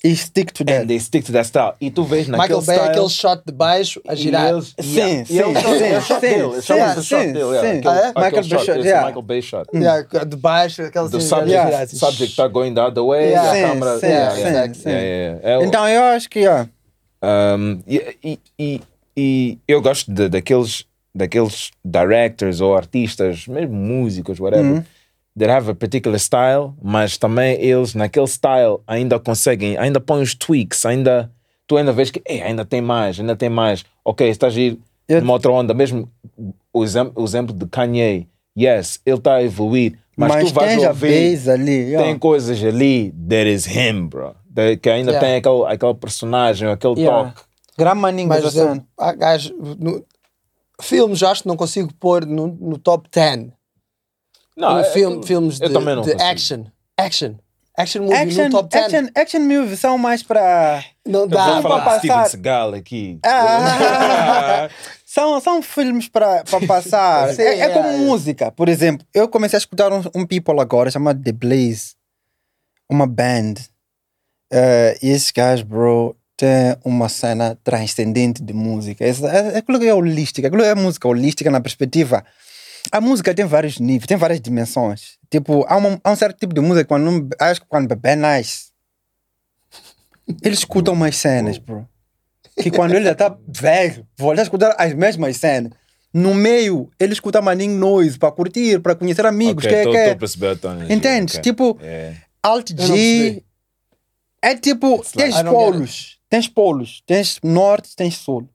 E stick to that. and they stick to that style. E tu vês naquele Michael Bay, style. aquele shot de baixo a girar. eles- Sim, yeah, sim, sim, sim, sim, sim, dele, yeah, sim. aquele- Ah, é? aquele Michael shot, Bay shot, esse yeah. Michael Bay shot. Yeah, de baixo, aquele The subject, a girar Yeah. subject está going the other way, Yeah. a Sim, câmera. sim, yeah, sim, yeah, sim. yeah, yeah. É Então eu acho que, yeah. Um, e, e, e, e eu gosto de, daqueles, daqueles directors ou artistas, mesmo músicos, whatever, that have a particular style, mas também eles, naquele style, ainda conseguem, ainda põem os tweaks, ainda tu ainda vês que "Ei, ainda tem mais, ainda tem mais. Ok, estás a ir Eu- numa outra onda, mesmo o exemplo, o exemplo de Kanye, yes, ele está a evoluir, mas, Mas, tu vais ouvir ali. yeah. tem coisas ali that is him, bro. Que ainda Yeah. tem aquele, aquele personagem, aquele Yeah. toque. Grande maninho, Mas eu, há no, filmes acho que não consigo pôr no, no top 10. Não, Um é- filme, filmes eu de, também não de action. Action. Action movie Action, no top 10. action, action movies são mais para. Não dá. Dá falar de Steven passar. Seagal aqui. Ah, são, são filmes para passar. Sim, é, é como é, é. música. Por exemplo, eu comecei a escutar um, um people agora chamado The Blaze. Uma band. Eh, e esses gajos, bro, têm uma cena transcendente de música. Essa- É, é aquilo que é holística. Aquilo é música holística na perspectiva. A música tem vários níveis, tem várias dimensões. Tipo, há, uma- há um certo tipo de música que quando, um- acho que quando bebê nasce, eles escutam mais cenas, bro que quando ele já tá velho, volta a escutar as mesmas cenas. No meio, ele escuta maninho noise para curtir, para conhecer amigos. Ok, que, é- tô- que, tô é- a perceber a tua energia, Entendes? ok. Tipo, É. Alt G. É tipo, tens polos. Tens polos. Tens norte, tens sul.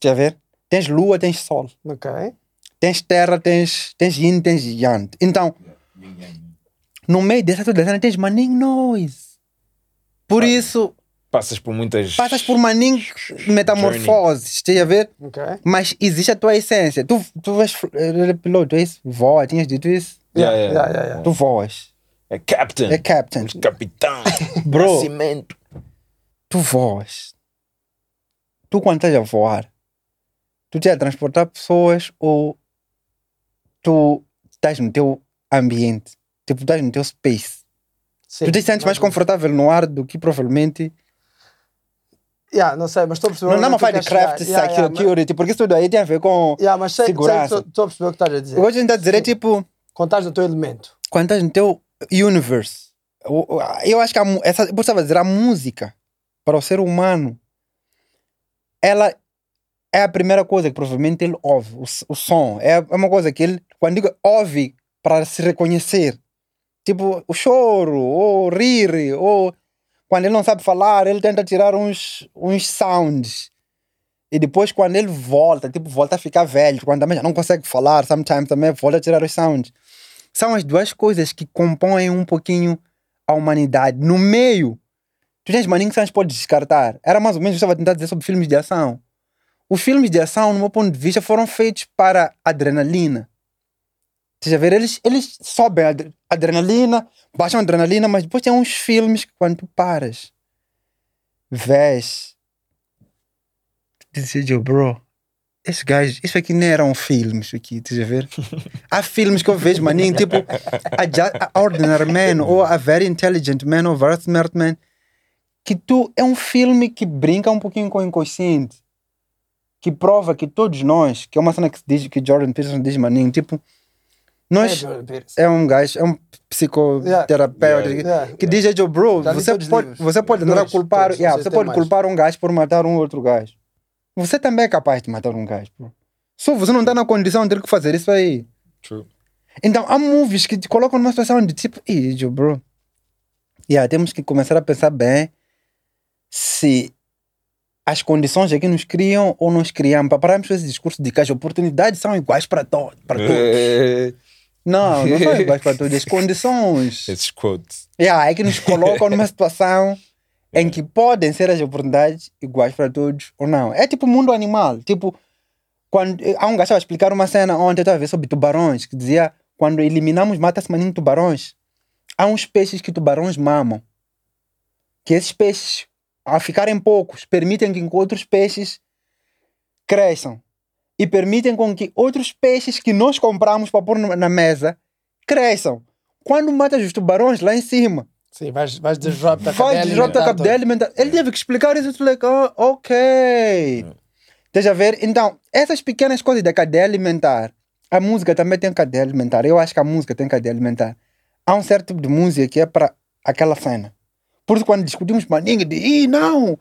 Quer ver? Tens lua, tens sol. Ok. Tens terra, tens, tens yin, tens yang. Então, no meio dessa toda cena tens maninho noise. Por isso, Passas por muitas. passas por maninho metamorfoses. Estás a ver? Ok. Mas existe a tua essência. Tu, tu és eh, piloto, é isso? Voa, tinhas dito isso? Yeah, yeah, Yeah, yeah, yeah. Tu voas. É Captain. É captain. Capitão. Bro. Nascimento. Tu voas. Tu quando estás a voar, tu estás a transportar pessoas ou tu estás no teu ambiente? Tipo, estás no teu space. Sim. tu te sentes mais confortável no ar do que provavelmente. Yeah, não sei, mas estou a perceber. Não dá onde uma falar de craft chegar. Yeah, yeah, mas- security, porque isso tudo aí tem a ver com. Yeah, mas sei, Segurança. estou a perceber o que estás a dizer. Eu vou tentar dizer, é tipo. Quando estás no teu elemento. quando estás no teu universe, eu, acho que a, essa, eu estava a dizer, a música para o ser humano, ela é a primeira coisa que provavelmente ele ouve, o, o som. É, é uma coisa que ele, quando digo ouve, para se reconhecer. Tipo, o choro, ou rir, ou quando ele não sabe falar, ele tenta tirar uns, uns sounds. E depois, quando ele volta, tipo, volta a ficar velho, quando também já não consegue falar, sometimes também volta a tirar os sounds são as duas coisas que compõem um pouquinho a humanidade. No meio, tu tens maninho que você pode descartar. Era mais ou menos o que eu estava a tentar dizer sobre filmes de ação. Os filmes de ação, no meu ponto de vista, foram feitos para adrenalina. Estás a ver? Eles, eles sobem a adre- adrenalina, baixam a adrenalina, mas depois tem uns filmes que quando tu paras, vês, dizes, "Yo, bro, esse gajo, isso aqui nem era um filme, isso aqui, estás a ver? Há filmes que eu vejo, maninho, tipo a, a Ordinary Man ou a Very Intelligent Man ou Very Smart Man, que tu é um filme que brinca um pouquinho com o inconsciente, que prova que todos nós, que é uma cena que, diz, que Jordan Peterson diz, maninho, tipo, nós Peterson. é um gajo, é um psicoterapeuta Yeah, que- yeah. que diz, "Hey, bro, li você pode, livros. você pode Todos, culpar, yeah, vocês você pode mais. culpar um gajo por matar um outro gajo. Você também é capaz de matar um gajo, bro. Só você não está na condição de ter que fazer isso aí. True. Então, há movies que te colocam numa situação de tipo, "Ih, Joe, bro. Yeah, temos que começar a pensar bem se as condições é que nos criam ou nos criamos. Para pararmos com esse discurso de que as oportunidades são iguais para, to para todos. Eh, Não, não são iguais para todos. As condições Esses quotes. yeah, é que nos colocam numa situação em que podem ser as oportunidades iguais para todos ou não. É tipo mundo animal. Tipo, quando há um gajo a explicar uma cena ontem, eu estava a ver sobre tubarões, que dizia quando eliminamos mata-se maninho tubarões, há uns peixes que tubarões mamam. Que esses peixes, ao ficarem poucos, permitem que outros peixes cresçam. E permitem com que outros peixes que nós compramos para pôr na mesa cresçam. Quando matas os tubarões lá em cima, Sim, vais, vais disrupt a vai cadeia disruptar a alimentar cadeia alimentar. Ele teve que explicar isso. Eu falei, "Ah, ok. Deixa ver. Então, essas pequenas coisas da cadeia alimentar, a música também tem cadeia alimentar. Eu acho que a música tem cadeia alimentar. Há um certo tipo de música que é para aquela cena. Por isso, quando discutimos maninho de, Ih, não,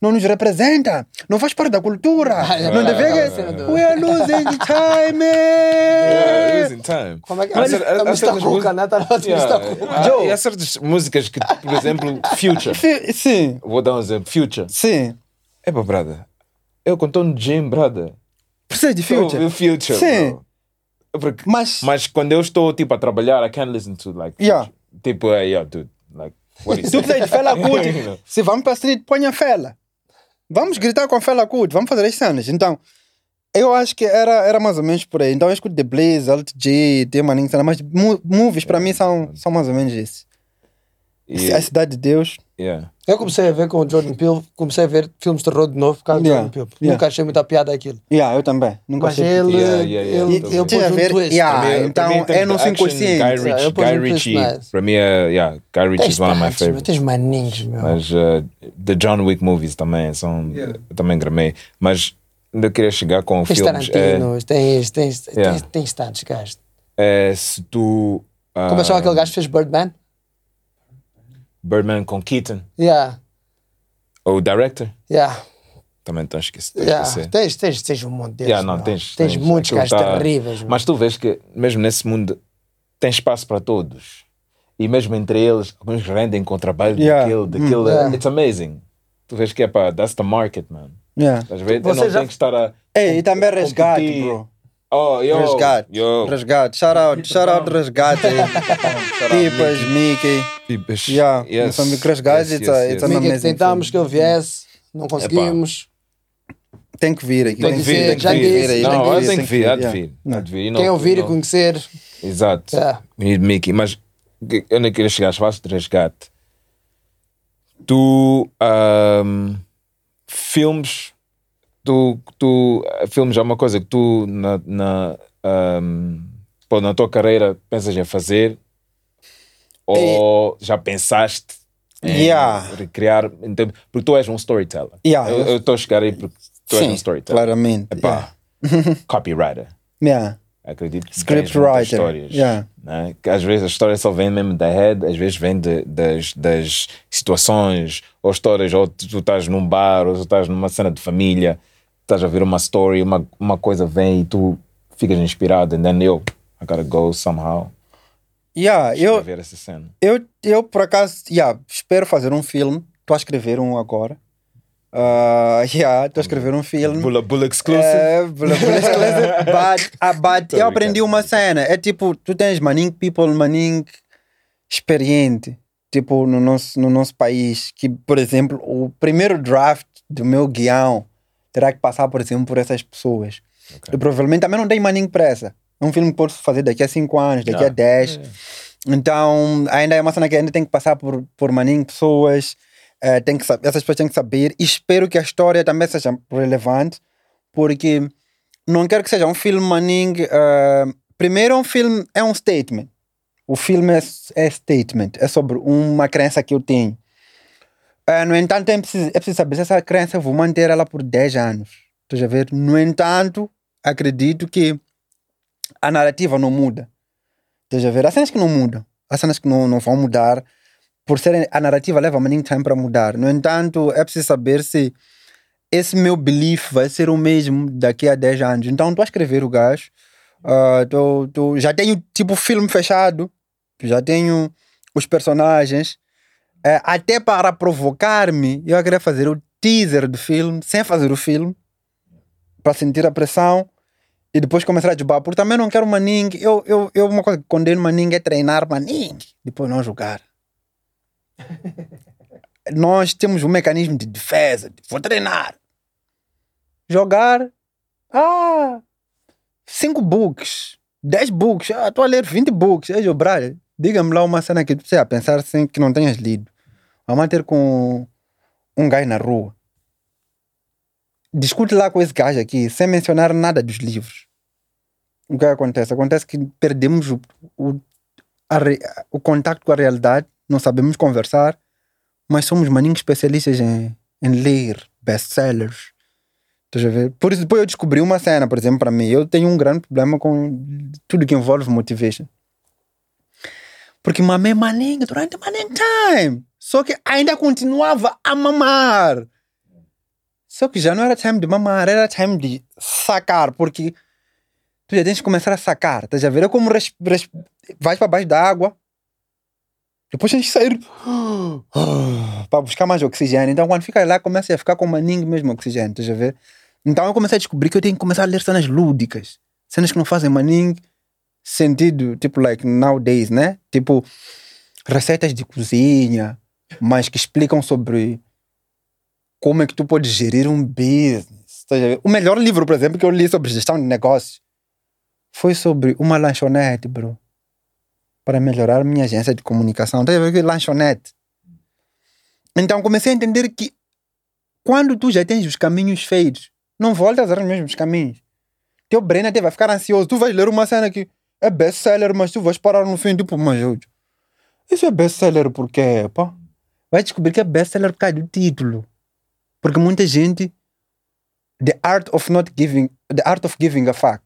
não nos representa, não faz parte da cultura, não ah, deve. ah, cena do- We are losing time. Yeah, losing time. Como é que Há é? Yeah, Cuca. há- Joe. E há certas músicas que, por exemplo, Future. Fi- Sim, Vou dar um exemplo. Future. sim. É para brother. Eu estou no gym, brother. Precisa de future. ouvir Future. Sim. Porque- Mas, mas quando eu estou tipo a trabalhar, I can't listen to like. Yeah. Tipo, é, yeah, dude. Like, tu precisa de Fela Kuti. Se vamos para a street, põe a Fela. Vamos gritar com a Fela Kuti, vamos fazer as cenas. Então, eu acho que era, era mais ou menos por aí. Então, eu escuto The Blaze, LTG, tem maninho, cena, mas movies para mim são, são mais ou menos isso. E- A Cidade de Deus. Yeah. Eu comecei a ver com o Jordan Peele, comecei a ver filmes de terror de novo por causa Yeah, do Jordan Peele. yeah. Nunca achei muita piada aquilo. Yeah, eu também. Nunca Mas achei ele, Yeah, yeah, yeah. ele, E- ele pôs tinha a um ver- twist. Ah, mim- então é action, inconsciente. Guy eu pus Guy um Ritchie para mim é. Yeah, Guy Ritchie Tens is one of my favorites. tens maninhos, meu. Mas uh, the John Wick movies também são. Eu também gramei. Mas ainda queria chegar com Tens filmes. É, Tarantinos, tens, tens, Yeah. tens, tens tantos gajos. é, se tu. Uh, Como é que chama aquele gajo que fez Birdman? Birdman com Keaton. Yeah, Ou o director. yeah, Também estás esquecido. yeah. Tens, tens, tens um monte deles. Yeah, não, meu. tens, tens muitos gajos tá- terríveis. Mas tu vês que mesmo nesse mundo tem espaço para todos. E mesmo entre eles, alguns rendem com o trabalho Yeah. daquele, daquele. Yeah. It's amazing. Tu vês que é para. That's the market, man. Yeah. Estás a ver? Eu Você não já- tenho que estar a. Ei, e também resgate, competir. bro. Oh, yo, Resgate. yo. Resgate. Shout out, shout out resgate. Pipas, Mickey. Pipas. Yeah, Yes. Moçambique Resgate, Yes, it's a- yes, it's yes. Amiga, amazing tentámos film. que ele viesse, não conseguimos. Tem que vir aqui. Tem que vir, tem que Já vir. Não, tem que vir, há de yeah. vir. Há de vir. Não- Quem ouvir e não- conhecer, Exato. Yeah. Mickey. Mas que- eu nem queria chegar às fases de resgate. Tu. ahm, filmes. Tu, tu. Filmes é uma coisa que tu, na, na, ahm, pô, na tua carreira, pensas em fazer? Ou já pensaste em Yeah. recriar? Então, porque tu és um storyteller. Yeah. Eu estou a chegar aí porque tu és um Sim, storyteller. claramente. Epá, copywriter. Yeah. Acredito que Script writer, histórias. yeah. né? Que às vezes a história só vem mesmo da head, às vezes vem de- das, das situações, ou histórias, ou tu, tu estás num bar, ou tu estás numa cena de família, estás a ver uma story, uma, uma coisa vem e tu ficas inspirado, and then eu, I gotta go somehow. Yeah, eu, ver essa cena. eu, eu, por acaso, yeah, espero fazer um filme. Estou a escrever um agora. Uh, yeah, estou a escrever um filme. Bula Bula exclusive. É, bula- bula exclusive. But, ah, but eu aprendi uma cena. É tipo, tu tens maning people, maning experiente. Tipo, no nosso, no nosso país. Que, por exemplo, o primeiro draft do meu guião terá que passar, por exemplo, por essas pessoas. E provavelmente também não tem maning pressa. É um filme que pode fazer daqui a 5 anos, daqui a Yeah. 10. Então, ainda é uma cena que ainda tem que passar por, por maninho pessoas. eh, tem que, sab- essas pessoas têm que saber. E espero que a história também seja relevante, porque não quero que seja um filme maninho. eh, primeiro, um filme é um statement. O filme é, é statement, é sobre uma crença que eu tenho. Eh, no entanto, é preciso, é preciso saber se essa crença eu vou manter ela por 10 anos. Estás a ver? No entanto, acredito que a narrativa não muda. Estás a ver? Há cenas que não mudam. Há cenas que não, não vão mudar. Por ser a narrativa leva muito tempo para mudar. No entanto, é preciso saber se esse meu belief vai ser o mesmo daqui a 10 anos. Então, estou a escrever o gajo. ah, tô- tô- já tenho tipo filme fechado. Já tenho os personagens. Eh, até para provocar-me, eu queria fazer o teaser do filme, sem fazer o filme, para sentir a pressão e depois começar a debater. Porque também não quero maning. Eu, eu, eu, uma coisa que condeno maning é treinar maning, depois não jogar. Nós temos um mecanismo de defesa, de, vou treinar. Jogar, ah, 5 books, 10 books, ah, estou a ler 20 books. Ei, brother, diga-me lá uma cena que tu precisa pensar assim que não tenhas lido. Vamos ter com um gajo na rua. Discute lá com esse gajo aqui, sem mencionar nada dos livros. O que acontece? Acontece que perdemos o, o, a o contato com a realidade, não sabemos conversar, mas somos maninhos especialistas em, em ler best-sellers. A? Por isso, depois eu descobri uma cena, por exemplo, para mim. Eu tenho um grande problema com tudo que envolve motivation. Porque mamei maninho durante maninho time. Só que ainda continuava a mamar. Só que já não era time de mamar, era time de sacar, porque tu já tens que começar a sacar. Estás a ver? É como res, res, vais para baixo da água, depois tens que sair para buscar mais oxigênio. Então, quando fica lá, começa a ficar com maninho mesmo oxigênio. Estás a ver? Então, eu comecei a descobrir que eu tenho que começar a ler cenas lúdicas, cenas que não fazem maninho sentido, tipo, like nowadays, né? Tipo, receitas de cozinha, mas que explicam sobre como é que tu podes gerir um business. Tá? O melhor livro, por exemplo, que eu li sobre gestão de negócios foi sobre uma lanchonete, bro. Para melhorar minha agência de comunicação. Tá a ver que lanchonete? Então comecei a entender que quando tu já tens os caminhos feitos, não voltas aos mesmos caminhos. Teu brain até vai ficar ansioso. Tu vais ler uma cena que é best-seller, mas tu vais parar no fim, tipo, mas eu, isso é best-seller por quê, pá? Vai descobrir que é best-seller por causa do título. Porque muita gente. The art of not giving. The art of giving a fuck.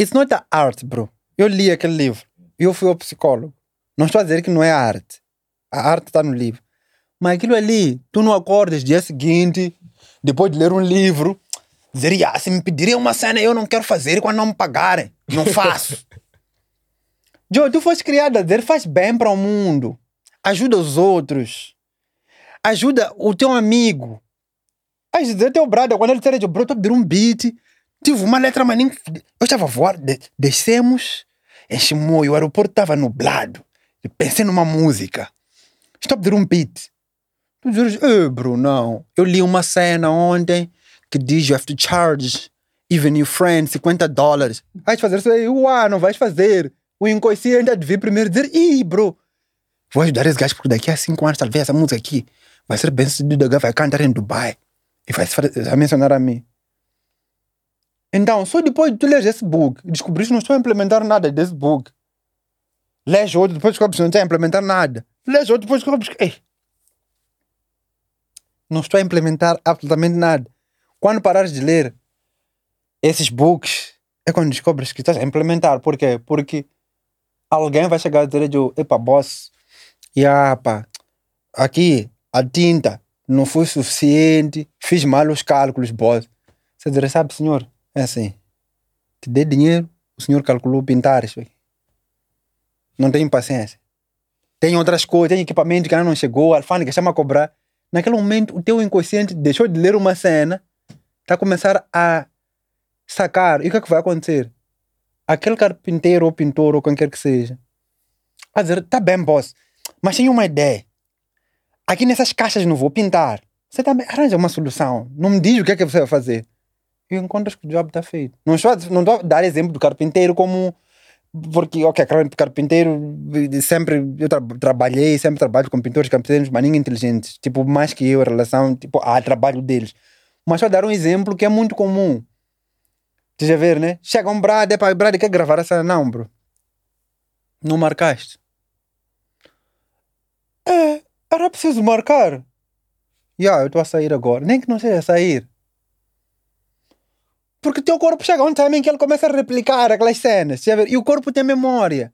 It's not a art, bro. Eu li aquele livro. Eu fui ao psicólogo. Não estou a dizer que não é arte. A arte está no livro. Mas aquilo ali, tu não acordas dia seguinte, depois de ler um livro, dizer, ah, se me pedirem uma cena, eu não quero fazer quando não me pagarem. Não faço. Joe, tu foste criado a dizer, faz bem para o mundo. Ajuda os outros. Ajuda o teu amigo. Às vezes, teu brother, quando ele disser, bro, estou a pedir um beat, tive uma letra maninha. Eu estava de, descemos em Chimoio, o aeroporto estava nublado. Eu pensei numa música. Estou a pedir um beat. Tu dizes, eh, bro, não. Eu li uma cena ontem que diz you have to charge even your friends 50 dólares. Vais fazer isso aí? Uau, não vais fazer. O inconsciente há de vir primeiro dizer, ih, bro, vou ajudar esse gajo porque daqui a 5 anos talvez essa música aqui vai ser bem sucedida, vai cantar em Dubai e vai, vai mencionar a mim. Então, só depois de tu ler esse book, descobrir que não estou a implementar nada desse book. Lês outro, depois descobres que não estou a implementar nada. Lês outro, depois descobres que, ei, não estou a implementar absolutamente nada. Quando parares de ler esses books, é quando descobres que estás a implementar. Por quê? Porque alguém vai chegar a dizer, epa, boss, yeah, pá, aqui a tinta não foi suficiente, fiz mal os cálculos, boss. Você diz, sabe, senhor, é assim, te dei dinheiro, o senhor calculou pintar isso aqui. Não tem paciência. Tem outras coisas, tem equipamento que ainda não chegou, a alfândega chama a cobrar. Naquele momento, o teu inconsciente deixou de ler uma cena, está a começar a sacar. E o que é que vai acontecer? Aquele carpinteiro ou pintor ou quem quer que seja, a dizer, tá bem, boss, mas tenho uma ideia. Aqui nessas caixas não vou pintar. Você também arranja uma solução. Não me diz o que é que você vai fazer. e encontras que o job está feito. Não estou, a, não estou a dar exemplo do carpinteiro como. Porque, ok, carpinteiro, sempre eu tra trabalhei, sempre trabalho com pintores carpinteiros, maninhos inteligentes, tipo, mais que eu, em relação tipo, ao trabalho deles. Mas só dar um exemplo que é muito comum. Deixa ver, né? Chega um brother, para brother quer gravar essa. Não, bro. Não marcaste. É, era preciso marcar. Yeah, eu estou a sair agora. Nem que não seja sair. Porque teu corpo chega a um timing que ele começa a replicar aquelas cenas. E o corpo tem memória.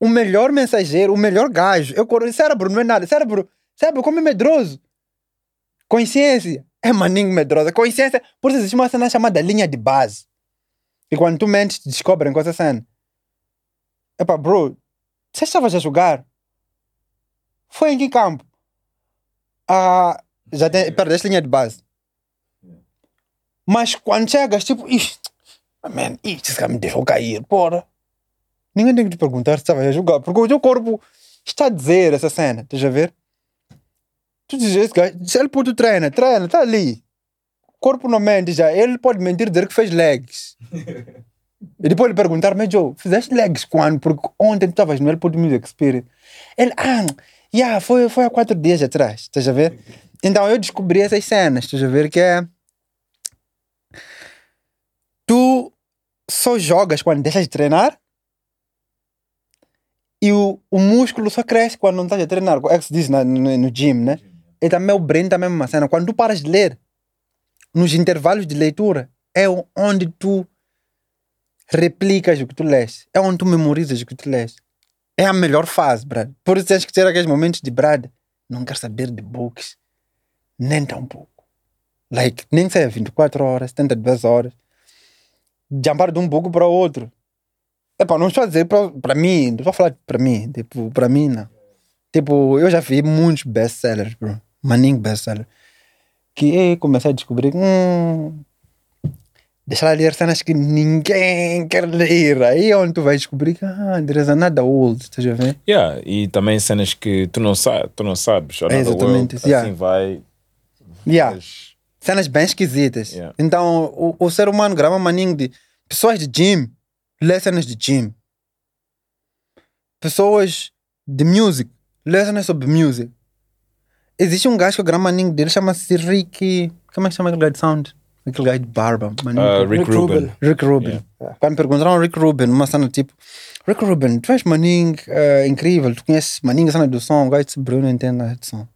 O melhor mensageiro, o melhor gajo. Eu, o cérebro não é nada. Cérebro, cérebro como é medroso. Consciência é maninho medrosa. Consciência, por isso existe uma cena chamada linha de base. E quando tu mentes, descobrem com essa cena. Epa, bro, você estava a jogar? Foi em que campo? Ah, já tem, perdeste linha de base. Mas quando chegas, tipo, ih, man, esse cara me deixou cair, porra. Ninguém tem que te perguntar se estava a jogar, porque o teu corpo está a dizer essa cena, estás a ver? Tu dizes, esse gajo, se ele pode treina, treina, está ali. Corpo não mente já, ele pode mentir dizer que fez legs. e depois ele perguntar, mas Joe, fizeste legs quando? Porque ontem tu estavas no El Pod Music Spirit. Ele, ah, yeah, foi, foi há quatro dias atrás, estás a ver? Então eu descobri essas cenas, estás a ver? Que é tu só jogas quando deixas de treinar e o, o músculo só cresce quando não estás a treinar. É que se diz no, no, no gym, né? E também o brain também é uma cena. Quando tu paras de ler, nos intervalos de leitura, é onde tu replicas o que tu lês. É onde tu memorizas o que tu lês. É a melhor fase, Brad. Por isso tens que ter aqueles momentos de Brad. Não quero saber de books. Nem tão pouco. Like, nem seja 24 horas, 72 horas jumpar de um pouco para outro. Epá, não estou a dizer para mim, não estou a falar para mim, tipo, para mim não. Tipo, eu já vi muitos best-sellers, bro. Maninho best-seller. Que eu comecei a descobrir, hum, deixar ler cenas que ninguém quer ler. Aí é onde tu vais descobrir que, ah, is another world, estás a ver? Yeah, e também cenas que tu não, sa tu não sabes. É exatamente. World, yeah. Assim vai... Yeah. Mas cenas bem esquisitas. Yeah. Então, o, o ser humano grava maninho de pessoas de gym, lê cenas de gym. Pessoas de music, lê cenas sobre music. Existe um gajo que grava maninho dele, chama-se Ricky. Como é que chama aquele gajo de sound? Aquele gajo de barba. Uh, Rick, Rick Rubin. Rubin. Rick Rubin. Yeah. Quando perguntaram Rick Rubin, uma cena tipo. Rick Rubin, tu és maninho uh, incrível, tu conheces maninho a cena do som, o gajo de Bruno não entende nada de som.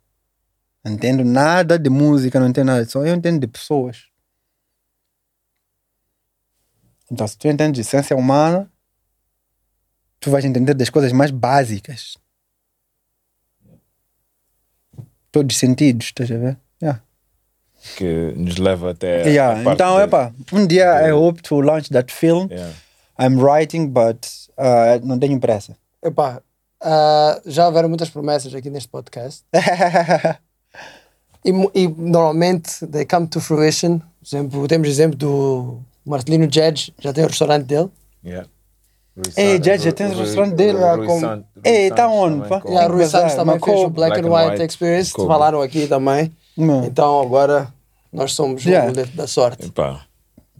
Não entendo nada de música, não entendo nada de som, eu entendo de pessoas. Então, se tu entendes de essência humana, tu vais entender das coisas mais básicas. Todos os sentidos, estás a ver? Yeah. Que nos leva até. Yeah. Então, de, epa, um dia de... I hope to launch that film. Yeah. I'm writing, but uh, não tenho pressa. Epá, uh, já houveram muitas promessas aqui neste podcast. e, e, normalmente they come to fruition. Por exemplo, temos exemplo do Marcelino Judge, já tem o restaurante dele. Yeah. Ei, Judge, já tem o restaurante dele. Ei, está onde? Rui Santos também fez o Black, and White, Experience, falaram aqui também. Então agora nós somos yeah. o da sorte. Epá.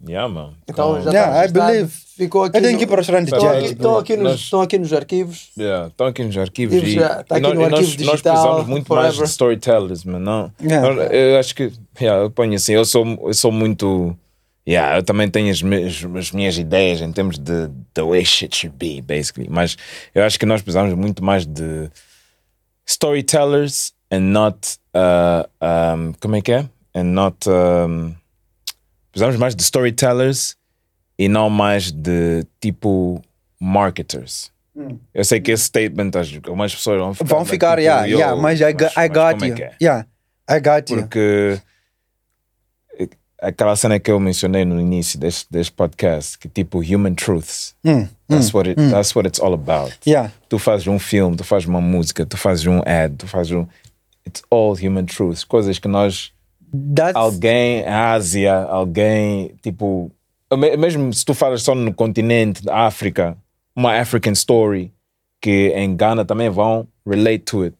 Yeah, man. Então já yeah, I believe. Ficou aqui. Eu tenho que ir para o restaurante de. Estão aqui, nos, estão aqui nos arquivos. Yeah, estão aqui nos arquivos. E, já, tá aqui no arquivo nós, digital, nós precisamos muito forever. mais de storytellers, man. Não, Yeah. Eu acho que, yeah, eu ponho assim, eu sou, eu sou muito. Yeah, eu também tenho as, minhas, as minhas ideias em termos de the way shit should be, basically. Mas eu acho que nós precisamos muito mais de storytellers and not. Uh, um, como é que é? And not. Um, precisamos mais de storytellers e não mais de tipo marketers. Eu sei que esse statement, algumas pessoas vão ficar. Vão ficar, tipo, yeah, yeah, mas I got, I got é you. que é? Yeah, I got you. Porque aquela cena que eu mencionei no início deste, deste podcast, que tipo human truths. Hum, That's, what it, that's what it's all about. Yeah. Tu fazes um filme, tu fazes uma música, tu fazes um ad, tu fazes um. It's all human truths. Coisas que nós. That's, Alguém, a Ásia, alguém, tipo. me- Mesmo se tu falas só no continente, da África, uma African story, que em Ghana também vão relate to it.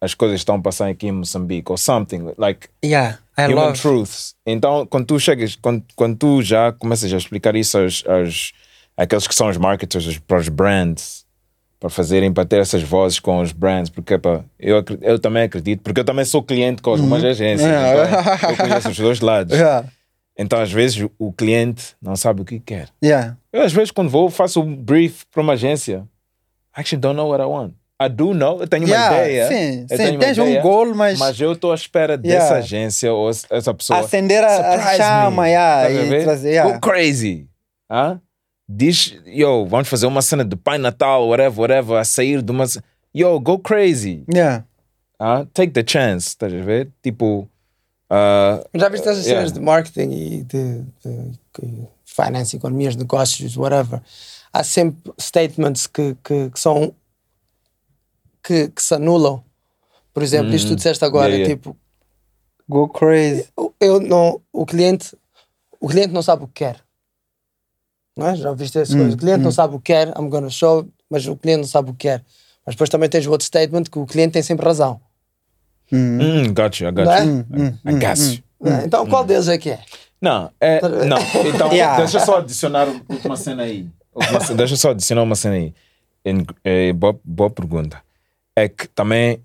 As coisas que estão a passar aqui em Moçambique, ou something. Like, yeah, I human love. truths. Então, quando tu chegas, quando, quando tu já começas a explicar isso aos, aos aqueles que são os marketers, para os brands, para fazerem, para ter essas vozes com os brands, porque epá, eu, eu também acredito, porque eu também sou cliente com algumas agências, Yeah. então eu conheço os dois lados. Yeah. Então, às vezes, o- cliente não sabe o que quer. Yeah. Eu, às vezes, quando vou, faço um brief para uma agência. I actually don't know what I want. I do know, eu tenho uma Yeah, ideia. sim, eu sim, tenho uma tens um goal, mas- Mas eu estou à espera dessa Yeah. agência ou essa pessoa. Acender a- a chama, me. yeah, e trazer, yeah. Go crazy. Hã? Diz, yo, vamos fazer uma cena de Pai Natal, whatever, whatever, a sair de uma. Yo, go crazy. Yeah. Hã? Take the chance, estás a ver? Tipo. ah, Já viste essas Yeah. cenas de marketing e de, de, de finance, economias, negócios, whatever. Há sempre statements que, que, que são que, que se anulam. Por exemplo, isto que tu disseste agora. Yeah, yeah. tipo, Go crazy. eu não, o cliente, o cliente não sabe o que quer. Não é? Já viste essas Hum, coisas? O cliente não sabe o que quer, I'm gonna show, mas o cliente não sabe o que quer. Mas depois também tens o outro statement que o cliente tem sempre razão. hum, got you, I got Não é? you. I got you. não é? Então qual deles é que é? Não, é, não. Então, Yeah. deixa eu só adicionar uma cena aí. Uma deixa eu só adicionar uma cena aí. É, boa, boa pergunta. É que também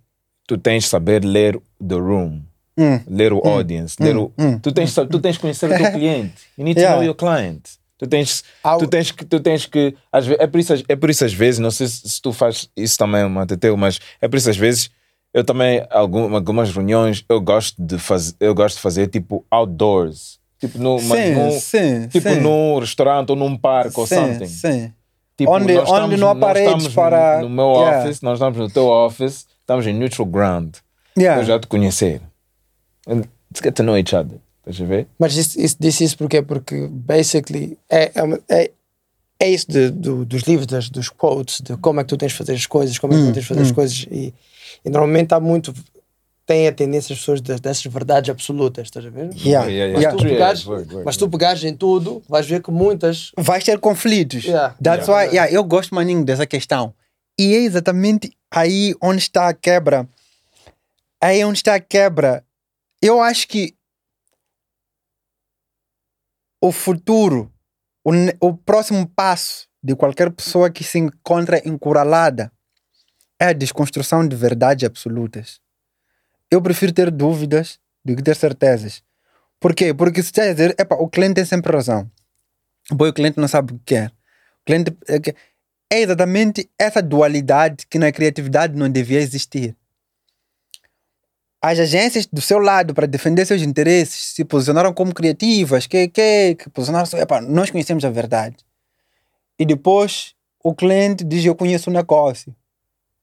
tu tens de saber ler the room. Hum. Ler o audience. ler o, tu, tens, tu tens que conhecer o teu cliente. You need to Yeah. know your client. Tu tens, Ao- tu tens que. Tu tens que às é, por isso, é por isso, às vezes, não sei se, se tu fazes isso também, Mateteu, mas é por isso, às vezes, eu também, algum, algumas reuniões, eu gosto de fazer, eu gosto de fazer tipo outdoors. Tipo, no, Sim, num- sim, tipo sim. num restaurante ou num parque ou something. sim. Tipo, Onde- onde estamos- não há paredes para- No, no meu Yeah. office, nós estamos no teu office, estamos em neutral ground. Yeah. Eu já te conhecer. Let's get to know each other. Estás a ver? Mas isso, isso, disse isso porquê? Porque, basically, é, é, é, é isso de- do- dos livros, das, dos quotes, de como é que tu tens de fazer as coisas, como é que tu tens de fazer as coisas. E, e normalmente há muito. Tem a tendência as pessoas de- dessas verdades absolutas, estás a ver? Yeah. Yeah, Mas, yeah. tu True, pegares, mas tu pegares em tudo, vais ver que muitas. Vais ter conflitos. Yeah. That's Yeah. why, yeah, eu gosto maninho dessa questão. E é exatamente aí onde está a quebra. Aí onde está a quebra. Eu acho que o futuro, o, o próximo passo de qualquer pessoa que se encontra encurralada é a desconstrução de verdades absolutas. Eu prefiro ter dúvidas do que ter certezas. Por quê? Porque se a dizer, epa, o cliente tem sempre razão. Boy, o cliente não sabe o que quer. O cliente é é exatamente essa dualidade que na criatividade não devia existir. As agências do seu lado para defender seus interesses se posicionaram como criativas, que que, que posicionaram, epa, nós conhecemos a verdade. E depois o cliente diz eu conheço o negócio.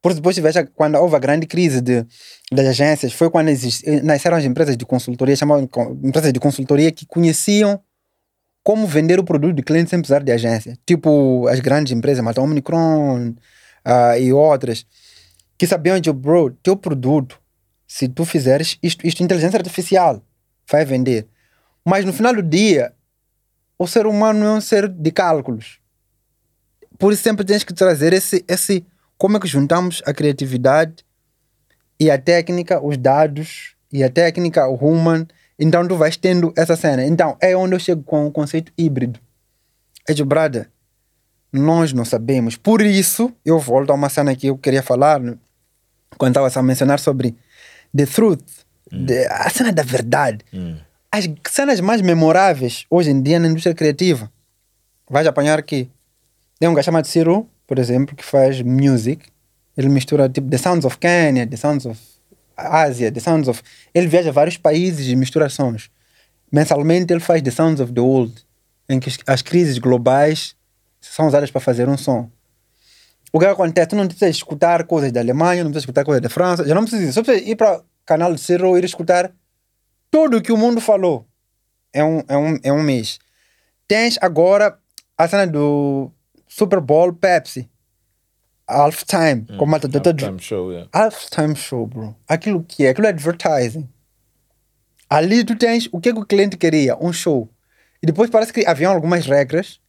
Por depois veja quando houve a grande crise de, das agências, foi quando exist, nasceram as empresas de consultoria, chamavam empresas de consultoria que conheciam como vender o produto do cliente sem precisar de agência. Tipo as grandes empresas, Mata Omnicron ah, e outras, que sabiam de, bro, teu produto, se tu fizeres isto, isto inteligência artificial, vai vender. Mas no final do dia, o ser humano é um ser de cálculos. Por isso sempre tens que trazer esse, esse como é que juntamos a criatividade e a técnica, os dados e a técnica, o human. Então tu vais tendo essa cena. Então é onde eu chego com o conceito híbrido. É de brother, nós não sabemos. Por isso, eu volto a uma cena que eu queria falar quando estava a mencionar sobre the truth, de- a cena da verdade. As cenas mais memoráveis hoje em dia na indústria criativa. Vais apanhar aqui. Tem um gajo chamado Ciro, por exemplo, que faz music. Ele mistura tipo The Sounds of Kenya, The Sounds of Ásia, The Sounds of. Ele viaja a vários países e mistura sons. Mensalmente ele faz The Sounds of the World, em que as crises globais são usadas para fazer um som. O que acontece? Tu não precisas escutar coisas da Alemanha, não precisas escutar coisas da França, já não precisa. Só precisa ir para o canal de Ciro e ir escutar tudo o que o mundo falou. É um, é um, é um mês. Tens agora a cena do Super Bowl Pepsi. Halftime. como a Tata Time show, yeah. halftime show, bro. Aquilo que é, aquilo é advertising. Ali tu tens o que, é que o cliente queria, um show. E depois parece que haviam algumas regras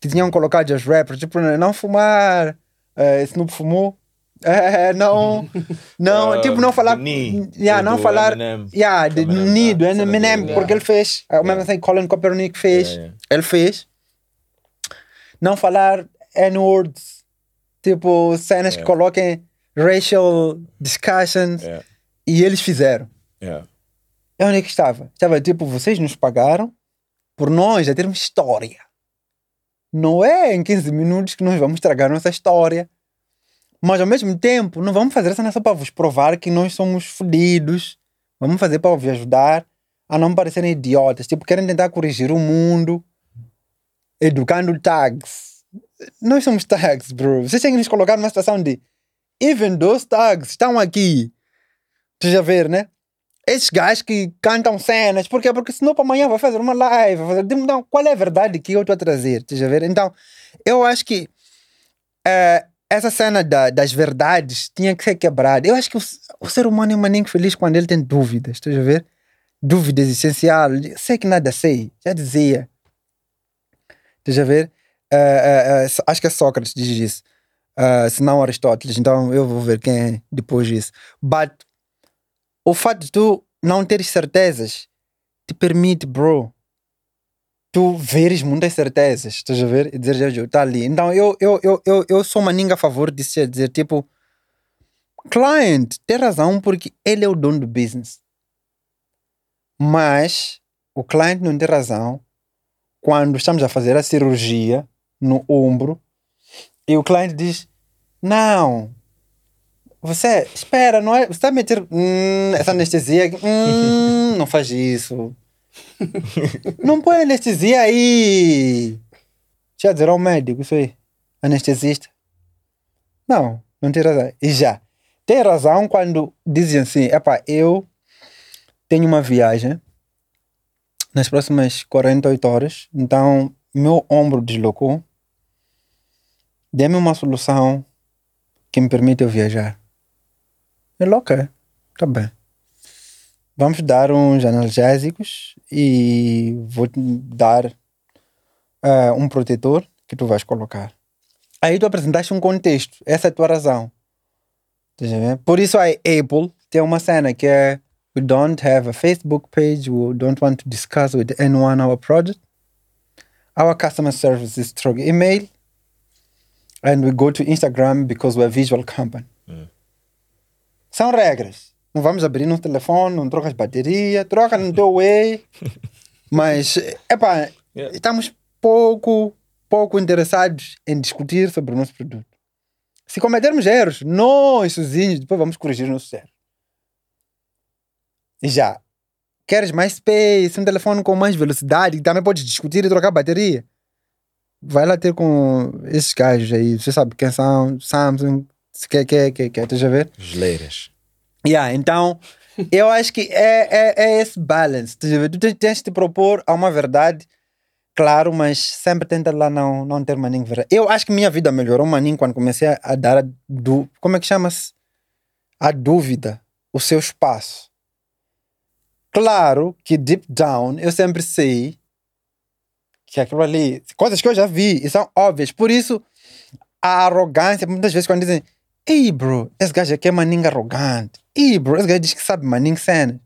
que tinham colocado os rappers, tipo, não fumar, eh, Snoop fumou, É, não, não, Ah, tipo, não falar, do Ni, yeah, do- não do falar, Eminem. yeah, de Ni, do tá, cena Eminem, do- porque ele fez, é o mesmo assim que Colin Kaepernick fez, ele fez, não falar N-words, tipo, cenas que coloquem racial discussions, e eles fizeram. Yeah. E onde é que estava? Estava tipo, vocês nos pagaram por nós já termos história. Não é em 15 minutos que nós vamos estragar nossa história. Mas ao mesmo tempo, não vamos fazer essa só para vos provar que nós somos fodidos. Vamos fazer para vos ajudar a não parecerem idiotas. Tipo, querem tentar corrigir o mundo educando tags. Nós somos tags, bro. Vocês têm que nos colocar numa situação de even those tags estão aqui. Tu já ver, né? Esses gajos que cantam cenas, por quê? Porque senão para amanhã vai fazer uma live, fazer... Então, qual é a verdade que eu estou a trazer? Já ver? Então, eu acho que eh, essa cena da- das verdades tinha que ser quebrada. Eu acho que o, o ser humano é maninho feliz quando ele tem dúvidas, tu já ver? Dúvidas essenciais. Sei que nada sei, já dizia. Tu já ver? Eh, eh, acho que é Sócrates diz isso. Eh, se não Aristóteles, então eu vou ver quem é depois disso. But o fato de tu não teres certezas te permite, bro, tu veres muitas certezas, estás a ver? E dizer, já está ali. Então eu, eu, eu, eu, eu sou maninga a favor disso, é dizer, tipo, client tem razão porque ele é o dono do business. Mas o client não tem razão quando estamos a fazer a cirurgia no ombro e o cliente diz: Não, você, espera, não é? Você está a meter hum, essa anestesia aqui, hum, não faz isso. não põe anestesia aí. Deixa eu dizer ao médico isso aí. Anestesista. Não, não tem razão. E já. Tem razão quando dizem assim: epá, eu tenho uma viagem nas próximas 48 horas, então meu ombro deslocou. Dê-me uma solução que me permita eu viajar. Ele, ok, tá bem. Vamos dar uns analgésicos e vou te dar eh, um protetor que tu vais colocar. Aí tu apresentaste um contexto, essa é a tua razão. Por isso a Apple tem uma cena que é We don't have a Facebook page, we don't want to discuss with anyone our project. Our customer service is through email. And we go to Instagram because we're a visual company. São regras. Não vamos abrir no telefone, não trocas bateria, troca no teu way. Mas, epá, Yeah. estamos pouco, pouco interessados em discutir sobre o nosso produto. Se cometermos erros, nós sozinhos, depois vamos corrigir os nossos erros. E já, queres mais space, um telefone com mais velocidade, que também podes discutir e trocar bateria? Vai lá ter com esses gajos aí, você sabe quem são, Samsung, se quer, quer, quer, quer, estás a ver? Geleiras. Yeah, então, eu acho que é, é, é esse balance. Tu, tens- de te propor a uma verdade, claro, mas sempre tenta lá não, não ter maninho verdade. Eu acho que minha vida melhorou maninho quando comecei a, a dar a du, como é que chama-se? A dúvida, o seu espaço. Claro que deep down eu sempre sei que aquilo ali, coisas que eu já vi e são óbvias. Por isso, a arrogância, muitas vezes quando dizem Ei, bro, esse gajo aqui é maninho arrogante. Ei, bro, esse gajo diz que sabe maninho cena.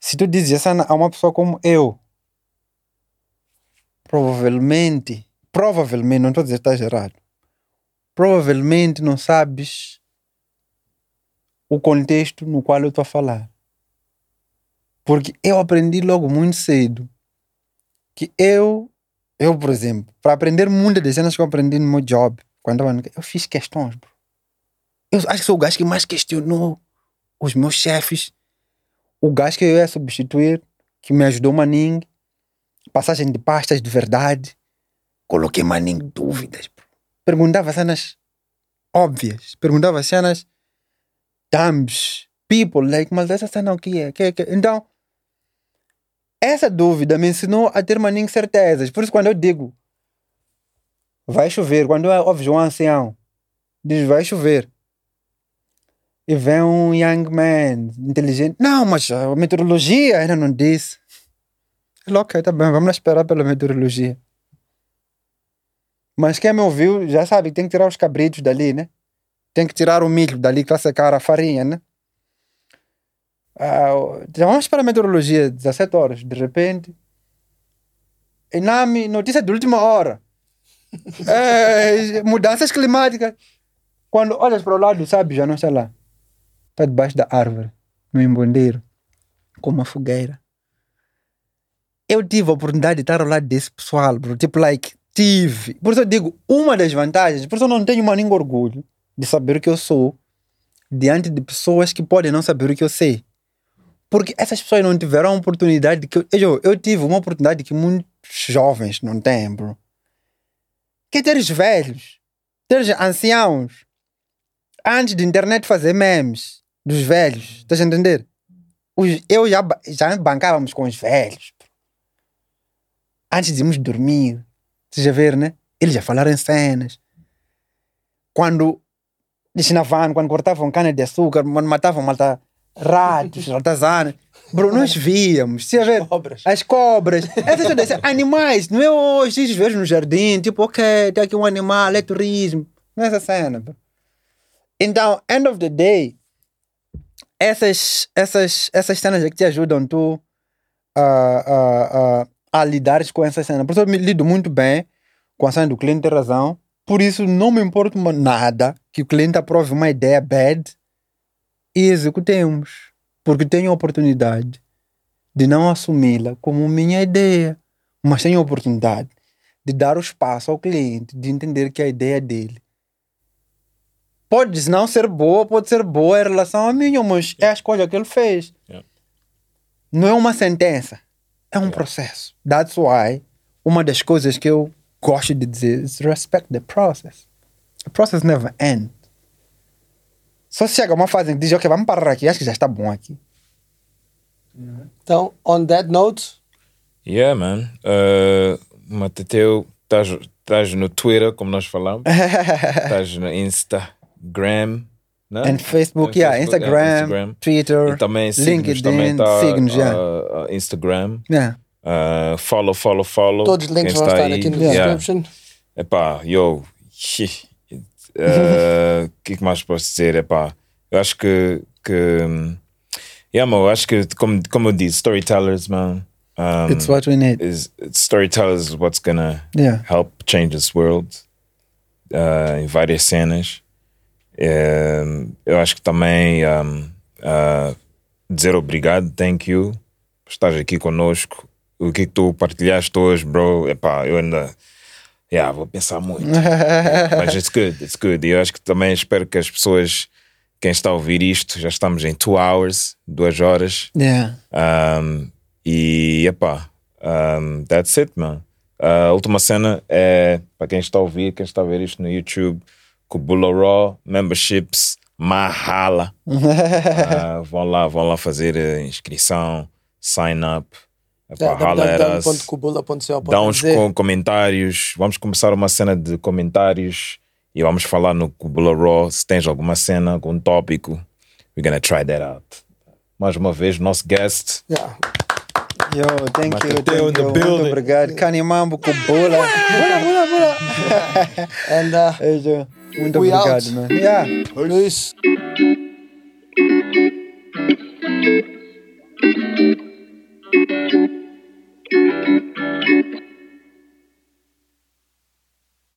Se tu dizes essa a uma pessoa como eu, provavelmente, provavelmente, não estou a dizer que estás errado, provavelmente não sabes o contexto no qual eu estou a falar. Porque eu aprendi logo muito cedo que eu, eu, por exemplo, para aprender muitas das cenas que eu aprendi no meu job, quando eu, fiz questões, bro. Eu acho que sou o gajo que mais questionou os meus chefes. O gajo que eu ia substituir, que me ajudou maninho. Passagem de pastas de verdade. Coloquei maninho dúvidas, bro. Perguntava cenas óbvias. Perguntava cenas dumbs. People, like, mas essa cena o que é? Que, que? Então, essa dúvida me ensinou a ter maninho certezas. Por isso, quando eu digo vai chover, quando ouves um ancião, diz vai chover. E vem um young man inteligente. Não, mas a meteorologia ainda não disse. Ok, tá bem, vamos esperar pela meteorologia. Mas quem me ouviu já sabe que tem que tirar os cabritos dali, né? tem que tirar o milho dali que está secar a farinha, né? Ah, já vamos para a meteorologia, 17 horas, de repente. Inami, notícia de última hora. É, mudanças climáticas. Quando olhas para o lado, sabe, já não está lá. Está debaixo da árvore, no embondeiro, com uma fogueira. Eu tive a oportunidade de estar ao lado desse pessoal, bro. Tipo, like, tive. Por isso eu digo, uma das vantagens, por isso eu não tenho mais nenhum orgulho de saber o que eu sou diante de pessoas que podem não saber o que eu sei. Porque essas pessoas não tiveram a oportunidade que eu, eu, eu tive uma oportunidade que muitos jovens não têm, bro. Que teres velhos, teres anciãos, antes de internet fazer memes dos velhos, estás a entender? Os, eu já, já bancávamos com os velhos. Antes de irmos dormir, vocês já ver, né? Eles já falaram cenas. Quando van, quando cortavam cana de açúcar, matavam malta ratos, ratazanas. Bro, nós víamos, você já ver? Cobras. As cobras, essas todas, animais, não é hoje, esses vejo no jardim, tipo, ok, tem aqui um animal, é turismo. Não é essa cena, bro. Então, end of the day, essas, essas, essas cenas é que te ajudam tu a, a, a, a lidar com essas cenas. Por isso eu me lido muito bem com a cena do cliente ter razão. Por isso não me importa uma- nada que o cliente aprove uma ideia bad e executemos. Porque tenho a oportunidade de não assumi-la como minha ideia, mas tenho a oportunidade de dar o espaço ao cliente, de entender que a ideia é dele. Pode não ser boa, pode ser boa em relação a mim, mas é a escolha que ele fez. Yeah. Não é uma sentença, é um processo. That's why uma das coisas que eu gosto de dizer is respect the process. The process never ends. Só chega uma fase em que diz, ok, vamos parar aqui, acho que já está bom aqui. Então, on that note, Yeah, man. Uh, Mateteu, estás no Twitter, como nós falamos. Estás no Instagram. Né? And Facebook, No yeah, Facebook, Instagram, yeah, Instagram. Twitter, E também LinkedIn, também tá, signos, uh, uh, Instagram. Yeah. Uh, follow, follow, follow. todos os links vão estar aí. aqui no Yeah. description. Epá, yo, uh, o que, que mais posso dizer? Epá, eu acho que, que yeah, man, eu acho que, como, como eu disse, storytellers, man. Um, It's what we need. is storytellers is what's gonna Yeah. help change this world uh, em várias cenas. Um, eu acho que também um, uh, dizer obrigado, thank you, por estar aqui conosco. O que, que tu partilhaste hoje, bro? Epá, eu ainda yeah, vou pensar muito. Mas it's good, it's good. E eu acho que também espero que as pessoas, quem está a ouvir isto, já estamos em two hours, duas horas. Yeah. Um, e epá, um, that's it, man. A última cena é para quem está a ouvir, quem está a ver isto no YouTube, Kubula Raw, memberships, Mahala. Ah, vão lá, vão lá fazer a inscrição, sign up. Epá, era- www.kubula.co.nz Dá uns com- comentários. Vamos começar uma cena de comentários e vamos falar no Kubula Raw. Se tens alguma cena, algum tópico, we're gonna try that out. Mais uma vez, nosso guest. Yeah. Yo, thank you, thank you. Muito obrigado. Canimambo com bola. And uh, Ei, Joe, Muito We obrigado, out. man. Yeah. peace. Thank you.